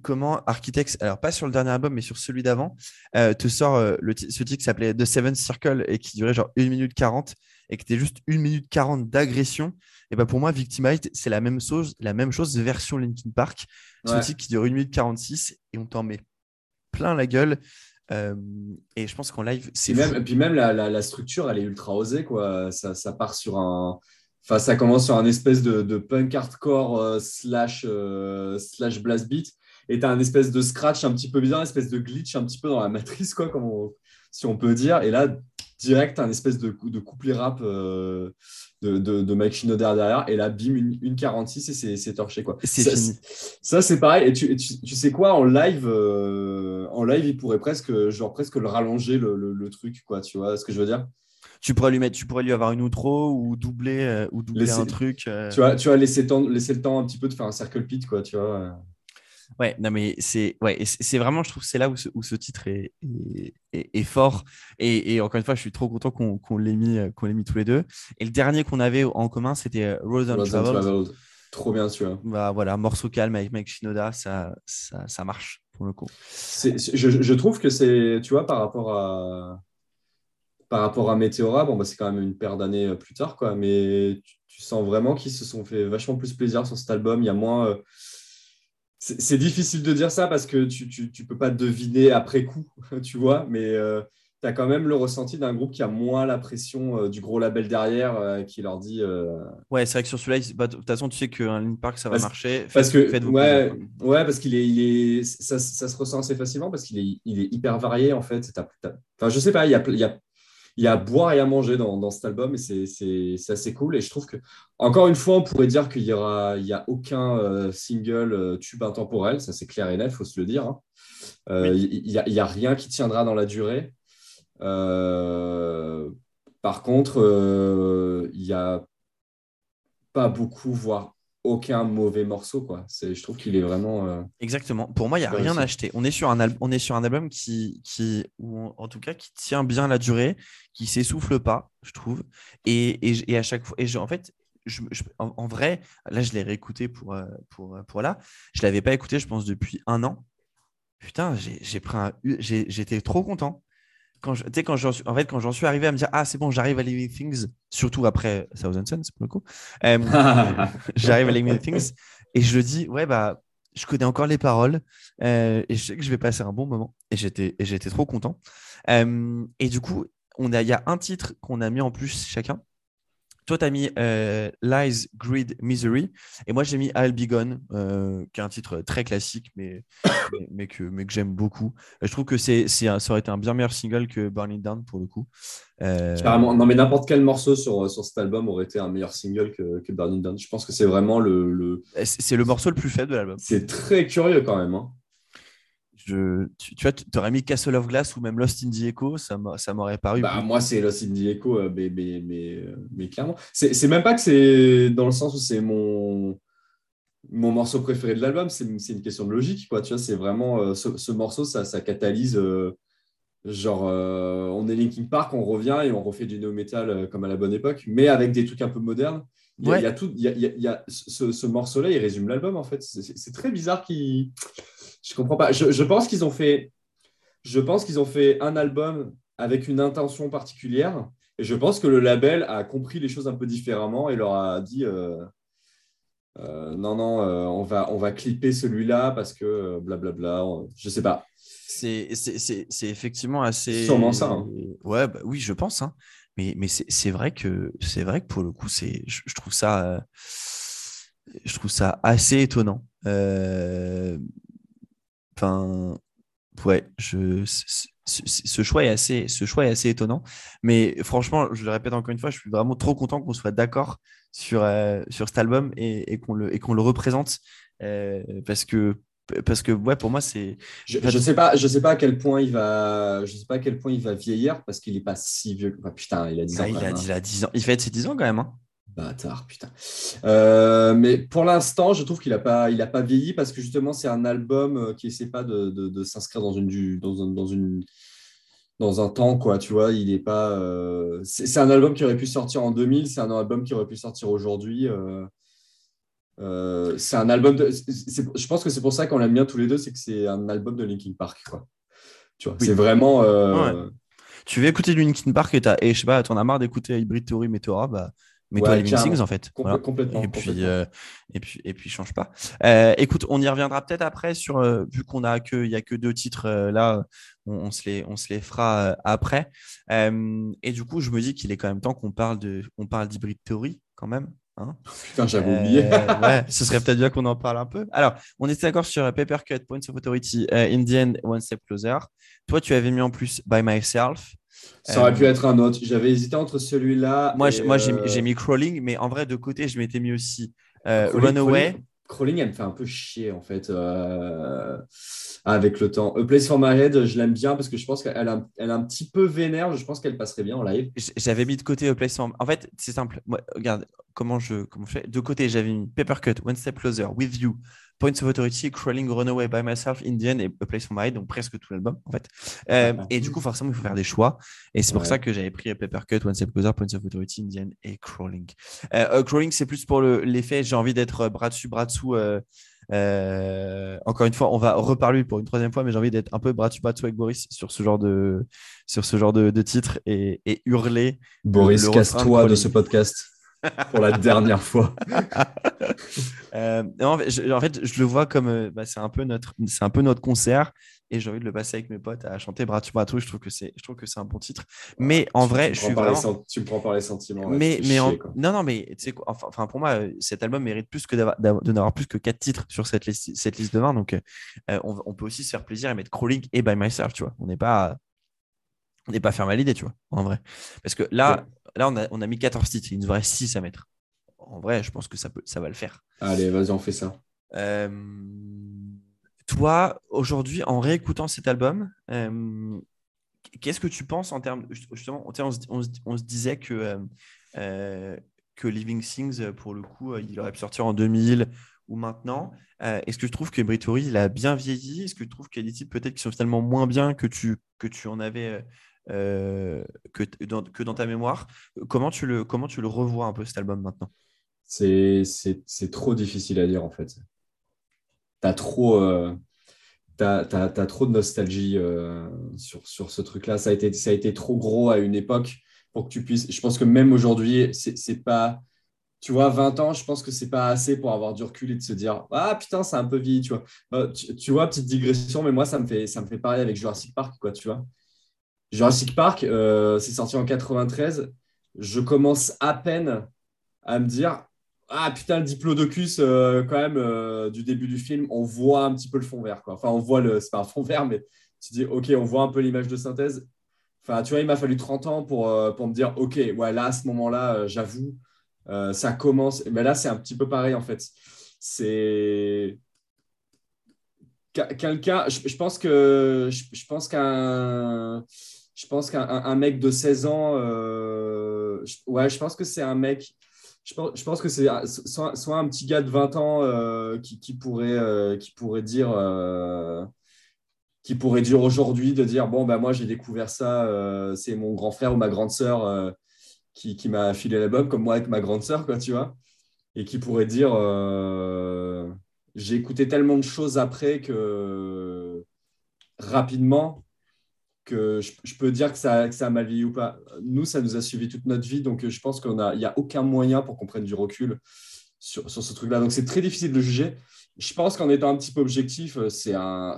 A: comment Architects, alors pas sur le dernier album, mais sur celui d'avant, te sort le ce titre qui s'appelait The Seven Circle et qui durait genre 1 minute 40 et que tu juste 1 minute 40 d'agression, et ben pour moi, Victimized, c'est la même chose, la même chose version Linkin Park. Ce titre qui dure 1 minute 46 et on t'en met plein la gueule. Euh, et je pense qu'en live, c'est.
B: Et puis même la, la, structure, elle est ultra osée. Quoi. Ça, ça, part sur un. Enfin, ça commence sur un espèce de, de punk hardcore euh, slash, euh, slash blast beat. Et tu as un espèce de scratch un petit peu bizarre, un espèce de glitch un petit peu dans la matrice, quoi, comme si on peut dire. Et là, direct un espèce de, de couplet rap euh, de, de, Mike Shinoda derrière, et là, bim, une, 46 et c'est torché. Quoi.
A: C'est
B: fini. Ça, c'est pareil. Et tu, tu, sais quoi, en live, euh, en live, il pourrait presque, genre, presque le rallonger le, le, truc, quoi. Tu vois ce que je veux dire?
A: Tu pourrais lui mettre, tu pourrais lui avoir une outro ou doubler, euh, ou doubler un truc.
B: Tu vois, tu vois laisser, temps, laisser le temps un petit peu de faire un circle pit, quoi, tu vois.
A: Ouais, non, mais c'est ouais, c'est vraiment, je trouve, c'est là où ce, où ce titre est, est, est, fort. Et, et, encore une fois, je suis trop content qu'on qu l'ait mis, qu'on l'ait mis tous les deux. Et le dernier qu'on avait en commun, c'était euh, Rose and Travel.
B: Trop bien, tu vois.
A: Bah, voilà, morceau calme avec Mike Shinoda, ça, ça, ça marche pour le coup.
B: je, je, trouve que c'est, tu vois, par rapport à, par rapport à Meteora, bon, bah, c'est quand même une paire d'années euh, plus tard, quoi. Mais tu, tu sens vraiment qu'ils se sont fait vachement plus plaisir sur cet album. Il y a moins. Euh, c'est difficile de dire ça parce que tu ne peux pas deviner après coup, *laughs* tu vois, mais euh, tu as quand même le ressenti d'un groupe qui a moins la pression euh, du gros label derrière euh, qui leur dit.
A: Ouais, c'est vrai que sur celui-là, bah, de toute façon, tu sais qu'un Link Park, ça va marcher.
B: Parce que, ouais, ouais, parce qu'il est, il est ça, ça, se ressent assez facilement parce qu'il est, il est hyper varié en fait. enfin, je sais pas, il y a, il y a il y a à boire et à manger dans, dans cet album et c'est assez cool. Et je trouve que, encore une fois, on pourrait dire qu'il n'y aura il y a aucun euh, single euh, tube intemporel, ça c'est clair et net, il faut se le dire. Hein. Euh, il n'y a, a, rien qui tiendra dans la durée. par contre, il n'y a pas beaucoup, voire aucun mauvais morceau. Quoi. Je trouve qu'il est vraiment. Euh,
A: Exactement. Pour moi, il n'y a rien à acheter. On est sur un, on est sur un album qui, qui ou en tout cas, qui tient bien la durée, qui s'essouffle pas, je trouve. Et, et, et à chaque fois, et en fait, je, en, vrai, là, je l'ai réécouté pour, euh, pour, pour là. Je ne l'avais pas écouté, je pense, depuis un an. Putain, j'ai pris. J'étais trop content quand je, quand j'en suis, en fait, quand j'en suis arrivé à me dire, ah, c'est bon, j'arrive à Living Things, surtout après Thousand Suns, pour le coup, euh, *laughs* j'arrive à Living Things et je le dis, ouais, bah, je connais encore les paroles euh, et je sais que je vais passer un bon moment. Et j'étais, et j'étais trop content. Euh, et du coup, on a, il y a un titre qu'on a mis en plus chacun. Toi, tu as mis euh, Lies, Greed, Misery. Et moi, j'ai mis I'll Be Gone, euh, qui est un titre très classique, mais, mais, que, mais que j'aime beaucoup. je trouve que c'est, ça aurait été un bien meilleur single que Burning Down pour le coup.
B: Euh... Non, mais n'importe quel morceau sur, sur cet album aurait été un meilleur single que, que Burning Down. Je pense que c'est vraiment le, le...
A: C'est le morceau le plus faible de l'album.
B: C'est très curieux quand même. Hein
A: tu, vois, tu aurais mis Castle of Glass ou même Lost in the Echo, ça m'aurait paru.
B: Bah, moi, c'est Lost in the Echo, euh, mais, mais, mais, mais clairement. C'est même pas que c'est dans le sens où c'est mon, mon morceau préféré de l'album, c'est une question de logique. Quoi, tu vois, c'est vraiment euh, ce, morceau, ça, ça catalyse. Euh, genre, on est Linkin Park, on revient et on refait du néo metal comme à la bonne époque, mais avec des trucs un peu modernes. Il y a,
A: Ouais.
B: il y a tout, il y a, il y ce, ce morceau-là, il résume l'album en fait. C'est- très bizarre qu'ils. Je comprends pas. Je, je pense qu'ils ont fait. Je pense qu'ils ont fait un album avec une intention particulière. Et je pense que le label a compris les choses un peu différemment et leur a dit euh, euh, non, non, euh, on, va, on va clipper celui-là parce que blablabla. on- je sais pas.
A: C'est c'est- c'est- c'est effectivement assez.
B: Sûrement ça, hein.
A: Ouais, bah oui, je pense. hein. Mais, mais c'est c'est vrai que c'est vrai que pour le coup, c'est je, je trouve ça je trouve ça assez étonnant. Euh, Enfin, ouais, je ce, choix est assez ce choix est assez étonnant. Mais franchement, je le répète encore une fois, je suis vraiment trop content qu'on soit d'accord sur euh, sur cet album et, et qu'on le et qu'on le représente euh, parce que parce que ouais, pour moi, c'est
B: Je ne sais, pas, je sais pas à quel point il va, je sais pas à quel point il va vieillir parce qu'il n'est pas si vieux. que- Ah, putain, il a 10 ans.
A: Ah, il, a,
B: même, hein.
A: il a 10 ans. Il fête ses 10 ans quand même. hein.
B: Bâtard, putain. Euh, mais pour l'instant, je trouve qu'il n'a pas, il a pas vieilli parce que justement, c'est un album euh, qui essaie pas de, de- de s'inscrire dans une, du- dans, un, dans une dans un temps, quoi. Tu vois, il est pas. euh, C'est un album qui aurait pu sortir en 2000, c'est un album qui aurait pu sortir aujourd'hui. euh, c'est un album. De, je pense que c'est pour ça qu'on l'aime bien tous les deux, c'est que c'est un album de Linkin Park, quoi. Tu vois,
A: Oui.
B: c'est vraiment.
A: Tu veux écouter du Linkin Park et, t'as- et je sais pas, t'en as marre d'écouter Hybrid Theory, Meteora, bah mets-toi
B: Ouais,
A: Living
B: carrément.
A: Things en fait. Voilà.
B: complètement,
A: Et puis,
B: complètement.
A: euh, et puis, et puis, change pas. Euh, écoute, on y reviendra peut-être après sur, euh, vu qu'on a que, il y a que deux titres euh, là, on, on se les, on se les fera euh, après. Et du coup, je me dis qu'il est quand même temps qu'on parle de, on parle d'Hybrid Theory quand même. hein.
B: Putain, j'avais
A: Euh,
B: oublié.
A: ouais, ce serait peut-être bien qu'on en parle un peu. Alors, on était d'accord sur euh, Papercut, Points of Authority, Indian, One Step Closer. Toi, tu avais mis en plus By Myself.
B: Ça aurait
A: Euh,
B: pu être un autre. J'avais hésité entre celui-là.
A: Moi,
B: et,
A: moi j'ai mis-
B: euh,
A: j'ai mis Crawling, mais en vrai, de côté, je m'étais mis aussi euh,
B: Crawling-
A: Runaway.
B: Crawling- Crawling, elle me fait un peu chier en fait euh, avec le temps. A Place for My Head, je l'aime bien parce que je pense qu'elle a, elle a un petit peu vénère. Je pense qu'elle passerait bien en live.
A: J'avais mis de côté A Place for En fait, c'est simple. Moi, regarde comment je, comment je fais? De côté, j'avais mis Papercut, One Step Closer, With You, Points of Authority, Crawling, Runaway by Myself, Indian et A Place for My Head, donc presque tout l'album en fait. Euh, et du coup, forcément, il faut faire des choix. Et c'est pour
B: Ouais.
A: ça que j'avais pris Papercut, One Step Closer, Points of Authority, Indian et Crawling. Euh, crawling, c'est plus pour le- l'effet, j'ai envie d'être euh, bras dessus, bras dessous. euh, encore une fois, on va reparler pour une troisième fois, mais j'ai envie d'être un peu bras dessus, bras dessous avec Boris sur ce genre de, sur ce genre de, de titre et, et hurler.
B: Boris, casse-toi de ce podcast pour la dernière fois. *laughs*
A: Euh, en, fait, je, en fait, je le vois comme euh, bah, c'est un peu notre, c'est un peu notre concert et j'ai envie de le passer avec mes potes à chanter bras dessous. Je trouve que c'est, je trouve que c'est un bon titre. Mais en
B: Tu-
A: vrai, je
B: me
A: suis vraiment.
B: Tu me prends par les sentiments.
A: mais mais
B: chier,
A: non non mais tu sais quoi enfin, enfin, pour moi euh, cet album mérite plus que de n'avoir plus que quatre titres sur cette liste cette liste de 20 donc euh, on, on peut aussi se faire plaisir et mettre Crawling et By Myself tu vois on n'est pas on n'est pas fermé à l'idée tu vois en vrai parce que là là on a, on a mis 14 titres il nous reste 6 à mettre en vrai je pense que ça peut ça va le faire
B: Allez, vas-y, on fait ça.
A: euh, toi, aujourd'hui, en réécoutant cet album, euh, qu'est-ce que tu penses en termes. Justement, on, se, on se- on se disait que, euh, que Living Things, pour le coup, il aurait pu sortir en 2000 ou maintenant. Euh, Est-ce que tu trouves que Britori, il a bien vieilli? Est-ce que tu trouves qu'il y a des titres peut-être qui sont finalement moins bien que tu, que tu en avais euh, que, dans, que dans ta mémoire comment tu, le, comment tu le revois un peu cet album maintenant?
B: C'est trop difficile à dire en fait. T'as trop, euh, t'as trop de nostalgie euh, sur, sur ce truc-là. Ça a, été, ça a été trop gros à une époque pour que tu puisses. Je pense que même aujourd'hui, c'est pas. Tu vois, 20 ans, je pense que c'est pas assez pour avoir du recul et de se dire Ah putain, c'est un peu vieilli, tu vois. Euh, tu, vois, petite digression, mais moi, ça me fait, ça me fait pareil avec Jurassic Park, quoi, tu vois. Jurassic Park, euh, c'est sorti en 93. Je commence à peine à me dire ah putain, le diplodocus, euh, quand même, euh, du début du film, on voit un petit peu le fond vert. Quoi. Enfin, on voit le. C'est pas un fond vert, mais tu dis, ok, on voit un peu l'image de synthèse. Enfin, tu vois, il m'a fallu 30 ans pour, pour me dire, ok, ouais, là, à ce moment-là, j'avoue, ça commence. Mais là, c'est un petit peu pareil, en fait. C'est. Quel- Quelqu'un, pense que je pense qu'un je pense qu'un un- un mec de 16 ans, euh, je- ouais, je pense que c'est un mec je pense, que c'est soit, soit un petit gars de 20 ans euh, qui, pourrait, euh, qui pourrait dire, qui pourrait dire aujourd'hui de dire bon ben moi j'ai découvert ça, c'est mon grand frère ou ma grande sœur qui, m'a filé l'album, comme moi avec ma grande sœur, quoi, tu vois, et qui pourrait dire j'ai écouté tellement de choses après que rapidement que je, peux dire que ça, que ça a mal vieilli ou pas. Nous, ça nous a suivi toute notre vie, donc je pense qu'il n'y a, a aucun moyen pour qu'on prenne du recul sur, sur ce truc-là. Donc c'est très difficile de juger. Je pense qu'en étant un petit peu objectif, c'est un,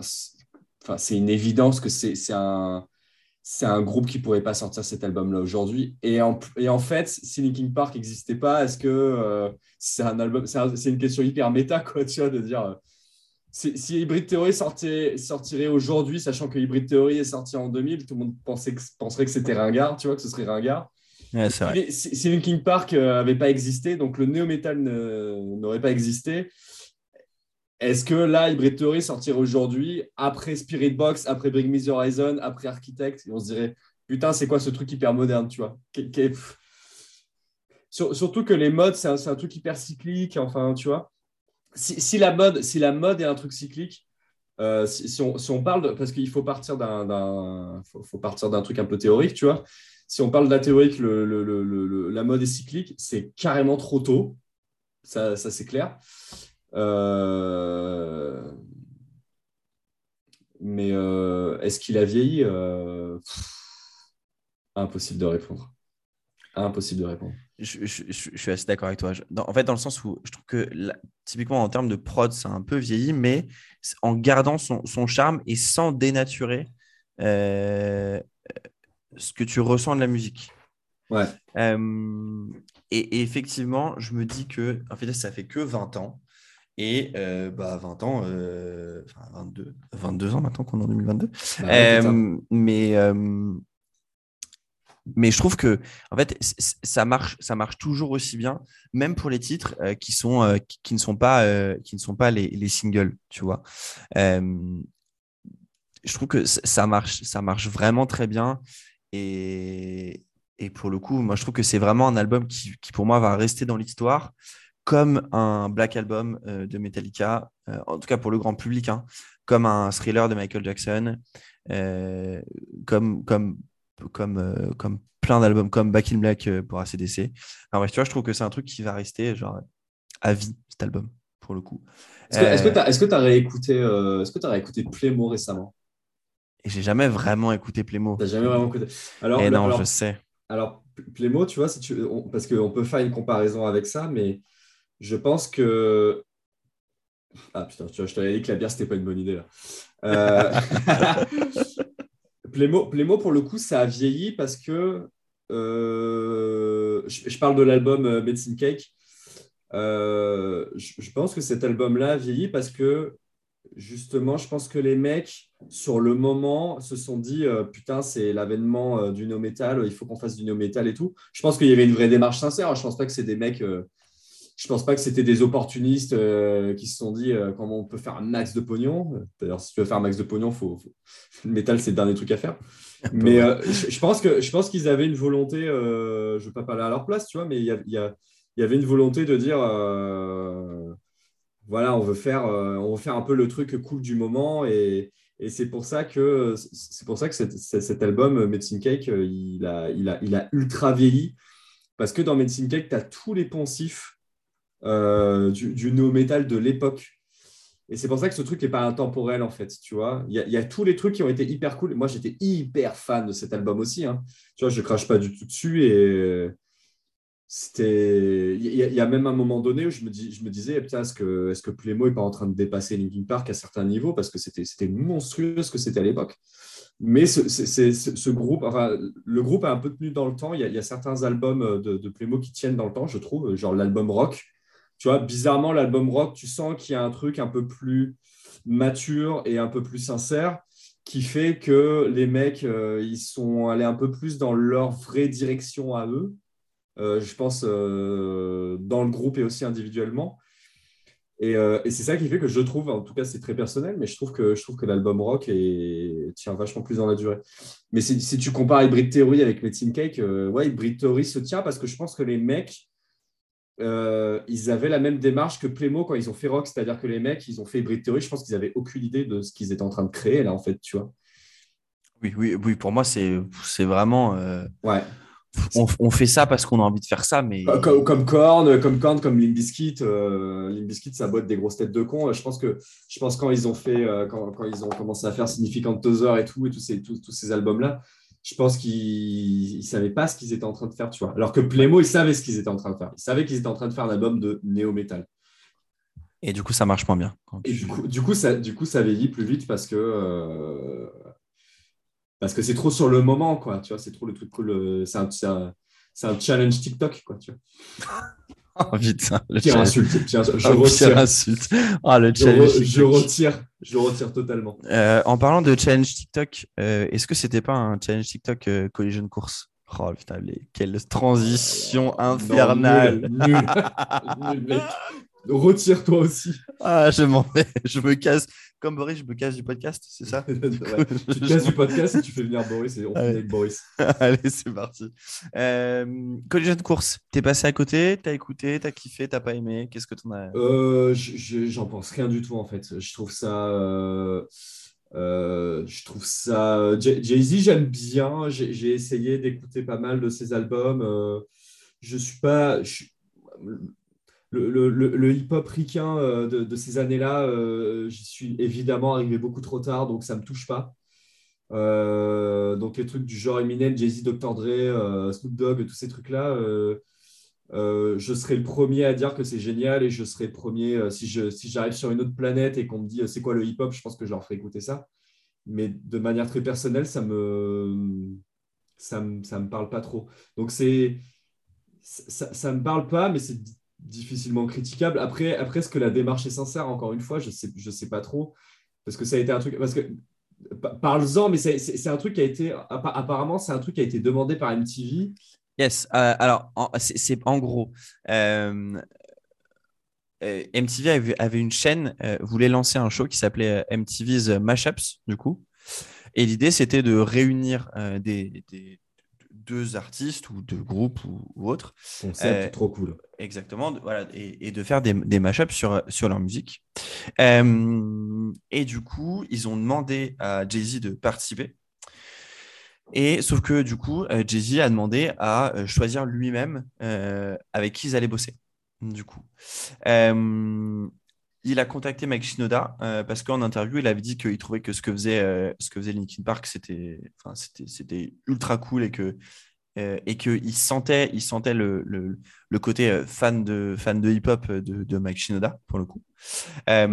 B: enfin, une évidence que c'est un, un groupe qui pourrait pas sortir cet album-là aujourd'hui. Et en, et en fait, si Linkin Park n'existait pas, est-ce que euh, c'est un album, c'est une question hyper méta, quoi, tu vois, de dire. Si, Hybrid Theory sortait, sortirait aujourd'hui, sachant que Hybrid Theory est sorti en 2000, tout le monde pensait que, penserait que c'était ringard, tu vois, que ce serait ringard.
A: Ouais, vrai.
B: Si, si, Linkin Park n'avait euh, pas existé, donc le néo-metal n'aurait pas existé, est-ce que là, Hybrid Theory sortirait aujourd'hui, après Spirit Box, après Bring Me the Horizon, après Architect, et on se dirait, putain, c'est quoi ce truc hyper moderne, tu vois? Surtout que les modes, c'est un, truc hyper cyclique, enfin, tu vois. Si, la mode, si la mode est un truc cyclique, euh, si, on, parle, parce qu'il faut partir d'un faut, partir d'un truc un peu théorique, tu vois. Si on parle de la théorie que la mode est cyclique, c'est carrément trop tôt. Ça, c'est clair. Euh, mais euh, est-ce qu'il a vieilli? Impossible de répondre. Impossible de répondre.
A: Je, suis assez d'accord avec toi. en fait, dans le sens où je trouve que typiquement en termes de prod, c'est un peu vieilli, mais en gardant son, charme et sans dénaturer ce que tu ressens de la musique.
B: Ouais.
A: et, effectivement, je me dis que en fait, ça fait que 20 ans. Et euh, bah, 20 ans, euh, enfin 22, 22 ans maintenant qu'on est en 2022. Bah euh, mais, mais je trouve que en fait, ça marche, ça marche toujours aussi bien, même pour les titres qui, sont, qui, ne sont pas, qui ne sont pas les, les singles, tu vois. je trouve que ça marche, ça marche vraiment très bien. Et, et pour le coup, moi, je trouve que c'est vraiment un album qui, qui, pour moi, va rester dans l'histoire comme un Black Album euh, de Metallica, euh, en tout cas pour le grand public, hein, comme un thriller de Michael Jackson, euh, comme, comme, comme, comme plein d'albums, comme Back in Black pour ACDC. Alors, bref, tu vois, je trouve que c'est un truc qui va rester genre, à vie, cet album, pour le coup.
B: Est-ce que tu as, réécouté, est-ce que as réécouté Playmo récemment?
A: Et j'ai jamais vraiment écouté Playmo.
B: T'as jamais vraiment écouté
A: alors, Et non, je sais.
B: Alors, Playmo, tu vois, si tu, parce qu'on peut faire une comparaison avec ça, mais je pense que. Ah putain, tu vois, je t'avais dit que la bière, c'était pas une bonne idée là. Euh... *laughs* *laughs* Playmo, pour le coup, ça a vieilli parce que. Euh, je, parle de l'album euh, Medicine Cake. Euh, je, pense que cet album-là a vieilli parce que justement, je pense que les mecs, sur le moment, se sont dit putain, c'est l'avènement du no metal, il faut qu'on fasse du no metal et tout. Je pense qu'il y avait une vraie démarche sincère. Je pense pas que c'est des mecs je pense pas que c'était des opportunistes euh, qui se sont dit euh, comment on peut faire un max de pognon. D'ailleurs, si tu veux faire un max de pognon, faut, le métal, c'est le dernier truc à faire. *laughs* Mais euh, je, pense que je pense qu'ils avaient une volonté, je ne veux pas parler à leur place, tu vois, mais il y, avait une volonté de dire voilà, on veut, faire, on veut faire un peu le truc cool du moment. Et, c'est pour ça que, c'est pour ça que cet, album, Medicine Cake, il a, il, a, il a ultra vieilli. Parce que dans Medicine Cake, tu as tous les poncifs euh, du, du no-metal de l'époque. Et c'est pour ça que ce truc n'est pas intemporel, en fait, tu vois. Il y, a tous les trucs qui ont été hyper cool. Moi, j'étais hyper fan de cet album aussi. Hein. Tu vois, je crache pas du tout dessus. Et c'était... Il y, a même un moment donné où je me, dis, je me disais, est-ce que, est-ce que Playmo n'est pas en train de dépasser Linkin Park à certains niveaux Parce que c'était, monstrueux ce que c'était à l'époque. Mais ce, groupe, enfin, le groupe a un peu tenu dans le temps. Il y a, certains albums de, de Playmo qui tiennent dans le temps, je trouve, genre l'album Rock tu vois, bizarrement, l'album rock, tu sens qu'il y a un truc un peu plus mature et un peu plus sincère qui fait que les mecs, euh, ils sont allés un peu plus dans leur vraie direction à eux. Euh, je pense euh, dans le groupe et aussi individuellement. Et, c'est ça qui fait que je trouve, en tout cas c'est très personnel, mais je trouve que, que l'album rock tient vachement plus dans la durée. Mais si, si tu compares Hybrid Theory avec Medicine Cake, ouais, Hybrid Theory se tient parce que je pense que les mecs, euh, ils avaient la même démarche que Playmo quand ils ont fait Rock, c'est-à-dire que les mecs, ils ont fait Hybrid Theory, je pense qu'ils avaient aucune idée de ce qu'ils étaient en train de créer là, en fait, tu vois.
A: Oui, oui, oui pour moi, c'est vraiment. Euh,
B: ouais.
A: on, on fait ça parce qu'on a envie de faire ça, mais
B: Comme, comme Korn, comme Korn, comme Limp Bizkit, euh, Limp Bizkit, ça boîte des grosses têtes de cons. Je pense que, je pense quand ils ont fait, euh, quand, quand ils ont commencé à faire Significant Other et tout, et tous ces, tous, tous ces albums-là, je pense qu'ils ne savaient pas ce qu'ils étaient en train de faire, tu vois. Alors que Playmo, ils savaient ce qu'ils étaient en train de faire. Ils savaient qu'ils étaient en train de faire un album de néo-metal.
A: et du coup ça marche moins bien.
B: Et
A: tu-
B: du coup, du coup, ça, du coup, ça vieillit plus vite parce que euh, parce que c'est trop sur le moment, quoi. Tu vois, c'est trop le truc. C'est un, c'est un, challenge TikTok, quoi. Tu vois. *laughs*
A: Oh, putain, le
B: Pire
A: challenge.
B: insulte. pire insulte. Je
A: Oh, pire
B: retire.
A: insulte. Ah, le
B: Je, re- retire. Je retire totalement.
A: Euh, en parlant de challenge TikTok, euh, est-ce que c'était pas un challenge TikTok euh, collision course? Oh putain, les... quelle transition
B: Non,
A: infernale
B: nul, nul. *laughs* Nul, mec. Retire-toi aussi.
A: Ah, je m'en vais, *laughs* je me casse. Comme Boris, je me casse du podcast, c'est ça? *laughs*
B: Ouais. Tu te casses du podcast et tu fais venir Boris et on finit avec Boris. *laughs*
A: Allez, c'est parti. Euh, collision course, t'es passé à côté, t'as écouté, t'as kiffé, t'as pas aimé, qu'est-ce que t'en as?
B: Euh, je- je- J'en pense rien du tout en fait. Je trouve ça. euh, euh, je trouve ça. Jay- Jay-Z, j'aime bien. J'ai essayé d'écouter pas mal de ses albums. Euh, je suis pas. je Le, hip-hop ricain euh, de, ces années-là, euh, j'y suis évidemment arrivé beaucoup trop tard, donc ça me touche pas. Euh, donc les trucs du genre Eminem, Jay-Z, Dr. Dre, Snoop Dogg, tous ces trucs-là, je serai le premier à dire que c'est génial et je serai le premier, si je si j'arrive sur une autre planète et qu'on me dit c'est quoi le hip-hop, je pense que je leur ferai écouter ça. Mais de manière très personnelle, ça me ça me, ça me parle pas trop. Donc c'est ça, ça me parle pas, mais c'est difficilement critiquable. Après, après, est-ce que la démarche est sincère, encore une fois, je sais, je sais pas trop. Parce que ça a été un truc. Parce que pa- parle-en, mais c'est un truc qui a été. appa- Apparemment, c'est un truc qui a été demandé par MTV.
A: Yes, euh, alors c'est en gros, euh, euh, MTV avait, une chaîne, voulait lancer un show qui s'appelait MTV's Mashups, du coup. Et l'idée, c'était de réunir des- deux artistes ou deux groupes ou, ou autres,
B: Concept
A: Euh,
B: trop cool.
A: exactement, voilà, et, et de faire des, des mashups sur, sur leur musique. Euh, et du coup, ils ont demandé à Jay-Z de participer. Et sauf que du coup, euh, Jay-Z a demandé à choisir lui-même euh, avec qui ils allaient bosser. Du coup, il a contacté Mike Shinoda euh, parce qu'en interview, il avait dit qu'il trouvait que ce que faisait, euh, ce que faisait Linkin Park, c'était, enfin, c'était, c'était ultra cool et que euh, et qu'il sentait, il sentait le, le, le côté euh, fan de, fan de hip-hop de, de Mike Shinoda, pour le coup.
B: Ah,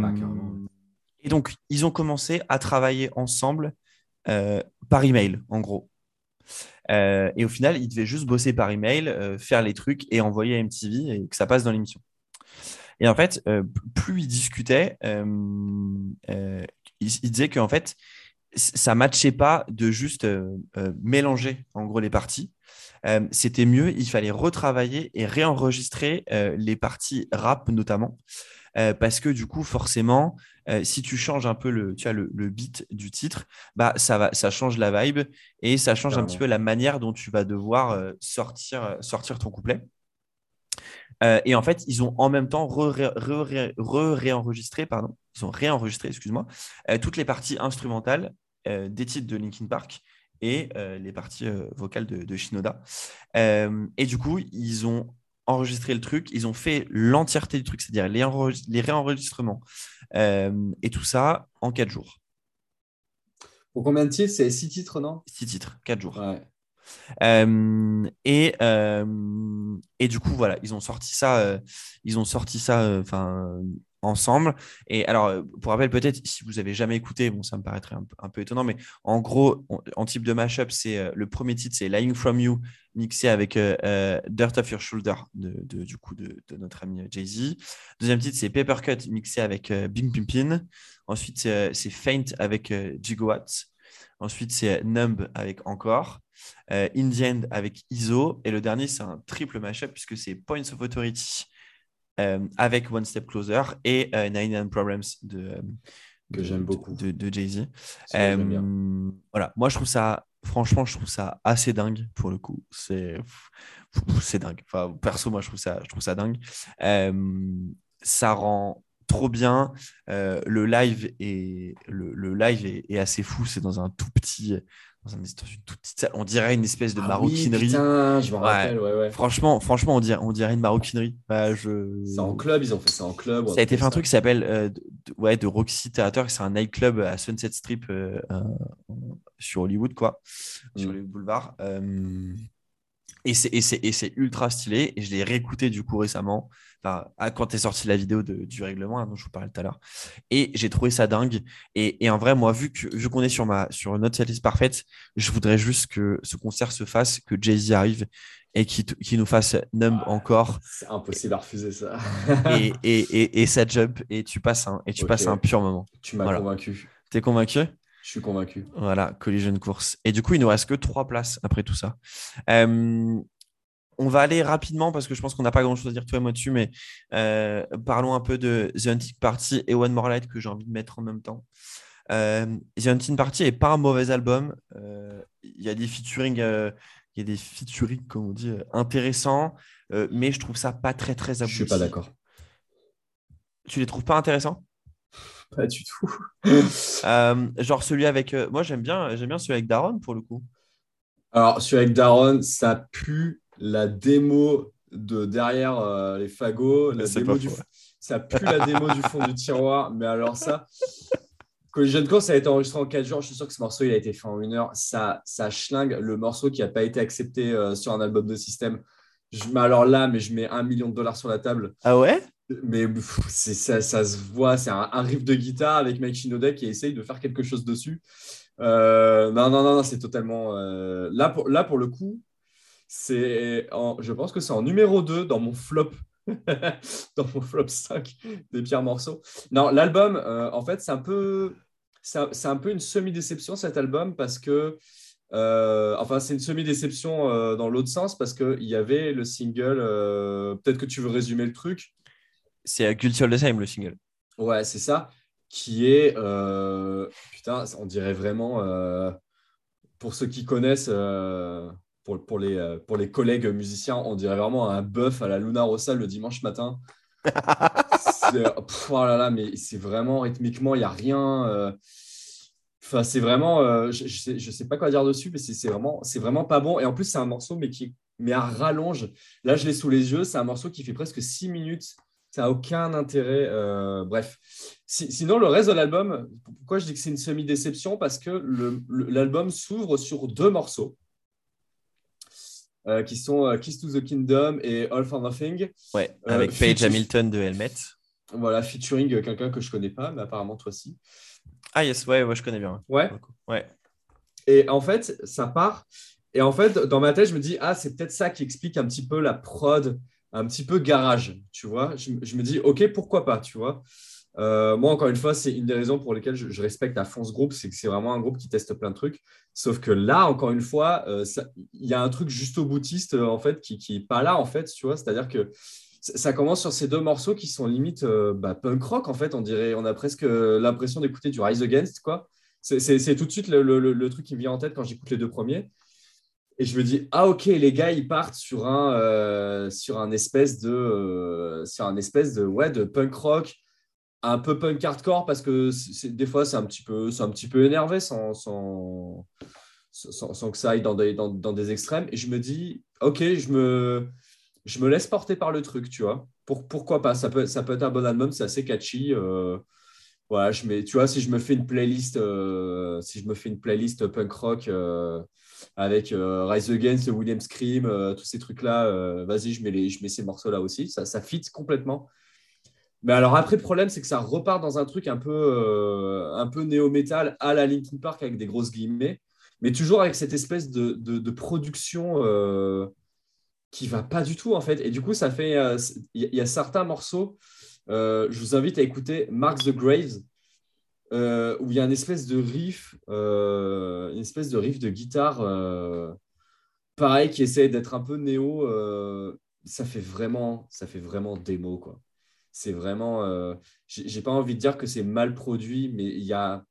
A: et donc, ils ont commencé à travailler ensemble par email, en gros. Et au final, ils devaient juste bosser par email, faire les trucs et envoyer à MTV et que ça passe dans l'émission. Et en fait, euh, plus ils discutaient, euh, euh, ils, ils disaient qu'en fait, ça matchait pas de juste mélanger en gros les parties. Euh, C'était mieux, il fallait retravailler et réenregistrer euh, les parties rap notamment. Euh, parce que du coup, forcément, si tu changes un peu le, tu vois, le, le beat du titre, bah, ça, va, ça change la vibe et ça change un petit peu la manière dont tu vas devoir sortir, sortir ton couplet. Euh, et en fait, ils ont en même temps re- re- re- re- réenregistré, pardon, ils ont réenregistré, excuse-moi, euh, toutes les parties instrumentales euh, des titres de Linkin Park et les parties vocales de, de Shinoda. Et du coup, ils ont enregistré le truc, ils ont fait l'entièreté du truc, c'est-à-dire les, enregistre- les réenregistrements et tout ça en quatre jours.
B: Pour combien de titres? C'est six titres, non?
A: Six titres, quatre jours.
B: Ouais.
A: Euh, et, euh, et du coup, voilà, ils ont sorti ça, euh, ils ont sorti ça enfin, ensemble. Et alors, pour rappel, peut-être, si vous avez jamais écouté, bon, ça me paraîtrait un, peu- étonnant, mais en gros, en type de mashup, c'est le premier titre, c'est Lying From You, mixé avec Dirt Off Your Shoulder, de, du coup, de, notre ami Jay-Z. Deuxième titre, c'est Papercut, mixé avec Bing Pimpin. Ensuite, c'est Faint avec euh, Gigawatts. Ensuite, c'est Numb avec Encore. Euh, In the End avec ISO. Et le dernier, c'est un triple mashup puisque c'est Points of Authority euh, avec One Step Closer et euh, Nine and Problems de, euh,
B: Que j'aime beaucoup.
A: de, de Jay-Z. Voilà, moi je trouve ça, franchement, je trouve ça assez dingue pour le coup. C'est, c'est dingue. Enfin, perso, moi je trouve ça, je trouve ça dingue. Ça rend trop bien. Euh, le live est, le, le live est, est assez fou. C'est dans un tout petit, dans, un- dans une toute petite salle. On dirait une espèce de
B: Ah oui,
A: maroquinerie.
B: putain, je me
A: Ouais.
B: rappelle, ouais, ouais.
A: franchement, franchement, on dirait, on dirait une maroquinerie. Bah, je...
B: C'est en club, ils ont fait ça en club.
A: Ça a été fait un truc qui s'appelle euh, ouais, de Roxy Theater. C'est un nightclub à Sunset Strip euh, euh, sur Hollywood, quoi, sur
B: Mm.
A: les boulevards. Et c'est ultra stylé. Et je l'ai réécouté du coup récemment, enfin, quand est sortie la vidéo de- du règlement hein, dont je vous parlais tout à l'heure. Et j'ai trouvé ça dingue. Et, et en vrai, moi, vu qu'on est sur ma sur notre setlist parfaite, je voudrais juste que ce concert se fasse, que Jay-Z arrive et qu'il t- qu'il nous fasse Numb
B: Ouais.
A: encore.
B: C'est impossible à refuser ça.
A: et, et, *laughs* et, et ça jump et tu passes un, et tu
B: Ok.
A: passes un pur moment.
B: tu m'as
A: Voilà.
B: convaincu.
A: T'es convaincu?
B: Je suis convaincu.
A: Voilà, Collision Course. Et du coup, il nous reste que trois places après tout ça. Euh, on va aller rapidement parce que je pense qu'on n'a pas grand chose à dire toi et moi dessus, mais euh, parlons un peu de The Hunting Party et One More Light que j'ai envie de mettre en même temps. Euh, The Hunting Party est pas un mauvais album. Euh, Il y a des featuring, il y a des featuring, comme on dit, intéressants, mais je trouve ça pas très très
B: Je
A: abouti.
B: suis pas d'accord.
A: Tu les trouves pas intéressants?
B: Pas du tout. *laughs*
A: Euh, genre celui avec. euh, moi, j'aime bien, j'aime bien celui avec Daron pour le coup.
B: Alors, celui avec Daron, ça pue la démo de derrière euh, les fagots. La
A: C'est
B: démo
A: pas
B: du...
A: faux, ouais.
B: Ça pue la démo du fond du tiroir. Mais alors, ça, Collision Course a été enregistré en 4 jours. Je suis sûr que ce morceau, il a été fait en une heure. Ça, ça schlingue le morceau qui n'a pas été accepté euh, sur un album de système. Je, mais alors là, mais je mets un million de dollars sur la table.
A: Ah ouais?
B: Mais ça, se voit, c'est un, riff de guitare avec Mike Shinoda qui essaye de faire quelque chose dessus. Euh, non, non, non, c'est totalement. euh, là, pour, là, pour le coup, c'est je pense que c'est en numéro 2 dans mon flop. *laughs* dans mon flop 5 des pires morceaux. Non, l'album, euh, en fait, c'est un peu. C'est un, peu une semi-déception cet album parce que. enfin, c'est une semi-déception dans l'autre sens parce qu'il y avait le single. Peut-être que tu veux résumer le truc.
A: C'est Guilty All the Same, le single.
B: Ouais, c'est ça. Qui est. euh, putain, on dirait vraiment. euh, pour ceux qui connaissent, euh, pour, pour, les, pour les collègues musiciens, on dirait vraiment un bœuf à la Luna Rossa le dimanche matin. *laughs* Pff, oh là là, mais c'est vraiment rythmiquement, il n'y a rien. Enfin, c'est vraiment. euh, je, je sais, je sais pas quoi dire dessus, mais c'est c'est vraiment, c'est vraiment pas bon. Et en plus, c'est un morceau, mais qui mais à rallonge. Là, je l'ai sous les yeux. C'est un morceau qui fait presque 6 minutes. Ça n'a aucun intérêt. euh, bref. Si- sinon, le reste de l'album, pourquoi je dis que c'est une semi-déception? Parce que l'album s'ouvre sur deux morceaux. euh, qui sont euh, Kiss to the Kingdom et All for Nothing.
A: Ouais, avec Paige Hamilton de Helmet.
B: Voilà, featuring quelqu'un que je connais pas, mais apparemment toi aussi.
A: Ah yes, ouais, ouais, je connais bien.
B: Ouais.
A: le coup. Ouais.
B: Et en fait, ça part. Et en fait, dans ma tête, je me dis, ah, c'est peut-être ça qui explique un petit peu la prod, un petit peu garage, tu vois. Je, me dis, ok, pourquoi pas, tu vois. Euh, moi, encore une fois, c'est une des raisons pour lesquelles je, respecte à fond ce groupe, c'est que c'est vraiment un groupe qui teste plein de trucs. Sauf que là, encore une fois, euh, il y a un truc juste boutiste euh, en fait, qui n'est pas là, en fait, tu vois. C'est-à-dire que ça commence sur ces deux morceaux qui sont limite bah, punk rock, en fait. On dirait, on a presque l'impression d'écouter du Rise Against, quoi. C'est- tout de suite le- le truc qui me vient en tête quand j'écoute les deux premiers. Et je me dis, ah ok, les gars, ils partent sur un, euh, sur un espèce de, euh, sur un espèce de, ouais, de punk rock, un peu punk hardcore parce que des fois c'est un petit peu, un petit peu énervé sans, sans, sans, que ça aille dans des, dans, dans des extrêmes. Et je me dis, ok, je me, je me laisse porter par le truc, tu vois. Pour, pourquoi pas? Ça peut, ça peut être un bon album, c'est assez catchy. euh, voilà, je mets, tu vois, si je me fais une playlist, euh, si je me fais une playlist punk rock euh, avec euh, Rise Against, William Scream, euh, tous ces trucs-là, euh, vas-y, je mets, je mets ces morceaux-là aussi. Ça, ça fit complètement. Mais alors après, le problème, c'est que ça repart dans un truc un peu, peu néo-metal à la Linkin Park avec des grosses guillemets, mais toujours avec cette espèce de, de, production euh, qui va pas du tout en fait. Et du coup, ça fait, il y, y a certains morceaux. je vous invite à écouter Mark the Graves, euh, où il y a une espèce de riff, euh, une espèce de riff de guitare, euh, pareil, qui essaie d'être un peu néo. ça fait vraiment, ça fait vraiment démo quoi. C'est vraiment, j'ai pas envie de dire que c'est mal produit, mais il y a,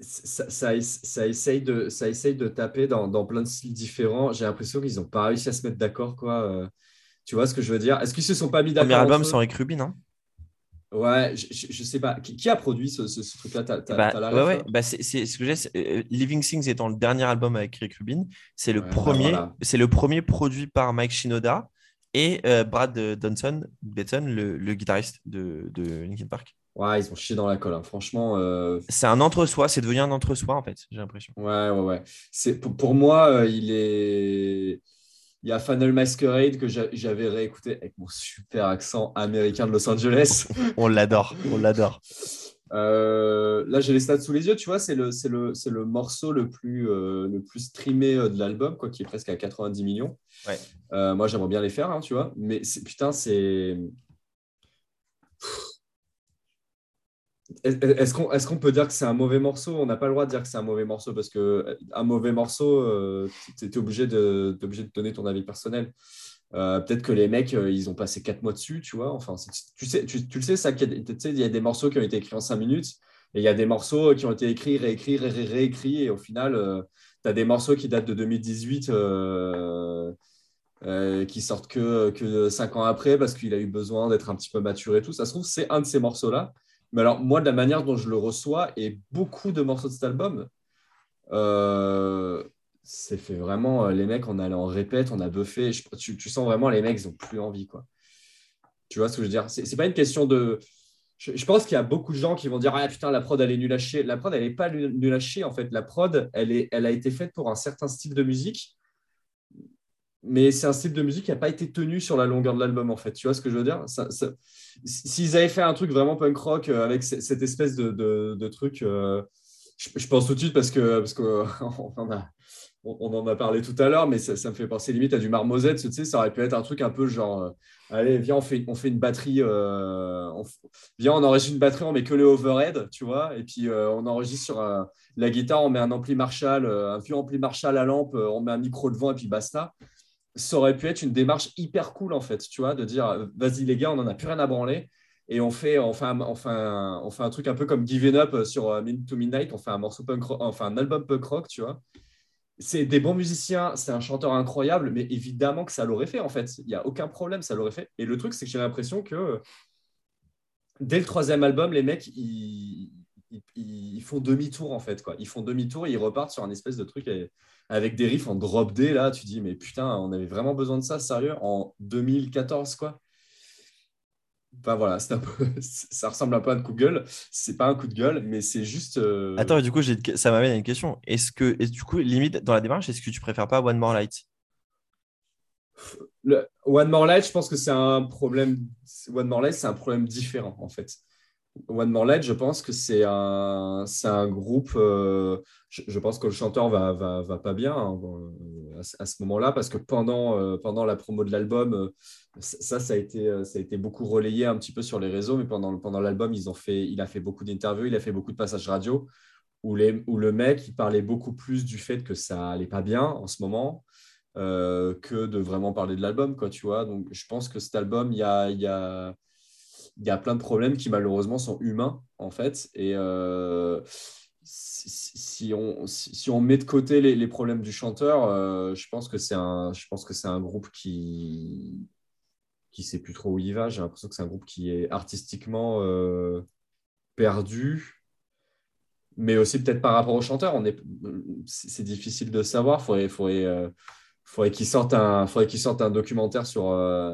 B: ça, ça, ça essaye de, ça essaye de taper dans, dans plein de styles différents. J'ai l'impression qu'ils n'ont pas réussi à se mettre d'accord quoi. tu vois ce que je veux dire? Est-ce qu'ils se sont pas mis d'accord
A: Premier album sans Rick Rubin, hein
B: Ouais, je, sais pas. Qui, qui a produit ce, ce, ce truc-là?
A: Bah, ouais, ouais,
B: là
A: bah, c'est ce que j'ai. euh, Living Things étant le dernier album avec Rick Rubin, c'est le
B: Ouais, bah,
A: premier,
B: voilà.
A: c'est le premier produit par Mike Shinoda et euh, Brad Johnson, Benson, le, le guitariste de, de Linkin Park.
B: Ouais, ils ont chié dans la colle. hein. Franchement, euh,
A: C'est un entre-soi, c'est devenu un entre-soi en fait, j'ai l'impression.
B: ouais, ouais, ouais. C'est, pour, pour moi, euh, il est. Il y a Final Masquerade que j'a- j'avais réécouté avec mon super accent américain de Los Angeles. *laughs*
A: On l'adore, on l'adore.
B: Euh, là, j'ai les stats sous les yeux, tu vois, c'est le, le, le morceau le plus, euh, le plus streamé euh, de l'album, quoi, qui est presque à 90 millions.
A: Ouais.
B: Euh, moi, j'aimerais bien les faire, hein, tu vois, mais putain, c'est. Est- Est-ce qu'on peut dire que c'est un mauvais morceau? On n'a pas le droit de dire que c'est un mauvais morceau parce que euh, un mauvais morceau, tu es obligé de, donner ton avis personnel. Euh, Peut-être que les mecs, euh, ils ont passé quatre mois dessus, tu vois. Enfin, tu sais, tu, tu le sais, il y a des morceaux qui ont été écrits en cinq minutes et il y a des morceaux qui ont été écrits, réécrits, ré- ré- réécrits. Et au final, tu as des morceaux qui datent de 2018 euh, euh, qui sortent que, que cinq ans après parce qu'il a eu besoin d'être un petit peu mature et tout. Ça se trouve, c'est un de ces morceaux-là. Mais alors, moi, de la manière dont je le reçois et beaucoup de morceaux de cet album, euh, c'est fait vraiment, euh, les mecs, on allait en répète, on a buffé. Tu, sens vraiment les mecs, ils n'ont plus envie, quoi. Tu vois ce que je veux dire? C'est pas une question de. Je, pense qu'il y a beaucoup de gens qui vont dire Ah putain, la prod, elle est nulle à. La prod, elle n'est pas nulle à en fait. La prod, elle a été faite pour un certain style de musique, mais c'est un style de musique qui n'a pas été tenu sur la longueur de l'album, en fait. Tu vois ce que je veux dire? S'ils avaient fait un truc vraiment punk rock euh, avec cette espèce de, de, truc. euh, je, pense tout de suite parce que parce que *laughs* on en a on, en a parlé tout à l'heure, mais ça, me fait penser limite à du marmosette. Tu sais, ça aurait pu être un truc un peu genre, euh, allez, viens, on fait, on fait une batterie, on, viens, on enregistre une batterie, on met que les overhead, tu vois, et puis on enregistre sur la guitare, on met un ampli Marshall, un vieux ampli Marshall à lampe, on met un micro devant et puis basta. Ça aurait pu être une démarche hyper cool en fait, tu vois, de dire, euh, vas-y les gars, on n'en a plus rien à branler. Et on fait, un, on, fait un, truc un peu comme Given Up sur euh, to Midnight, on fait un morceau punk rock, enfin un album punk rock, tu vois c'est des bons musiciens, c'est un chanteur incroyable, mais évidemment que ça l'aurait fait en fait. Il n'y a aucun problème, ça l'aurait fait. Et le truc, c'est que j'ai l'impression que dès le troisième album, les mecs, ils, ils, ils font demi-tour en fait. Quoi. Ils font demi-tour et ils repartent sur un espèce de truc et- avec des riffs en drop D. Là, tu dis, mais putain, on avait vraiment besoin de ça, sérieux, en 2014, quoi. Enfin voilà, c'est un peu, *laughs* ça ressemble un peu à un coup de gueule. C'est pas un coup de gueule, mais c'est juste. euh,
A: Attends, et du coup, ça m'amène à une question. Est-ce que, est du coup, limite dans la démarche, est-ce que tu préfères pas One More Light?
B: Le One More Light, je pense que c'est un problème. One More Light, c'est un problème différent en fait. One More Light, je pense que c'est un, c'est un groupe. euh, je, pense que le chanteur va, va, va pas bien hein, euh, à, ce- moment-là parce que pendant, euh, pendant la promo de l'album, ça, ça a, été, ça a été beaucoup relayé un petit peu sur les réseaux, mais pendant, pendant l'album, ils ont fait, il a fait beaucoup d'interviews, il a fait beaucoup de passages radio où, les, où le mec il parlait beaucoup plus du fait que ça allait pas bien en ce moment que de vraiment parler de l'album, quoi, tu vois. Donc, je pense que cet album, il y a, il y a plein de problèmes qui, malheureusement, sont humains, en fait. Et euh, si, on, si, on met de côté les, problèmes du chanteur, euh, je pense que c'est un, je pense que c'est un groupe qui qui sait plus trop où il va. J'ai l'impression que c'est un groupe qui est artistiquement euh, perdu mais aussi peut-être par rapport au chanteur. On est, c'est difficile de savoir. Faudrait, faudrait, faudrait qu'il sorte un, faudrait qu'il sorte un documentaire sur,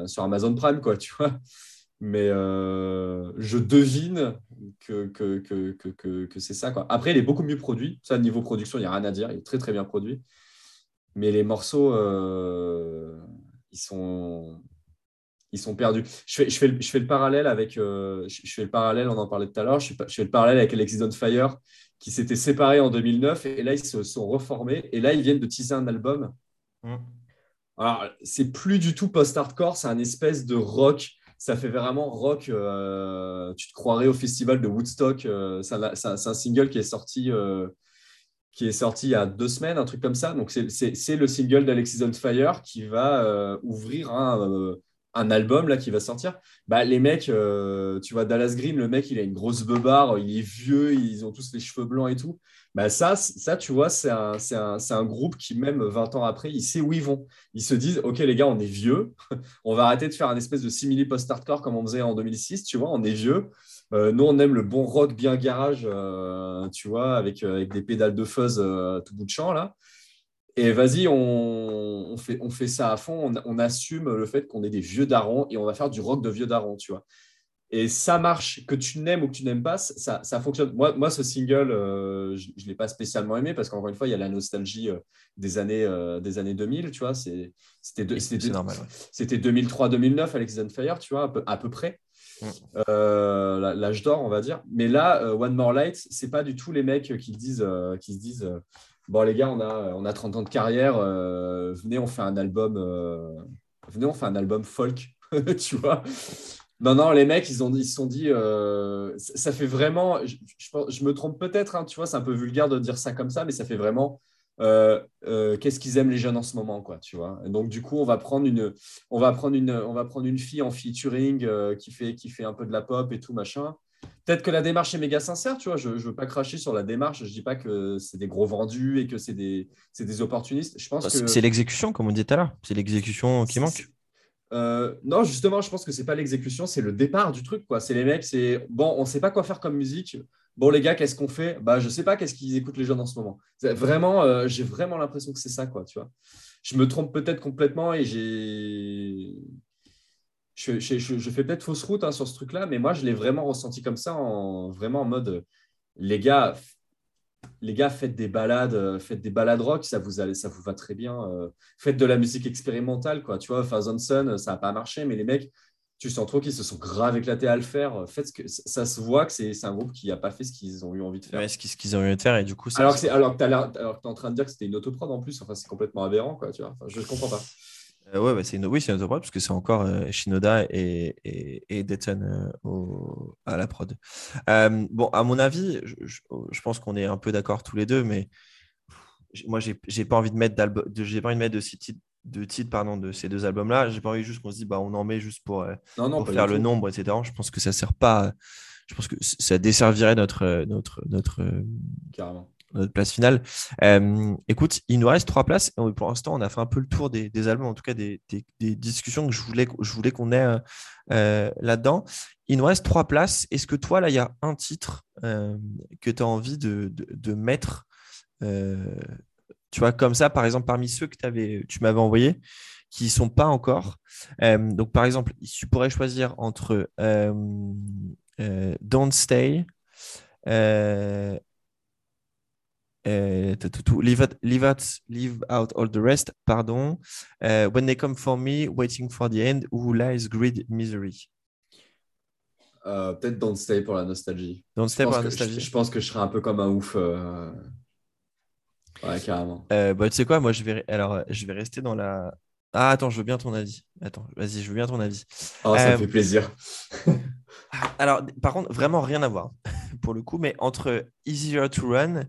B: sur Amazon Prime, quoi, tu vois. Mais euh, je devine que, que, que, que, que, c'est ça, quoi. Après, il est beaucoup mieux produit. Ça, niveau production, il n'y a rien à dire. Il est très, très bien produit. Mais les morceaux, euh, ils sont ils sont perdus. Je fais, je fais, le, je fais le parallèle avec, euh, je, fais le parallèle, on en parlait tout à l'heure, je, fais- je fais le parallèle avec Alexis on Fire qui s'étaient séparés en 2009 et là ils se sont reformés et là ils viennent de teaser un album.
A: Mm.
B: Alors c'est plus du tout post-hardcore, c'est un espèce de rock. Ça fait vraiment rock. euh, tu te croirais au festival de Woodstock. euh, c'est un, single qui est sorti. euh, qui est sorti il y a deux semaines, un truc comme ça. Donc, c'est- le single d'Alexis on Fire qui va ouvrir un, un album là qui va sortir, bah, les mecs, euh, tu vois, Dallas Green, le mec, il a une grosse beubare, il est vieux, ils ont tous les cheveux blancs et tout. Bah, ça, ça, tu vois, c'est un, un, un, groupe qui, même 20 ans après, il sait où ils vont. Ils se disent, OK, les gars, on est vieux, *laughs* on va arrêter de faire un espèce de simili post-hardcore comme on faisait en 2006, tu vois, on est vieux. Euh, nous, on aime le bon rock bien garage, euh, tu vois, avec, avec des pédales de fuzz tout bout de champ, là. Et vas-y, on, fait, on fait ça à fond, on, assume le fait qu'on est des vieux darons et on va faire du rock de vieux darons, tu vois. Et ça marche, que tu n'aimes ou que tu n'aimes pas, ça, ça, fonctionne. Moi, moi, ce single, euh, je ne l'ai pas spécialement aimé parce qu'encore une fois, il y a la nostalgie euh, des, années, euh, des années 2000, tu vois. C'était 2003-2009, Alex Fire, tu vois, à peu, à peu près. Mm. L'âge d'or, on va dire. Mais là, One More Light, c'est pas du tout les mecs qui, disent, qui se disent bon les gars, on a, on a 30 ans de carrière, euh, venez, on fait un album, euh, un album folk, *laughs* tu vois. Non, non, les mecs, ils, ont, ils se sont dit, euh, ça fait vraiment, je, je, me trompe peut-être, hein, tu vois, c'est un peu vulgaire de dire ça comme ça, mais ça fait vraiment, qu'est-ce qu'ils aiment les jeunes en ce moment, quoi, tu vois. donc, du coup, on va prendre une, on va prendre une, on va prendre une fille en featuring qui, fait, qui fait un peu de la pop et tout, machin. Peut-être que la démarche est méga sincère, tu vois. Je ne veux pas cracher sur la démarche. Je ne dis pas que c'est des gros vendus et que c'est des, des, opportunistes. Je pense
A: bah,
B: que...
A: C'est l'exécution, comme on disait tout à l'heure. C'est l'exécution qui manque.
B: Euh, non, justement, je pense que c'est pas l'exécution, c'est le départ du truc. quoi. C'est les mecs, c'est bon, on ne sait pas quoi faire comme musique. Bon, les gars, qu'est-ce qu'on fait? Bah, je sais pas. Qu'est-ce qu'ils écoutent les jeunes en ce moment Vraiment, euh, j'ai vraiment l'impression que c'est ça, quoi. Tu vois. Je me trompe peut-être complètement et j'ai je, fais peut-être fausse route hein, sur ce truc-là, mais moi, je l'ai vraiment ressenti comme ça, en, vraiment en mode, les gars, les gars, faites des balades, euh, faites des balades rock, ça vous, ça vous va très bien. Euh, faites de la musique expérimentale, quoi. Tu vois, Thousand Sun, ça n'a pas marché, mais les mecs, tu sens trop qu'ils se sont grave éclatés à le faire. Faites que, ça se voit que c'est un groupe qui n'a pas fait ce qu'ils ont eu envie de faire.
A: Ouais, ce qu'ils ont eu envie de faire, et du coup,
B: alors que, alors que tu es en train de dire que c'était une autoprod en plus, enfin, c'est complètement aberrant, quoi. Tu vois, je ne comprends pas.
A: Euh, ouais, bah, c'est une... oui, c'est une autoprod parce que c'est encore euh, Shinoda et, et, et euh, à la prod. bon, à mon avis, je, pense qu'on est un peu d'accord tous les deux, mais moi, j'ai, j'ai pas envie de mettre de, j'ai pas envie de mettre de, titres, de titres pardon, de ces deux albums-là. J'ai pas envie juste qu'on se dise, bah, on en met juste pour, pour faire le nombre, etc. Je pense que ça sert pas. Je pense que ça desservirait notre, notre, notre,
B: Carrément
A: notre place finale. Euh, écoute, il nous reste trois places. Et pour l'instant, on a fait un peu le tour des, albums, en tout cas des, discussions que je voulais, je voulais qu'on ait euh, euh, là-dedans. Il nous reste trois places. Est-ce que toi, là, il y a un titre que tu as envie de, mettre Tu vois, comme ça, par exemple, parmi ceux que tu m'avais envoyés, qui ne sont pas encore. donc, par exemple, tu pourrais choisir entre Don't Stay, euh, leave, out, leave, out, leave out all the rest, pardon. Uh, when they come for me, waiting for the end, who lies greed, misery.
B: Euh, Peut-être Don't Stay pour la nostalgie.
A: Don't Stay pour la nostalgie.
B: Je, je, pense que je serai un peu comme un ouf. Euh... Ouais, carrément.
A: Euh, bah, tu sais quoi, moi je vais, alors, je vais rester dans la. Ah, attends, je veux bien ton avis. Attends, vas-y, je veux bien ton avis.
B: Oh, ça me euh, fait plaisir. *laughs*
A: alors, par contre, vraiment rien à voir *laughs* pour le coup, mais entre Easier to Run euh,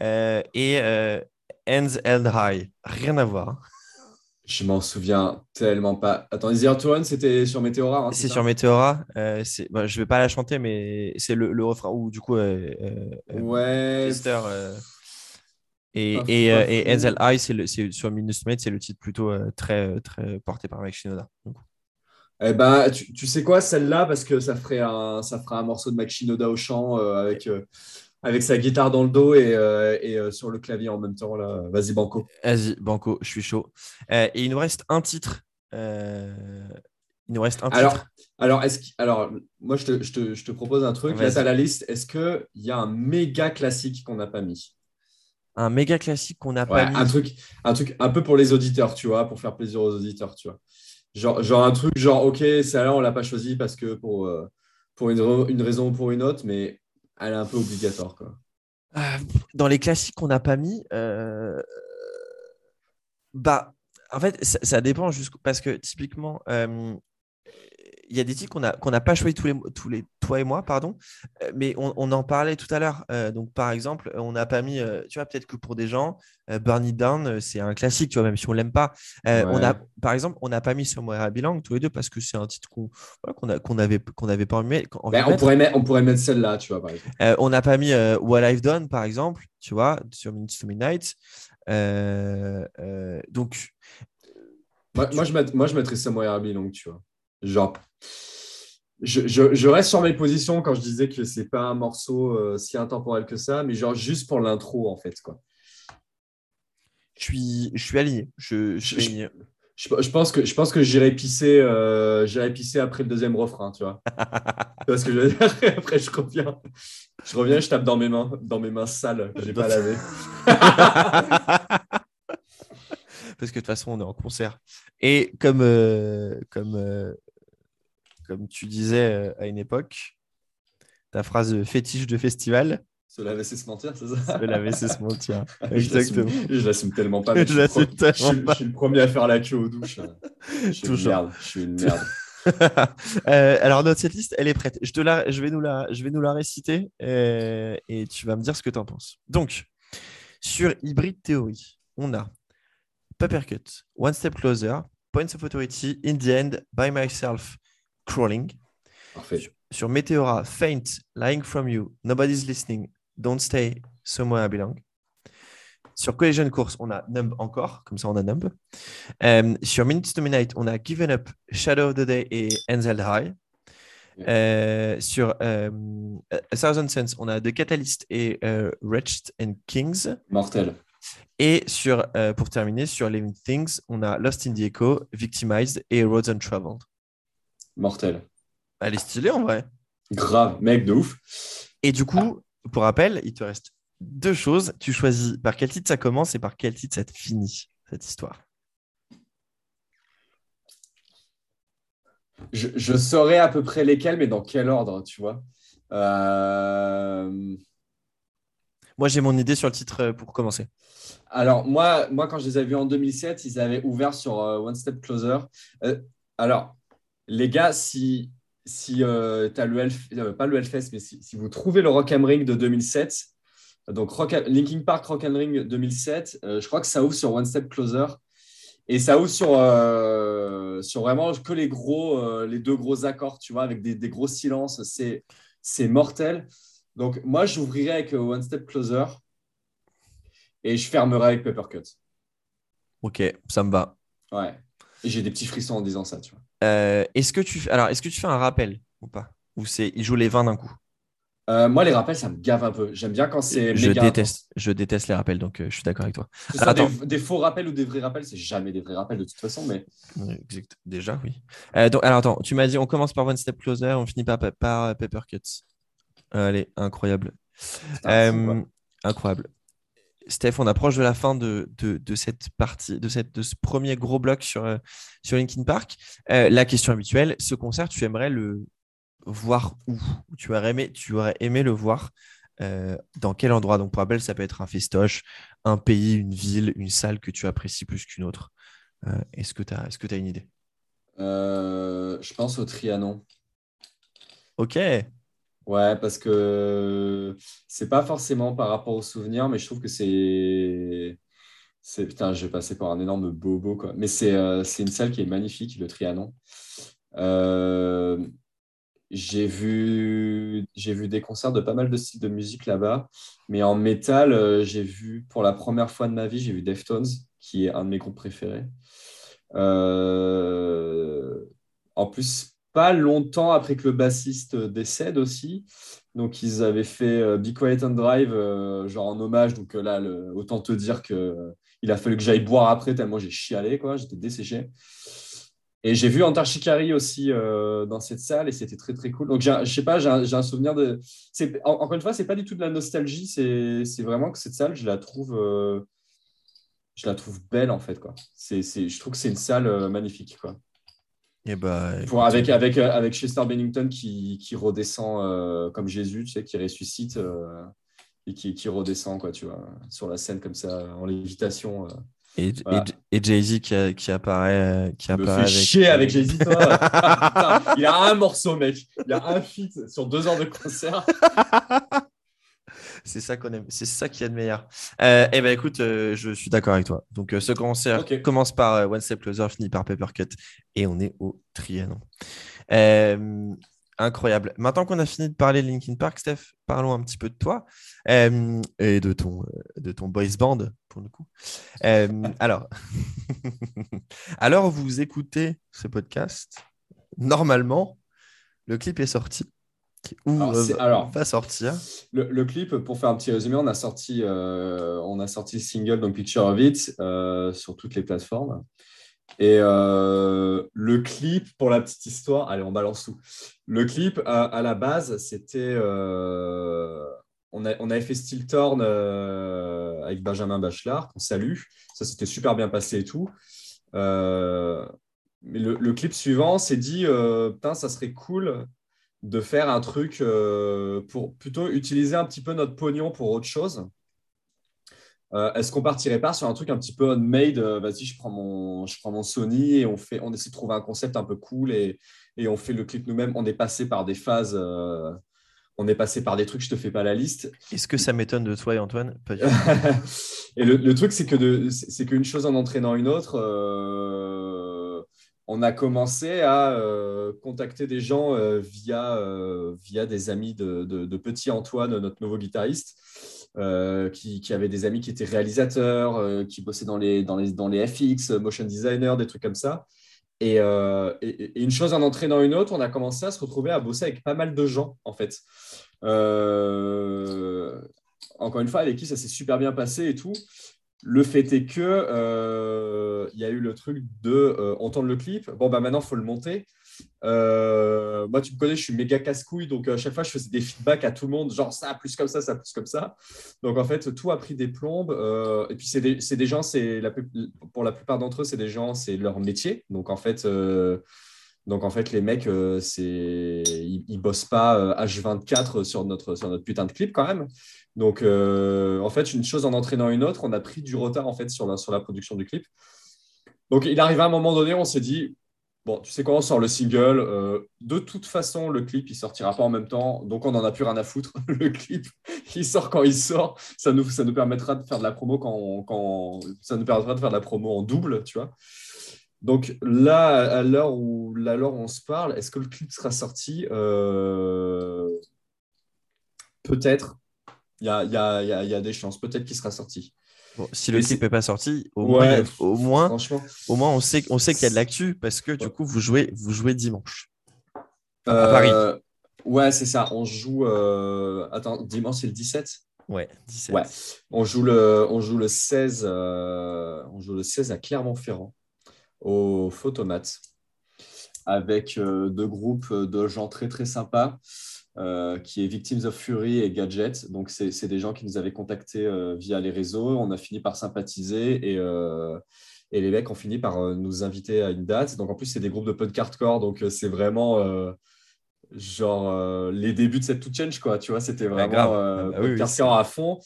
A: et euh, Ends Held High. Rien à voir.
B: Je m'en souviens tellement pas. Attends, Easier to Run, c'était sur Meteora.
A: Hein, c'est sur Meteora. Euh, bah, je vais pas la chanter, mais c'est le, le, refrain où, du coup,
B: euh, ouais.
A: Chester, et, et, et High, c'est sur Minus Mate, c'est le titre plutôt très, très porté par Mike Shinoda.
B: Eh ben, tu, tu, sais quoi, celle-là, parce que ça ferait un, ça ferait un morceau de Mike Shinoda au chant avec avec sa guitare dans le dos et, euh, et euh, sur le clavier en même temps. Là. Vas-y, Banco.
A: Vas-y, Banco, je suis chaud. Euh, et il nous reste un titre. il nous reste un
B: alors,
A: titre.
B: Alors, est-ce alors, moi, je te, je, te, je te, propose un truc. Là, tu la liste. Est-ce qu'il y a un méga classique qu'on n'a pas mis?
A: Un méga classique qu'on n'a pas mis
B: un truc, un truc un peu pour les auditeurs, tu vois, pour faire plaisir aux auditeurs, tu vois. Genre, genre un truc, genre, OK, celle-là, on ne l'a pas choisi parce que pour, pour une, une raison ou pour une autre, mais elle est un peu obligatoire. Quoi.
A: Euh, dans les classiques qu'on n'a pas mis, euh, bah, en fait, ça, dépend parce que typiquement, euh, il y a des titres qu'on n'a qu'on pas choisi tous les, tous, les, toi et moi, pardon. Euh, mais on, on en parlait tout à l'heure. Euh, donc, par exemple, on n'a pas mis, euh, tu vois, peut-être que pour des gens, euh, Burn It Down, c'est un classique, tu vois, même si on l'aime pas. On a, par exemple, on n'a pas mis Somewhere I Belong tous les deux parce que c'est un titre qu'on voilà, qu'on a- qu'on avait, qu'on avait pas envie
B: Ben,
A: de
B: on, pourrait mettre, on pourrait mettre celle-là, tu vois, par exemple.
A: On n'a pas mis What I've Done, par exemple, tu vois, sur Minutes to Midnight. Donc,
B: Moi, moi, je, mett- moi, je mettrais Samurai Belong, tu vois. Genre, je, je, je reste sur mes positions quand je disais que c'est pas un morceau euh, si intemporel que ça, mais genre juste pour l'intro, en fait, quoi.
A: je suis, je suis aligné. Je, je
B: Je- pense que, je pense que j'irai pisser, euh, j'irai pisser après le deuxième refrain, tu vois. *laughs* tu vois ce que je veux dire? *laughs* Après, je reviens. Je reviens, je tape dans mes mains, dans mes mains sales que j'ai pas lavées. *laughs*
A: Parce que de toute façon, on est en concert. Et comme, euh, comme, euh, comme tu disais euh, à une époque, ta phrase fétiche de festival,
B: Se laver, c'est se mentir, c'est ça
A: de laver, c'est se mentir. *laughs* Exactement.
B: Je l'assume tellement pas. *laughs* mais
A: Je
B: je,
A: tellement
B: suis-
A: pas.
B: je suis le premier à faire la queue aux douches. Je suis une
A: Toujours.
B: merde. Je suis une merde. *laughs*
A: Euh, alors, notre setlist, elle est prête. Je, te la, je, vais, nous la, je vais nous la réciter euh, et tu vas me dire ce que tu en penses. Donc, sur Hybrid Theory, on a Papercut, One Step Closer, Points of Authority, In the End, By Myself, Crawling.
B: Parfait.
A: Sur Meteora, Faint, Lying From You, Nobody's Listening, Don't Stay, Somewhere I Belong. Sur Collision Course, on a Numb encore, comme ça on a Numb. Euh, sur Minutes to Midnight, on a Given Up, Shadow of the Day et Enzel High. Euh, sur euh, A Thousand Suns, on a The Catalyst et Wretched and Kings.
B: Mortel.
A: Et sur, pour terminer, sur Living Things, on a Lost in the Echo, Victimized et Roads Untraveled.
B: Mortel.
A: Elle est stylée en vrai.
B: Grave. Mec, de ouf.
A: Et du coup, pour rappel, il te reste deux choses. Tu choisis par quel titre ça commence et par quel titre ça te finit, cette histoire.
B: Je, je saurais à peu près lesquels, mais dans quel ordre, tu vois Euh,
A: Moi, j'ai mon idée sur le titre euh, pour commencer.
B: Alors, moi, moi, quand je les avais vus en 2007, ils avaient ouvert sur euh, One Step Closer. Euh, alors, les gars, si, si tu as le Hellf- euh, pas le Hellfest, mais si, si vous trouvez le Rock am Ring de 2007, donc Rock Linkin Park Rock am Ring 2007, euh, je crois que ça ouvre sur One Step Closer. Et ça ouvre sur, euh, sur vraiment que les gros, euh, les deux gros accords, tu vois, avec des, des gros silences. C'est, mortel. Donc, moi, j'ouvrirai avec euh, One Step Closer et je fermerai avec Papercut.
A: Ok, ça me va.
B: Ouais. Et j'ai des petits frissons en disant ça, tu vois.
A: Euh, est-ce que tu alors est-ce que tu fais un rappel ou pas? Ou c'est il joue les 20 d'un coup?
B: Euh, moi, les rappels, ça me gave un peu. J'aime bien quand c'est
A: Je
B: méga
A: déteste, je déteste les rappels, donc euh, je suis d'accord avec toi. Attends.
B: des, des faux rappels ou des vrais rappels, c'est jamais des vrais rappels de toute façon, mais
A: exact. Déjà, oui. Euh, donc, alors attends, tu m'as dit on commence par One Step Closer, on finit par, par euh, Papercuts. Allez, incroyable. incroyable. Steph, on approche de la fin de, de, de cette partie, de, cette, de ce premier gros bloc sur, euh, sur Linkin Park. Euh, la question habituelle, ce concert, tu aimerais le voir où? Tu aurais, aimé, tu aurais aimé le voir euh, dans quel endroit? Donc pour rappel, ça peut être un festoche, un pays, une ville, une salle que tu apprécies plus qu'une autre. Est-ce que tu as, as une idée?
B: Je pense au Trianon.
A: Ok.
B: Ouais, parce que c'est pas forcément par rapport aux souvenirs, mais je trouve que c'est. c'est putain, je vais passer par un énorme bobo, quoi. Mais c'est euh, c'est une salle qui est magnifique, le Trianon. Euh, j'ai vu, j'ai vu des concerts de pas mal de styles de musique là-bas, mais en métal, euh, j'ai vu pour la première fois de ma vie, j'ai vu Deftones, qui est un de mes groupes préférés. En plus, pas longtemps après que le bassiste décède aussi. Donc, ils avaient fait euh, Be Quiet and Drive, euh, genre en hommage. Donc euh, là, autant te dire que euh, il a fallu que j'aille boire après, tellement j'ai chialé, quoi. J'étais desséché. Et j'ai vu Antar Shikari aussi dans cette salle et c'était très très cool. Donc je sais pas, j'ai un, souvenir de. en- Encore une fois, c'est pas du tout de la nostalgie, c'est vraiment que cette salle, je la trouve, je la trouve belle en fait quoi. C'est je trouve que c'est une salle magnifique quoi.
A: Et bah,
B: Pour, avec, avec, euh, avec Chester Bennington qui, qui redescend euh, comme Jésus, tu sais, qui ressuscite euh, et qui, qui redescend, quoi, tu vois, sur la scène comme ça, en lévitation. euh.
A: Et,
B: Voilà.
A: et, et Jay-Z qui, qui apparaît, euh, qui
B: me
A: apparaît
B: fais
A: avec.
B: chier avec Jay-Z, toi. *laughs* Putain, il a un morceau, mec. Il a un feat sur deux heures de concert. *laughs*
A: C'est ça qu'on aime, c'est ça qu'il y a de meilleur. Euh, eh ben écoute, euh, je suis d'accord avec toi. Donc euh, ce concert commence par euh, One Step Closer, finit par Papercut, et on est au Trianon. Incroyable. Maintenant qu'on a fini de parler de Linkin Park, Steph, parlons un petit peu de toi euh, et de ton, de ton boys band pour le coup. Euh, alors, *laughs* alors vous écoutez ce podcast. Normalement, le clip est sorti ou
B: Alors, c'est-
A: euh,
B: alors-
A: va sortir.
B: Le, le clip, pour faire un petit résumé, on a sorti, euh, on a sorti le single, donc Picture of It, euh, sur toutes les plateformes. Et euh, le clip, pour la petite histoire, allez, on balance tout. Le clip, à, à la base, c'était. on, a- on avait fait Steel Torn avec Benjamin Bachelard, qu'on salue. Ça s'était super bien passé et tout. Mais le, le clip suivant s'est dit Putain, ça serait cool de faire un truc euh, pour plutôt utiliser un petit peu notre pognon pour autre chose. Euh, Est-ce qu'on partirait pas sur un truc un petit peu on-made euh, Vas-y, je prends mon, je prends mon Sony et on fait, on essaie de trouver un concept un peu cool et, et on fait le clip nous-mêmes. On est passé par des phases, on est passé par des trucs. Je te fais pas la liste.
A: Est-ce que ça m'étonne de toi et Antoine? Pas du tout. *laughs*
B: et le, le truc, c'est que c'est qu'une chose en entraînant une autre, on a commencé à euh, contacter des gens euh, via, euh, via des amis de, de- petit Antoine, notre nouveau guitariste, qui, qui avait des amis qui étaient réalisateurs, qui bossaient dans les, dans, les, dans les FX, motion designer, des trucs comme ça. Et, et- et une chose en entraînant une autre, on a commencé à se retrouver à bosser avec pas mal de gens, en fait. Encore une fois, avec qui ça s'est super bien passé et tout. Le fait est que euh, il y a eu le truc de euh, entendre le clip. Bon, bah maintenant, il faut le monter. Euh, moi, tu me connais, je suis méga casse-couille. Donc, à chaque fois, je faisais des feedbacks à tout le monde, genre ça, plus comme ça, ça, plus comme ça. Donc, en fait, tout a pris des plombes. et puis, c'est des, gens, c'est pour la plupart d'entre eux, c'est des gens, c'est leur métier. Donc, en fait, donc, en fait les mecs, euh, c'est, ils, ils bossent pas euh, H24 sur notre, sur notre putain de clip quand même. Donc, euh, en fait, une chose en entraînant une autre, on a pris du retard en fait sur la, sur la production du clip. Donc, il arrive à un moment donné, on s'est dit, bon, tu sais quoi, on sort le single. euh, de toute façon, le clip, il sortira pas en même temps. Donc, on n'en a plus rien à foutre. *laughs* le clip, il sort quand il sort. Ça nous, ça nous permettra de faire de la promo quand, quand ça nous permettra de faire de la promo en double, tu vois. Donc là, à l'heure où, à l'heure où on se parle, est-ce que le clip sera sorti Euh, Peut-être? Il y a, y a- y a- il y a des chances. Peut-être qu'il sera sorti.
A: Bon, si le clip n'est pas sorti, au
B: Ouais,
A: moins, au moins,
B: Franchement.
A: au moins on sait, on sait qu'il y a de l'actu parce que du
B: Ouais.
A: coup, vous jouez, vous jouez dimanche. À Paris.
B: Euh, Ouais, c'est ça. On joue. euh, Attends, dimanche, c'est le 17
A: Ouais, 17.
B: Ouais. On joue le, on joue le 16, euh, on joue le 16 à Clermont-Ferrand, au Photomat, avec euh, deux groupes de gens très très sympas, euh, qui est Victims of Fury et Gadget. Donc, c'est des gens qui nous avaient contactés euh, via les réseaux. On a fini par sympathiser et, euh, et les mecs ont fini par nous inviter à une date. Donc, en plus, c'est des groupes de punk hardcore. Donc, c'est vraiment. genre les débuts de cette to change quoi tu vois c'était vraiment
A: Ah bah oui,
B: punk
A: oui,
B: hardcore à fond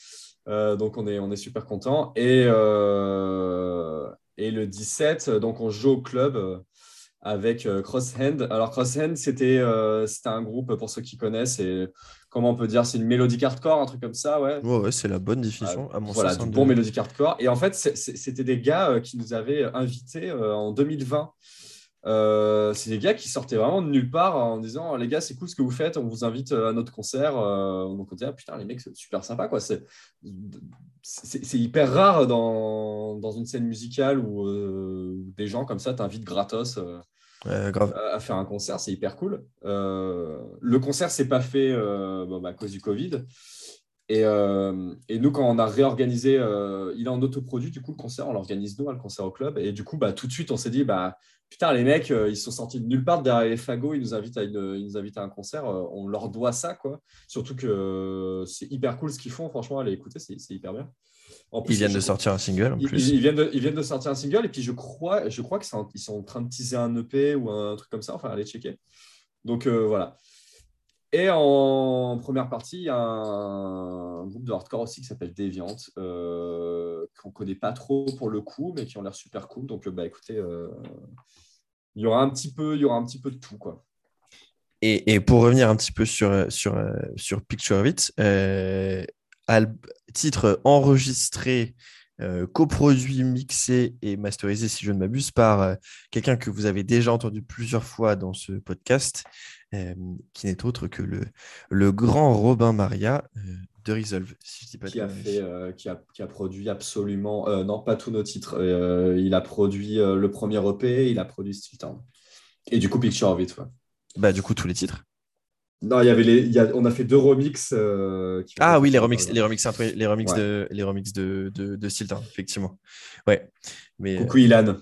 B: donc on est on est super content et et le 17 donc on joue au club euh, avec euh, Crosshand alors Crosshand c'était euh, un groupe pour ceux qui connaissent et comment on peut dire c'est une mélodie hardcore un truc comme ça ouais
A: Ouais, ouais, c'est la bonne définition. à mon
B: Ah, voilà,
A: sens,
B: du
A: hein,
B: bon mélodique hardcore. Et en fait, c'était des gars euh, qui nous avaient invités euh, en 2020. Euh, c'est des gars qui sortaient vraiment de nulle part en disant les gars c'est cool ce que vous faites on vous invite euh, à notre concert Euh, donc on dit ah putain les mecs c'est super sympa quoi c'est c'est hyper rare dans, dans une scène musicale où euh, des gens comme ça t'invitent gratos euh,
A: Ouais, grave.
B: à à faire un concert, c'est hyper cool. Euh, le concert s'est pas fait bon, bah, à cause du Covid. Et, euh, et nous, quand on a réorganisé, euh, il est en autoproduit, du coup, le concert, on l'organise nous, hein, le concert au club. Et du coup, bah, tout de suite, on s'est dit, bah, putain, les mecs, euh, ils sont sortis de nulle part derrière les fagots, ils nous invitent à, une- ils nous invitent à un concert, euh, on leur doit ça, quoi. Surtout que c'est hyper cool ce qu'ils font, franchement, allez écouter, c'est c'est hyper bien. En plus,
A: Ils viennent de sortir un single en plus.
B: ils- ils viennent de, ils viennent de sortir un single et puis je crois, je crois qu'ils sont, ils sont en train de teaser un EP ou un truc comme ça. Enfin, allez checker. Donc voilà. Et en première partie, il y a un groupe de hardcore aussi qui s'appelle Deviant, euh, qu'on ne connaît pas trop pour le coup, mais qui ont l'air super cool. Donc, bah, écoutez, euh, il, y aura un petit peu, il y aura un petit peu de tout. Quoi.
A: Et, pour revenir un petit peu sur, sur, euh, sur Picture of It, euh, titre enregistré euh, coproduit, mixé et masterisé, si je ne m'abuse, par euh, quelqu'un que vous avez déjà entendu plusieurs fois dans ce podcast, euh, qui n'est autre que le, le grand Robin Maria de Resolve, si je dis pas
B: qui, a fait, qui, a, qui, a, produit absolument, non pas tous nos titres, il a produit le premier EP, il a produit Steel Town. Et du coup, Picture of It.
A: Bah, du coup, tous les titres.
B: Non, il y avait les, il y a, on a fait deux remixes. Euh,
A: ah oui, les remixes, les remixes, les remixes de, les remixes de, de, de Stilton, effectivement. Ouais. Mais,
B: coucou Ilan.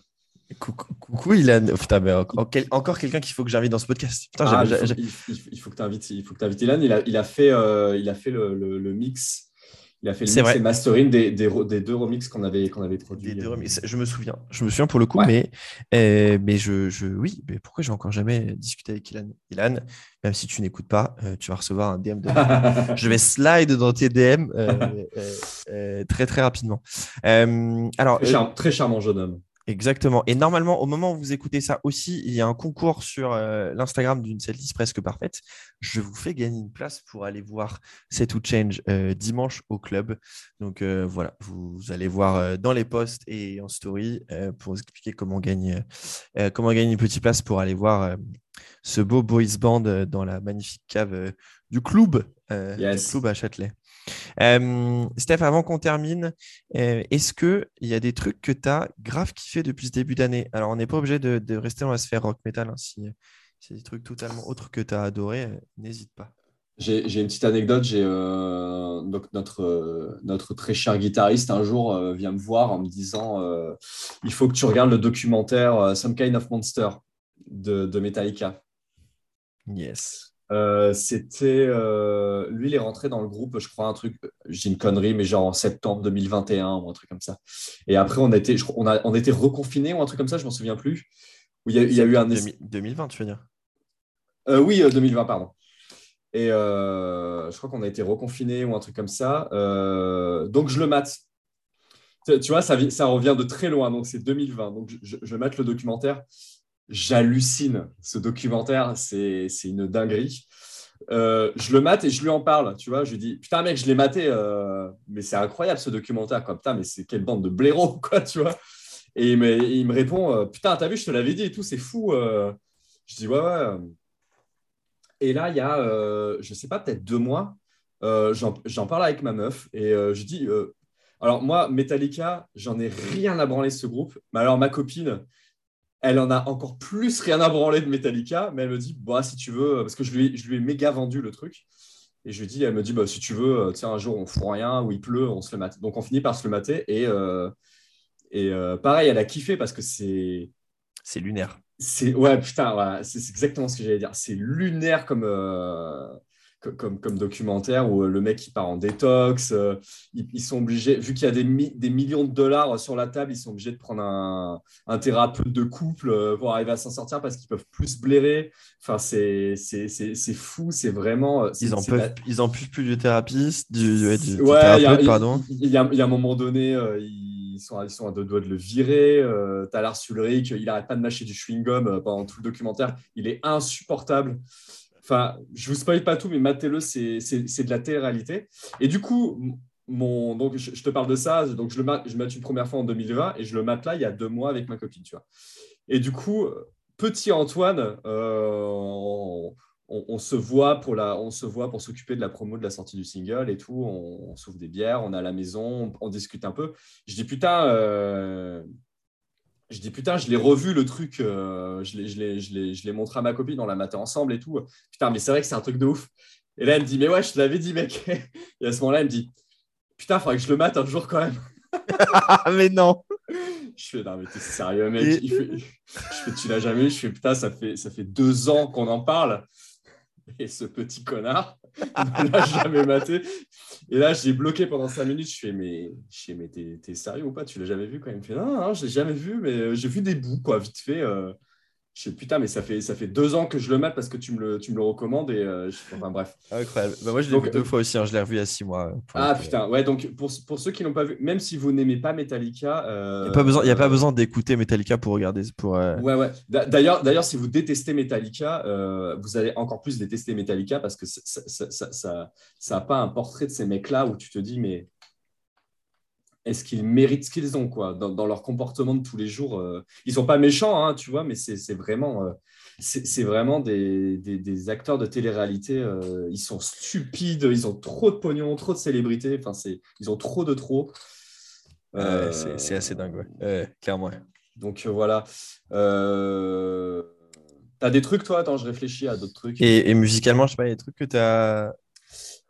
A: Coucou, coucou Ilan. Oh, putain, mais encore quelqu'un qu'il faut que j'invite dans ce podcast. Putain,
B: ah, il, faut, il, il, faut, que tu invites, il faut que tu invites Ilan. Il a, il a fait, euh, il a fait le, le, le mix il a fait le mix et mastering des, des, des, deux remixes qu'on avait, qu'on avait produits.
A: Des deux remixes. Je me souviens. Je me souviens pour le coup, mais, euh, mais je, je, oui, mais pourquoi j'ai encore jamais discuté avec Ilan? Ilan, même si tu n'écoutes pas, euh, tu vas recevoir un DM de *laughs* Je vais slide dans tes DM *laughs* euh, très très rapidement. alors,
B: très, très charmant jeune homme.
A: Exactement. Et normalement, au moment où vous écoutez ça aussi, il y a un concours sur euh, l'Instagram d'une setlist presque parfaite. Je vous fais gagner une place pour aller voir Set to Change euh, dimanche au club. Donc euh, voilà, vous, allez voir dans les posts et en story pour vous expliquer comment gagner, comment gagner une petite place pour aller voir ce beau boys band dans la magnifique cave du club, du club à Châtelet. Euh, Steph, avant qu'on termine, euh, est-ce qu'il y a des trucs que tu as grave kiffé depuis ce début d'année? Alors, on n'est pas obligé de, rester dans la sphère rock metal. Hein, si c'est des trucs totalement autres que tu as adoré, euh, n'hésite pas.
B: J'ai une petite anecdote. J'ai donc notre, notre très cher guitariste un jour vient me voir en me disant il faut que tu regardes le documentaire Some Kind of Monster de, de Metallica.
A: Yes.
B: Euh, c'était euh, lui, il est rentré dans le groupe, je crois, un truc, j'ai une connerie, mais genre en septembre 2021 ou un truc comme ça. Et après, on a été, on a, on a été reconfiné ou un truc comme ça, je m'en souviens plus. Où il y a, il y a eu un
A: 2020, tu veux dire?
B: Euh, Oui, 2020, pardon. Et je crois qu'on a été reconfiné ou un truc comme ça. donc je le mate. Tu, vois, ça, ça revient de très loin, donc c'est 2020. Donc je, je mate le documentaire j'hallucine. Ce documentaire, c'est une dinguerie. Euh, je le mate et je lui en parle, tu vois. Je lui dis, putain, mec, je l'ai maté, euh, mais c'est incroyable ce documentaire, quoi. Putain, mais c'est quelle bande de blaireaux, *laughs* quoi, tu vois. Et il me, il me répond, euh, putain, t'as vu, je te l'avais dit et tout, c'est fou. Je dis, ouais, ouais. Et là, il y a, je sais pas, peut-être deux mois, j'en parle avec ma meuf et je dis, alors moi, Metallica, j'en ai rien à branler ce groupe, mais alors ma copine, elle en a encore plus rien à branler de Metallica, mais elle me dit, bah, si tu veux, parce que je lui, je lui ai méga vendu le truc. Et je lui dis, elle me dit, bah, si tu veux, euh, tiens, un jour, on fout rien, ou il pleut, on se le mate. Donc, on finit par se le mater. Et, euh, et euh, pareil, elle a kiffé parce que c'est.
A: C'est lunaire.
B: C'est ouais, putain, c'est exactement ce que j'allais dire. C'est lunaire comme, comme, comme, documentaire où euh, le mec il part en détox. Euh, ils, sont obligés, vu qu'il y a des, des, millions de dollars sur la table, ils sont obligés de prendre un, un thérapeute de couple euh, pour arriver à s'en sortir parce qu'ils peuvent plus se blairer. Enfin, c'est fou, c'est vraiment.
A: Ils en, peuvent, ils en peuvent plus du thérapeute, du,
B: du, thérapeute, pardon. Il y, a, il y, a, un moment donné, ils, sont, ils sont à deux doigts de le virer. Euh, T'as Lars Ulrich, il n'arrête pas de mâcher du chewing-gum pendant tout le documentaire. Il est insupportable. Enfin, je vous spoil pas tout, mais matez-le, c'est de la télé-réalité. Et du coup, mon, donc, je, te parle de ça. Donc, je le mate, je mate une première fois en 2020 et je le mate là il y a deux mois avec ma copine, tu vois. Et du coup, petit Antoine, euh, on, se voit pour la, on se voit pour s'occuper de la promo de la sortie du single et tout. On, s'ouvre des bières, on est à la maison, on, discute un peu. Je dis putain. Euh, je dis putain, je l'ai revu le truc, euh, je l'ai montré à ma copine, on l'a maté ensemble et tout. Putain, mais c'est vrai que c'est un truc de ouf. Et là, elle me dit, mais ouais, je te l'avais dit, mec. *laughs* Et à ce moment-là, elle me dit, putain, il faudrait que je le mate un jour quand même. *laughs*
A: mais non.
B: Je fais, non, mais t'es sérieux, mec. je fais, tu l'as jamais vu. Je fais, putain, ça fait, ça fait deux ans qu'on en parle. Et ce petit connard *laughs* ne l'a jamais maté. Et là, j'ai bloqué pendant cinq minutes. Je fais, mais, je mais t'es, sérieux ou pas? Tu l'as jamais vu quand même? Il me fait, non, non, je l'ai jamais vu, mais euh, j'ai vu des bouts, quoi, vite fait. Euh. Je sais, putain, mais ça fait, ça fait deux ans que je le mets parce que tu me le, tu me le recommandes. Et, euh, je- enfin, bref.
A: Incroyable. Bah, moi, je l'ai vu deux
B: euh,
A: fois aussi. hein. Je l'ai revu il y a six mois. pour
B: Ah putain, ouais, donc pour, pour ceux qui n'ont pas vu, même si vous n'aimez pas Metallica.
A: Il
B: euh,
A: n'y a pas besoin, il y a pas
B: euh,
A: besoin d'écouter Metallica pour regarder. Pour, euh,
B: Ouais, ouais. D'a- D'ailleurs, d'ailleurs, si vous détestez Metallica, euh, vous allez encore plus détester Metallica parce que ça n'a ça, ça, ça, ça a pas un portrait de ces mecs-là où tu te dis, mais est-ce qu'ils méritent ce qu'ils ont quoi, dans, dans leur comportement de tous les jours euh, Ils sont pas méchants, hein, tu vois, mais c'est vraiment, euh, c'est vraiment des, des, des acteurs de télé-réalité. euh, ils sont stupides, ils ont trop de pognon, trop de célébrités, enfin, c'est- ils ont trop de trop.
A: ouais,
B: Euh,
A: c'est assez dingue, ouais. Clairement.
B: donc voilà. T'as des trucs, toi? Attends, je réfléchis à d'autres trucs.
A: Et, et musicalement, je sais pas, il y a des trucs que tu as.
B: Pff,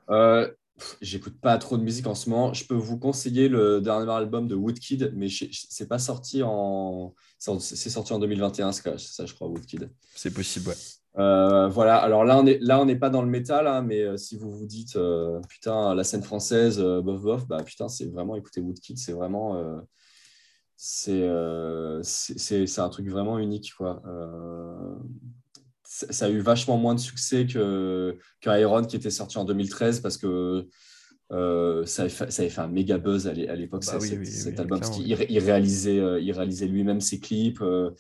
B: J'écoute pas trop de musique en ce moment. Je peux vous conseiller le dernier album de Woodkid, mais c'est pas sorti en. C'est sorti en 2021, c'est quoi, ça, je crois, Woodkid.
A: C'est possible, ouais.
B: Euh, voilà, alors là, on est là, on n'est pas dans le métal, hein, mais euh, si vous vous dites, euh, putain, la scène française, euh, bof bof, bah putain, c'est vraiment, écoutez, Woodkid, c'est vraiment. c'est un truc vraiment unique, quoi. Ça a eu vachement moins de succès que, que Iron qui était sorti en 2013 parce que euh, ça, avait fait, ça avait fait un méga buzz à l'é- à l'époque,
A: Bah oui,
B: cet,
A: oui,
B: cet
A: oui,
B: album. Parce il réalisait, euh, il réalisait lui-même ses clips. euh,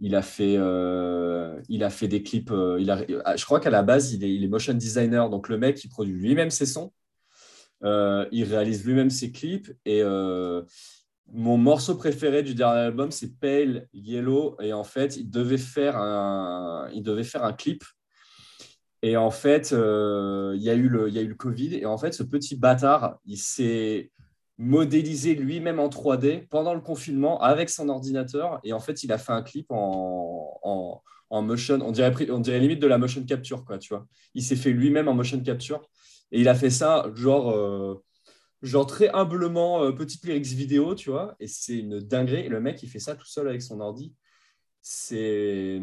B: il, a fait, il a fait des clips. il a, je crois qu'à la base, il est, il est motion designer. Donc le mec, il produit lui-même ses sons. Il réalise lui-même ses clips. Et mon morceau préféré du dernier album, c'est Pale Yellow. Et en fait, il devait faire un, il devait faire un clip. Et en fait, euh, il y, a eu le- y a eu le Covid. Et en fait, ce petit bâtard, il s'est modélisé lui-même en 3D pendant le confinement avec son ordinateur. Et en fait, il a fait un clip en, en, motion. On dirait, pri- on dirait limite de la motion capture, quoi, tu vois. Il s'est fait lui-même en motion capture. Et il a fait ça, genre, euh, genre très humblement, euh, petite lyrics vidéo, tu vois. Et c'est une dinguerie. Et le mec, il fait ça tout seul avec son ordi. C'est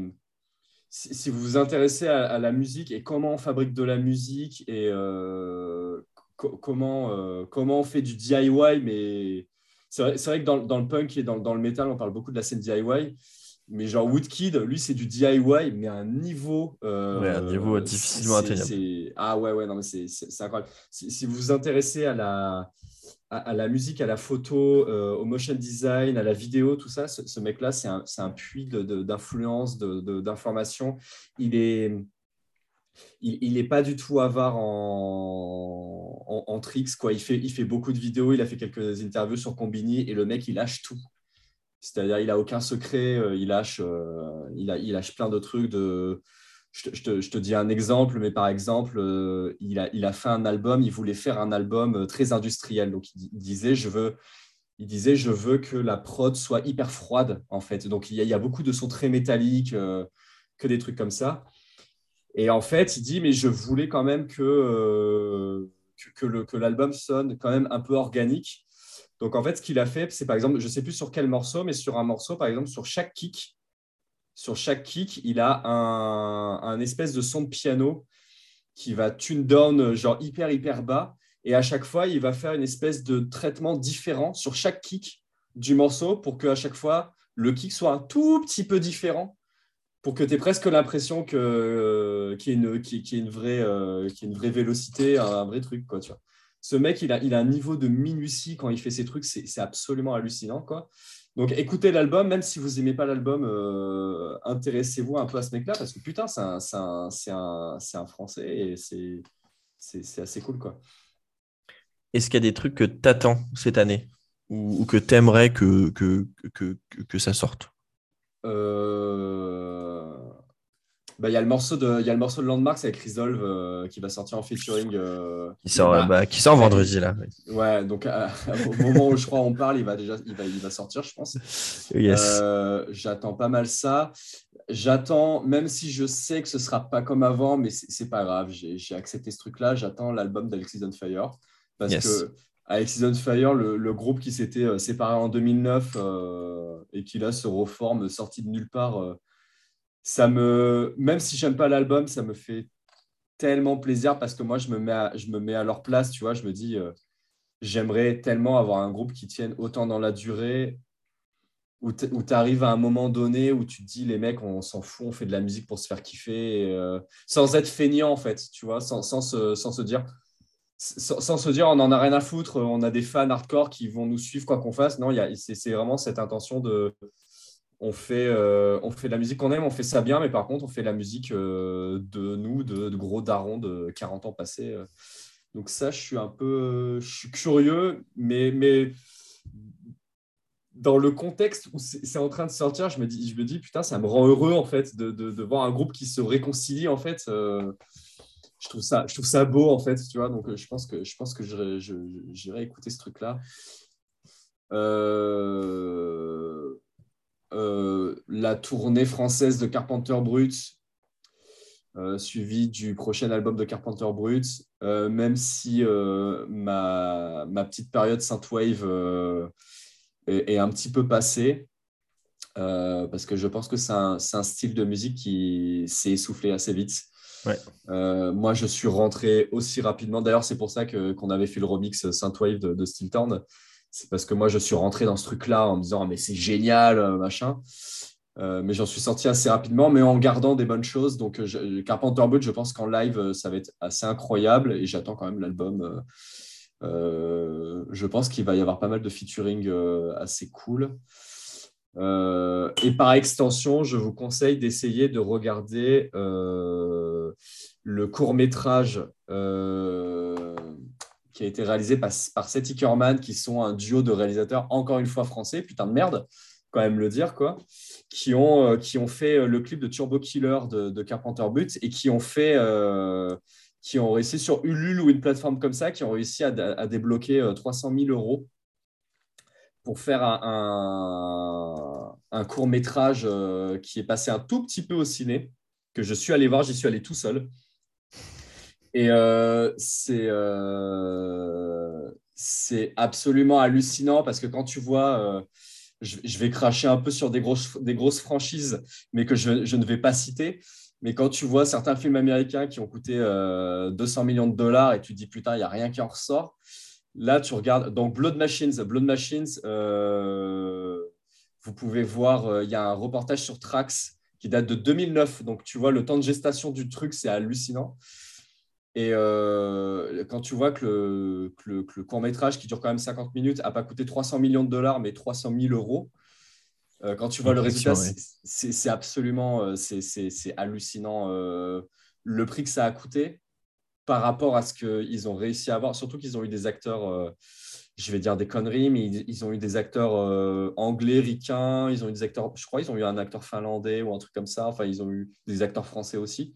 B: si, vous vous intéressez à, la musique et comment on fabrique de la musique et euh, euh, comment on fait du DIY, mais c'est vrai, que dans, dans le punk et dans, dans le metal, on parle beaucoup de la scène DIY. Mais genre Woodkid, lui, c'est du DIY, mais à un niveau. euh,
A: Ouais, un niveau difficilement atteignable.
B: Ah ouais, ouais, non, mais c'est incroyable. Si, vous vous intéressez à la, à, à la musique, à la photo, euh, au motion design, à la vidéo, tout ça, ce, ce mec-là, c'est un, un puits d'influence, d'information. Il est, il, il est pas du tout avare en, en, en tricks. Quoi. Il, fait, il fait beaucoup de vidéos, il a fait quelques interviews sur Combini et le mec, il lâche tout. C'est-à-dire, il a aucun secret, euh, il lâche, euh, il, lâche plein de trucs. Je, te, dis un exemple, mais par exemple, euh, il, a, fait un album, il voulait faire un album très industriel. Donc, il, di- il disait, je veux, il disait, je veux que la prod soit hyper froide, en fait. Donc, il y a, beaucoup de sons très métalliques, que des trucs comme ça. Et en fait, il dit, mais je voulais quand même que l'album sonne quand même un peu organique. Donc, en fait, ce qu'il a fait, c'est par exemple, je ne sais plus sur quel morceau, mais sur un morceau, par exemple, sur chaque kick, sur chaque kick, il a un, espèce de son de piano qui va tune down, genre hyper, hyper bas. Et à chaque fois, il va faire une espèce de traitement différent sur chaque kick du morceau pour qu'à chaque fois, le kick soit un tout petit peu différent pour que tu aies presque l'impression que, euh, qu'il y, ait une- une vraie, euh, une vraie vélocité, un, un vrai truc. Quoi, tu vois. Ce mec, il a, il a un niveau de minutie quand il fait ses trucs, c'est, absolument hallucinant. Quoi. Donc écoutez l'album, même si vous n'aimez pas l'album, euh, intéressez-vous un peu à ce mec-là, parce que putain, c'est un, un, un, un Français et c'est, assez cool. Quoi.
A: Est-ce qu'il y a des trucs que t'attends cette année ou, ou que t'aimerais que, que, que, que, que ça sorte?
B: Euh, bah, Il y, a le morceau de- il y a le morceau de Landmarks avec Resolve euh, qui va sortir en featuring. euh,
A: qui sort,
B: bah,
A: bah, qui sort vendredi là.
B: Ouais, donc à- *laughs* au moment où je crois on parle, il va déjà il va, il va sortir, je pense.
A: Yes.
B: Euh, J'attends pas mal ça. J'attends, même si je sais que ce sera pas comme avant, mais c'est pas grave. J'ai accepté ce truc-là. J'attends l'album d'Alexis on Fire parce
A: Yes.
B: que Alexis on Fire, le, le groupe qui s'était euh, séparé en 2009 euh, et qui là se reforme, sorti de nulle part. Ça me, même si j'aime pas l'album, ça me fait tellement plaisir parce que moi je me mets à, je me mets à leur place, tu vois. Je me dis, euh, j'aimerais tellement avoir un groupe qui tienne autant dans la durée où tu arrives à un moment donné où tu te dis, les mecs, on s'en fout, on fait de la musique pour se faire kiffer, euh, sans être feignant, en fait, tu vois, sans, sans, se, sans se dire, sans, se dire, on en a rien à foutre, on a des fans hardcore qui vont nous suivre quoi qu'on fasse. Non, c'est vraiment cette intention de, on fait, euh, on fait de la musique qu'on aime, on fait ça bien, mais par contre, on fait la musique euh, de nous, de, de, gros darons de 40 ans passés. Donc ça, je suis un peu, je suis curieux, mais, mais dans le contexte où c'est en train de sortir, je me dis, je me dis putain, ça me rend heureux en fait de, de, voir un groupe qui se réconcilie en fait. Euh, je trouve ça, je trouve ça beau en fait, tu vois. Donc euh, je pense que je pense que j'irai écouter ce truc là. Euh, la tournée française de Carpenter Brut, suivie du prochain album de Carpenter Brut, même si ma, ma, petite période Synthwave est, un petit peu passé. Euh, parce que je pense que c'est un, un, style de musique qui s'est essoufflé assez vite. Euh, moi, je suis rentré aussi rapidement. D'ailleurs, c'est pour ça que, qu'on avait fait le remix Synthwave de, de Steel C'est parce que moi, je suis rentré dans ce truc-là en me disant, mais c'est génial, euh, machin. mais j'en suis sorti assez rapidement, mais en gardant des bonnes choses. Donc, je, Carpenter Brut, je pense qu'en live, ça va être assez incroyable et j'attends quand même l'album euh, je pense qu'il va y avoir pas mal de featuring euh, assez cool. Euh, et par extension, je vous conseille d'essayer de regarder le court métrage qui a été réalisé par, par Seth Ickerman, qui sont un duo de réalisateurs, encore une fois français, putain de merde, quand même le dire, quoi, qui ont, qui ont fait le clip de Turbo Killer de, Carpenter But et qui ont fait qui ont réussi sur Ulule ou une plateforme comme ça, qui ont réussi à, débloquer 300 euh, 000 euros pour faire un, court métrage euh, qui est passé un tout petit peu au ciné, que je suis allé voir, j'y suis allé tout seul. Et euh, c'est absolument hallucinant parce que quand tu vois, je, vais cracher un peu sur des grosses, des grosses franchises, mais que je, ne vais pas citer. Mais quand tu vois certains films américains qui ont coûté 200 euh, millions de dollars et tu te dis putain, il n'y a rien qui en ressort, là tu regardes. Donc Blood Machines, Blood Machines, euh, vous pouvez voir, euh, il y a un reportage sur Trax qui date de 2009. Donc tu vois, le temps de gestation du truc, c'est hallucinant. Et quand tu vois que le, court métrage qui dure quand même 50 minutes n'a pas coûté 300 millions de dollars, mais 300 000 euros, euh, quand tu vois le résultat, c'est absolument euh, c'est hallucinant euh, le prix que ça a coûté par rapport à ce qu'ils ont réussi à avoir. Surtout qu'ils ont eu des acteurs, je vais dire des conneries, mais ils, ont eu des acteurs anglais, ricains, ils ont eu des acteurs, je crois, ils ont eu un acteur finlandais ou un truc comme ça. Enfin, ils ont eu des acteurs français aussi.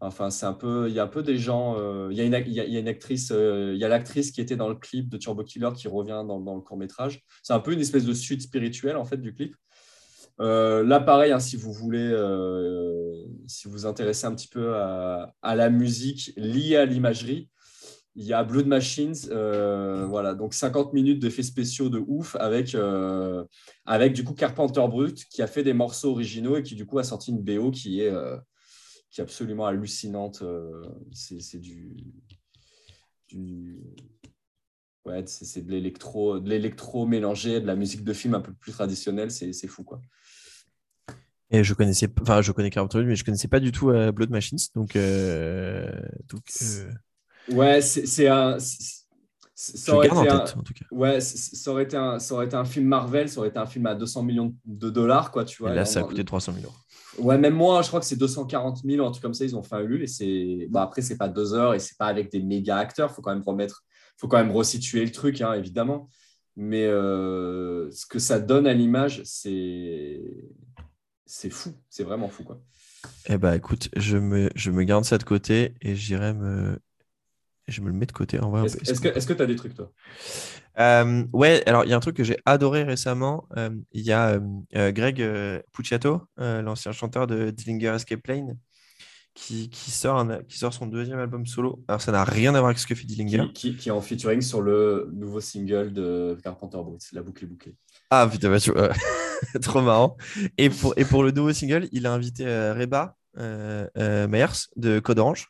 B: Enfin, c'est un peu, il y a un peu des gens. il, y a une, il, y a, une, actrice, il y a l'actrice qui était dans le clip de Turbo Killer qui revient dans, le court métrage. C'est un peu une espèce de suite spirituelle en fait du clip. Euh, là, pareil, hein, si vous voulez, euh, si vous vous intéressez un petit peu à, la musique liée à l'imagerie, il y a Blood Machines, euh, voilà, donc 50 minutes d'effets spéciaux de ouf avec, avec du coup Carpenter Brut qui a fait des morceaux originaux et qui du coup a sorti une BO qui est, qui est absolument hallucinante. c'est du, du ouais, c'est de l'électro, de l'électro mélangé, de la musique de film un peu plus traditionnelle, c'est fou quoi.
A: Et je connaissais, enfin, je connais Carpenter, mais je connaissais pas du tout euh, Blood Machines. Donc, euh,
B: euh, ouais, c'est un. Ça aurait, été un, en tout cas. Ouais, ça aurait, été un, ça aurait été un film Marvel, ça aurait été un film à 200 millions de dollars, quoi, tu vois.
A: Et là, ça a coûté 300 000 euros.
B: Ouais, même moi, je crois que c'est 240 000, un truc comme ça, ils ont fait un Ulule. Et c'est, bah, après, c'est pas deux heures et c'est pas avec des méga acteurs. Faut quand même remettre, faut quand même resituer le truc, hein, évidemment. Mais ce que ça donne à l'image, c'est c'est fou, c'est vraiment fou. Quoi.
A: Eh bah écoute, je me, je me garde ça de côté et j'irai me. Je me le mets de côté.
B: Est-ce que tu as des trucs, toi?
A: Euh, Ouais, alors il y a un truc que j'ai adoré récemment. Euh, il y a euh, Greg Pucciato, l'ancien chanteur de Dillinger Escape Plane, qui, qui, sort qui sort son deuxième album solo. Alors ça n'a rien à voir avec ce que fait Dillinger.
B: Qui, qui, est en featuring sur le nouveau single de Carpenter Brut, La boucle est bouclée.
A: Ah putain, bah, tu. *laughs* Trop marrant. Et pour, et pour le nouveau single, il a invité Reba Meyers de Code Orange.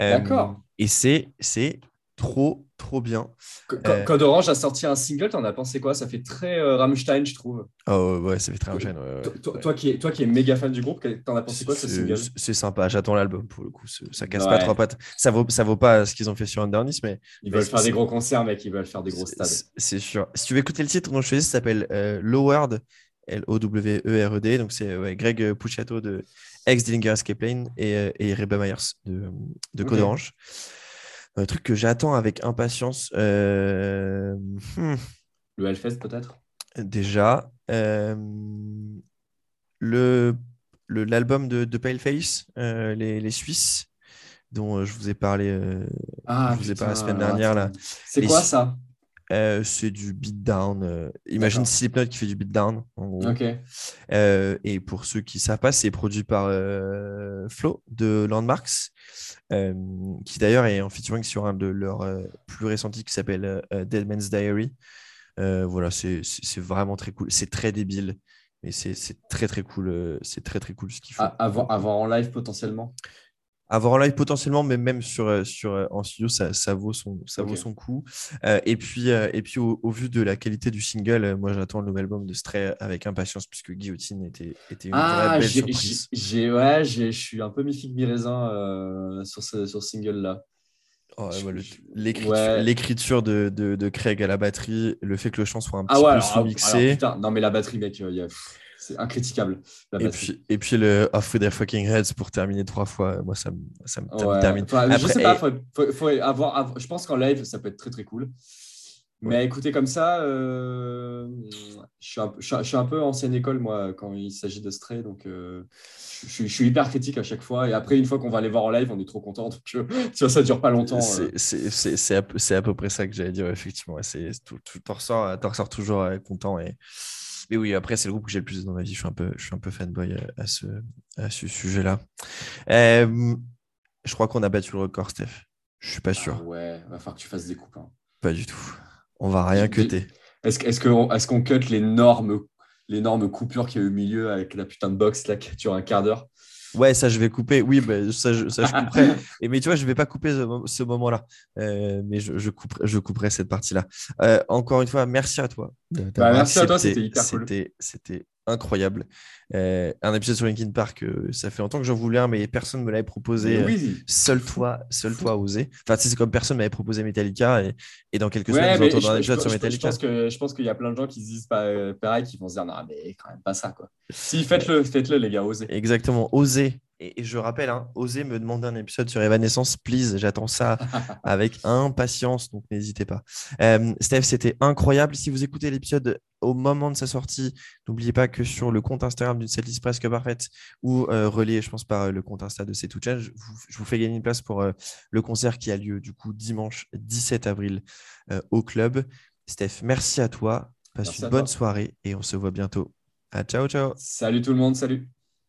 B: D'accord.
A: Et c'est, c'est trop, trop bien.
B: Co-
A: Euh,
B: Code Orange a sorti un single, t'en as pensé quoi? Ça fait très euh, Rammstein, je trouve.
A: Oh ouais, ça fait très ouais, ouais,
B: Toi, toi-
A: ouais.
B: toi qui es, toi qui es méga fan du groupe, t'en as pensé quoi ce
A: C'est-
B: single?
A: c'est- sympa, j'attends l'album pour le coup. Ça casse pas trois pattes. Ça vaut, ça vaut pas ce qu'ils ont fait sur Underneath, mais
B: Ils veulent faire des gros concerts, mec, ils veulent faire des gros stades.
A: c'est- sûr. Si tu veux écouter le titre dont je choisi, ça s'appelle euh, Lowered, L-O-W-E-R-E-D. Donc c'est ouais, Greg Puciato de ex Dillinger Escape Lane et, euh, et Reba Myers de, de Code. Orange. Un truc que j'attends avec impatience. euh, hmm,
B: Le Hellfest, peut-être?
A: Déjà, euh, le le- l'album de, de Paleface, euh, les, les Suisses, dont je vous ai parlé, euh,
B: Ah,
A: je vous ai parlé la semaine dernière. Là.
B: C'est
A: Les
B: quoi
A: Su-
B: ça?
A: Euh, c'est du beatdown. euh, imagine. Slipknot qui fait du beatdown, en gros. Euh, et pour ceux qui ne savent pas, c'est produit par euh, Flo de Landmarks, qui d'ailleurs est en featuring sur un de leurs plus récents titres qui s'appelle Dead Man's Diary. Voilà, c'est vraiment très cool. C'est très débile, mais c'est très très cool. C'est très très cool ce.
B: À, à voir, à voir en live potentiellement.
A: Avoir en live potentiellement, mais même sur, euh, sur, euh, en studio, ça, ça vaut son, ça vaut son coup. Euh, et puis, euh, et puis au, au vu de la qualité du single, euh, moi j'attends le nouvel album de Stray avec impatience, puisque Guillotine était, était une
B: Ah,
A: vraie belle
B: j'ai,
A: surprise.
B: j'ai- ouais, je suis un peu mi-figue mi-raisin euh, sur ce, sur ce single-là.
A: Oh, ouais, L'écriture
B: ouais.
A: de, de, de Craig à la batterie, le fait que le chant soit un petit
B: Ah ouais,
A: peu sous-mixé.
B: non mais la batterie, mec, euh, y a- pff, c'est incritiquable.
A: Et puis, et puis le Off with their fucking heads pour terminer trois fois, moi ça me, ça me,
B: Ouais.
A: termine.
B: Enfin, je
A: Après,
B: sais pas, faut, faut- faut avoir, avoir- je pense qu'en live, ça peut être très très cool. Mais écoutez, comme ça, euh, je, suis un, peu- je, je suis un peu ancienne école, moi, quand il s'agit de Stray. Donc, euh, je, je suis- je suis hyper critique à chaque fois. Et après, une fois qu'on va les voir en live, on est trop content. *laughs* Donc, euh, tu vois, ça dure pas longtemps. euh.
A: C'est- c'est à, à peu près ça que j'allais dire, effectivement. Tout, t'en ressors, ressors toujours euh, content. Et... Mais oui, après, c'est le groupe que j'ai le plus dans ma vie. Je suis un peu, je suis un peu fanboy euh, à ce, à ce sujet-là. Euh, je crois qu'on a battu le record, Steph. Je suis pas sûr.
B: Ah ouais, va falloir que tu fasses des coupes. hein.
A: Pas du tout. On va rien cutter.
B: Est-ce est-ce qu'on est cut l'énorme l'énorme coupure qu'il y a eu au milieu avec la putain de box là qui dure un quart d'heure?
A: Ouais, ça, je vais couper. Oui, bah, ça, je, ça, je couperai. *laughs* Et, mais tu vois, je vais pas couper ce, mo- ce moment-là. Euh, mais je, je, couperai, je couperai cette partie-là. Euh, encore une fois, merci à toi.
B: Bah, merci à toi, c'était hyper cool.
A: C'était incroyable. Euh, un épisode sur Linkin Park, euh, ça fait longtemps que j'en voulais un, mais personne ne me l'avait proposé. Euh. Seul toi, seul toi a osé. Enfin, tu sais, c'est comme personne m'avait proposé Metallica. Et, et dans quelques
B: Ouais,
A: semaines, vous entendrez un épisode
B: je-
A: sur
B: je- je
A: Metallica.
B: je pense qu'il y a plein de gens qui se disent pas euh, pareil, qui vont se dire non mais quand même pas ça quoi. Si faites-le, faites-le les gars, osez.
A: Exactement, oser. Et, et je rappelle, hein, oser me demander un épisode sur Evanescence, please. J'attends ça *laughs* avec impatience, donc n'hésitez pas. Euh, Steph, c'était incroyable. Si vous écoutez l'épisode au moment de sa sortie, n'oubliez pas que sur le compte Instagram d'une setlist presque parfaite ou euh, relié, je pense, par euh, le compte Insta de C'est Tout Change, je vous, fais gagner une place pour euh, le concert qui a lieu du coup dimanche 17 avril au club. Steph, merci à toi. Passe
B: Merci
A: une bonne
B: toi.
A: soirée et on se voit bientôt. À ciao, ciao.
B: Salut tout le monde, salut.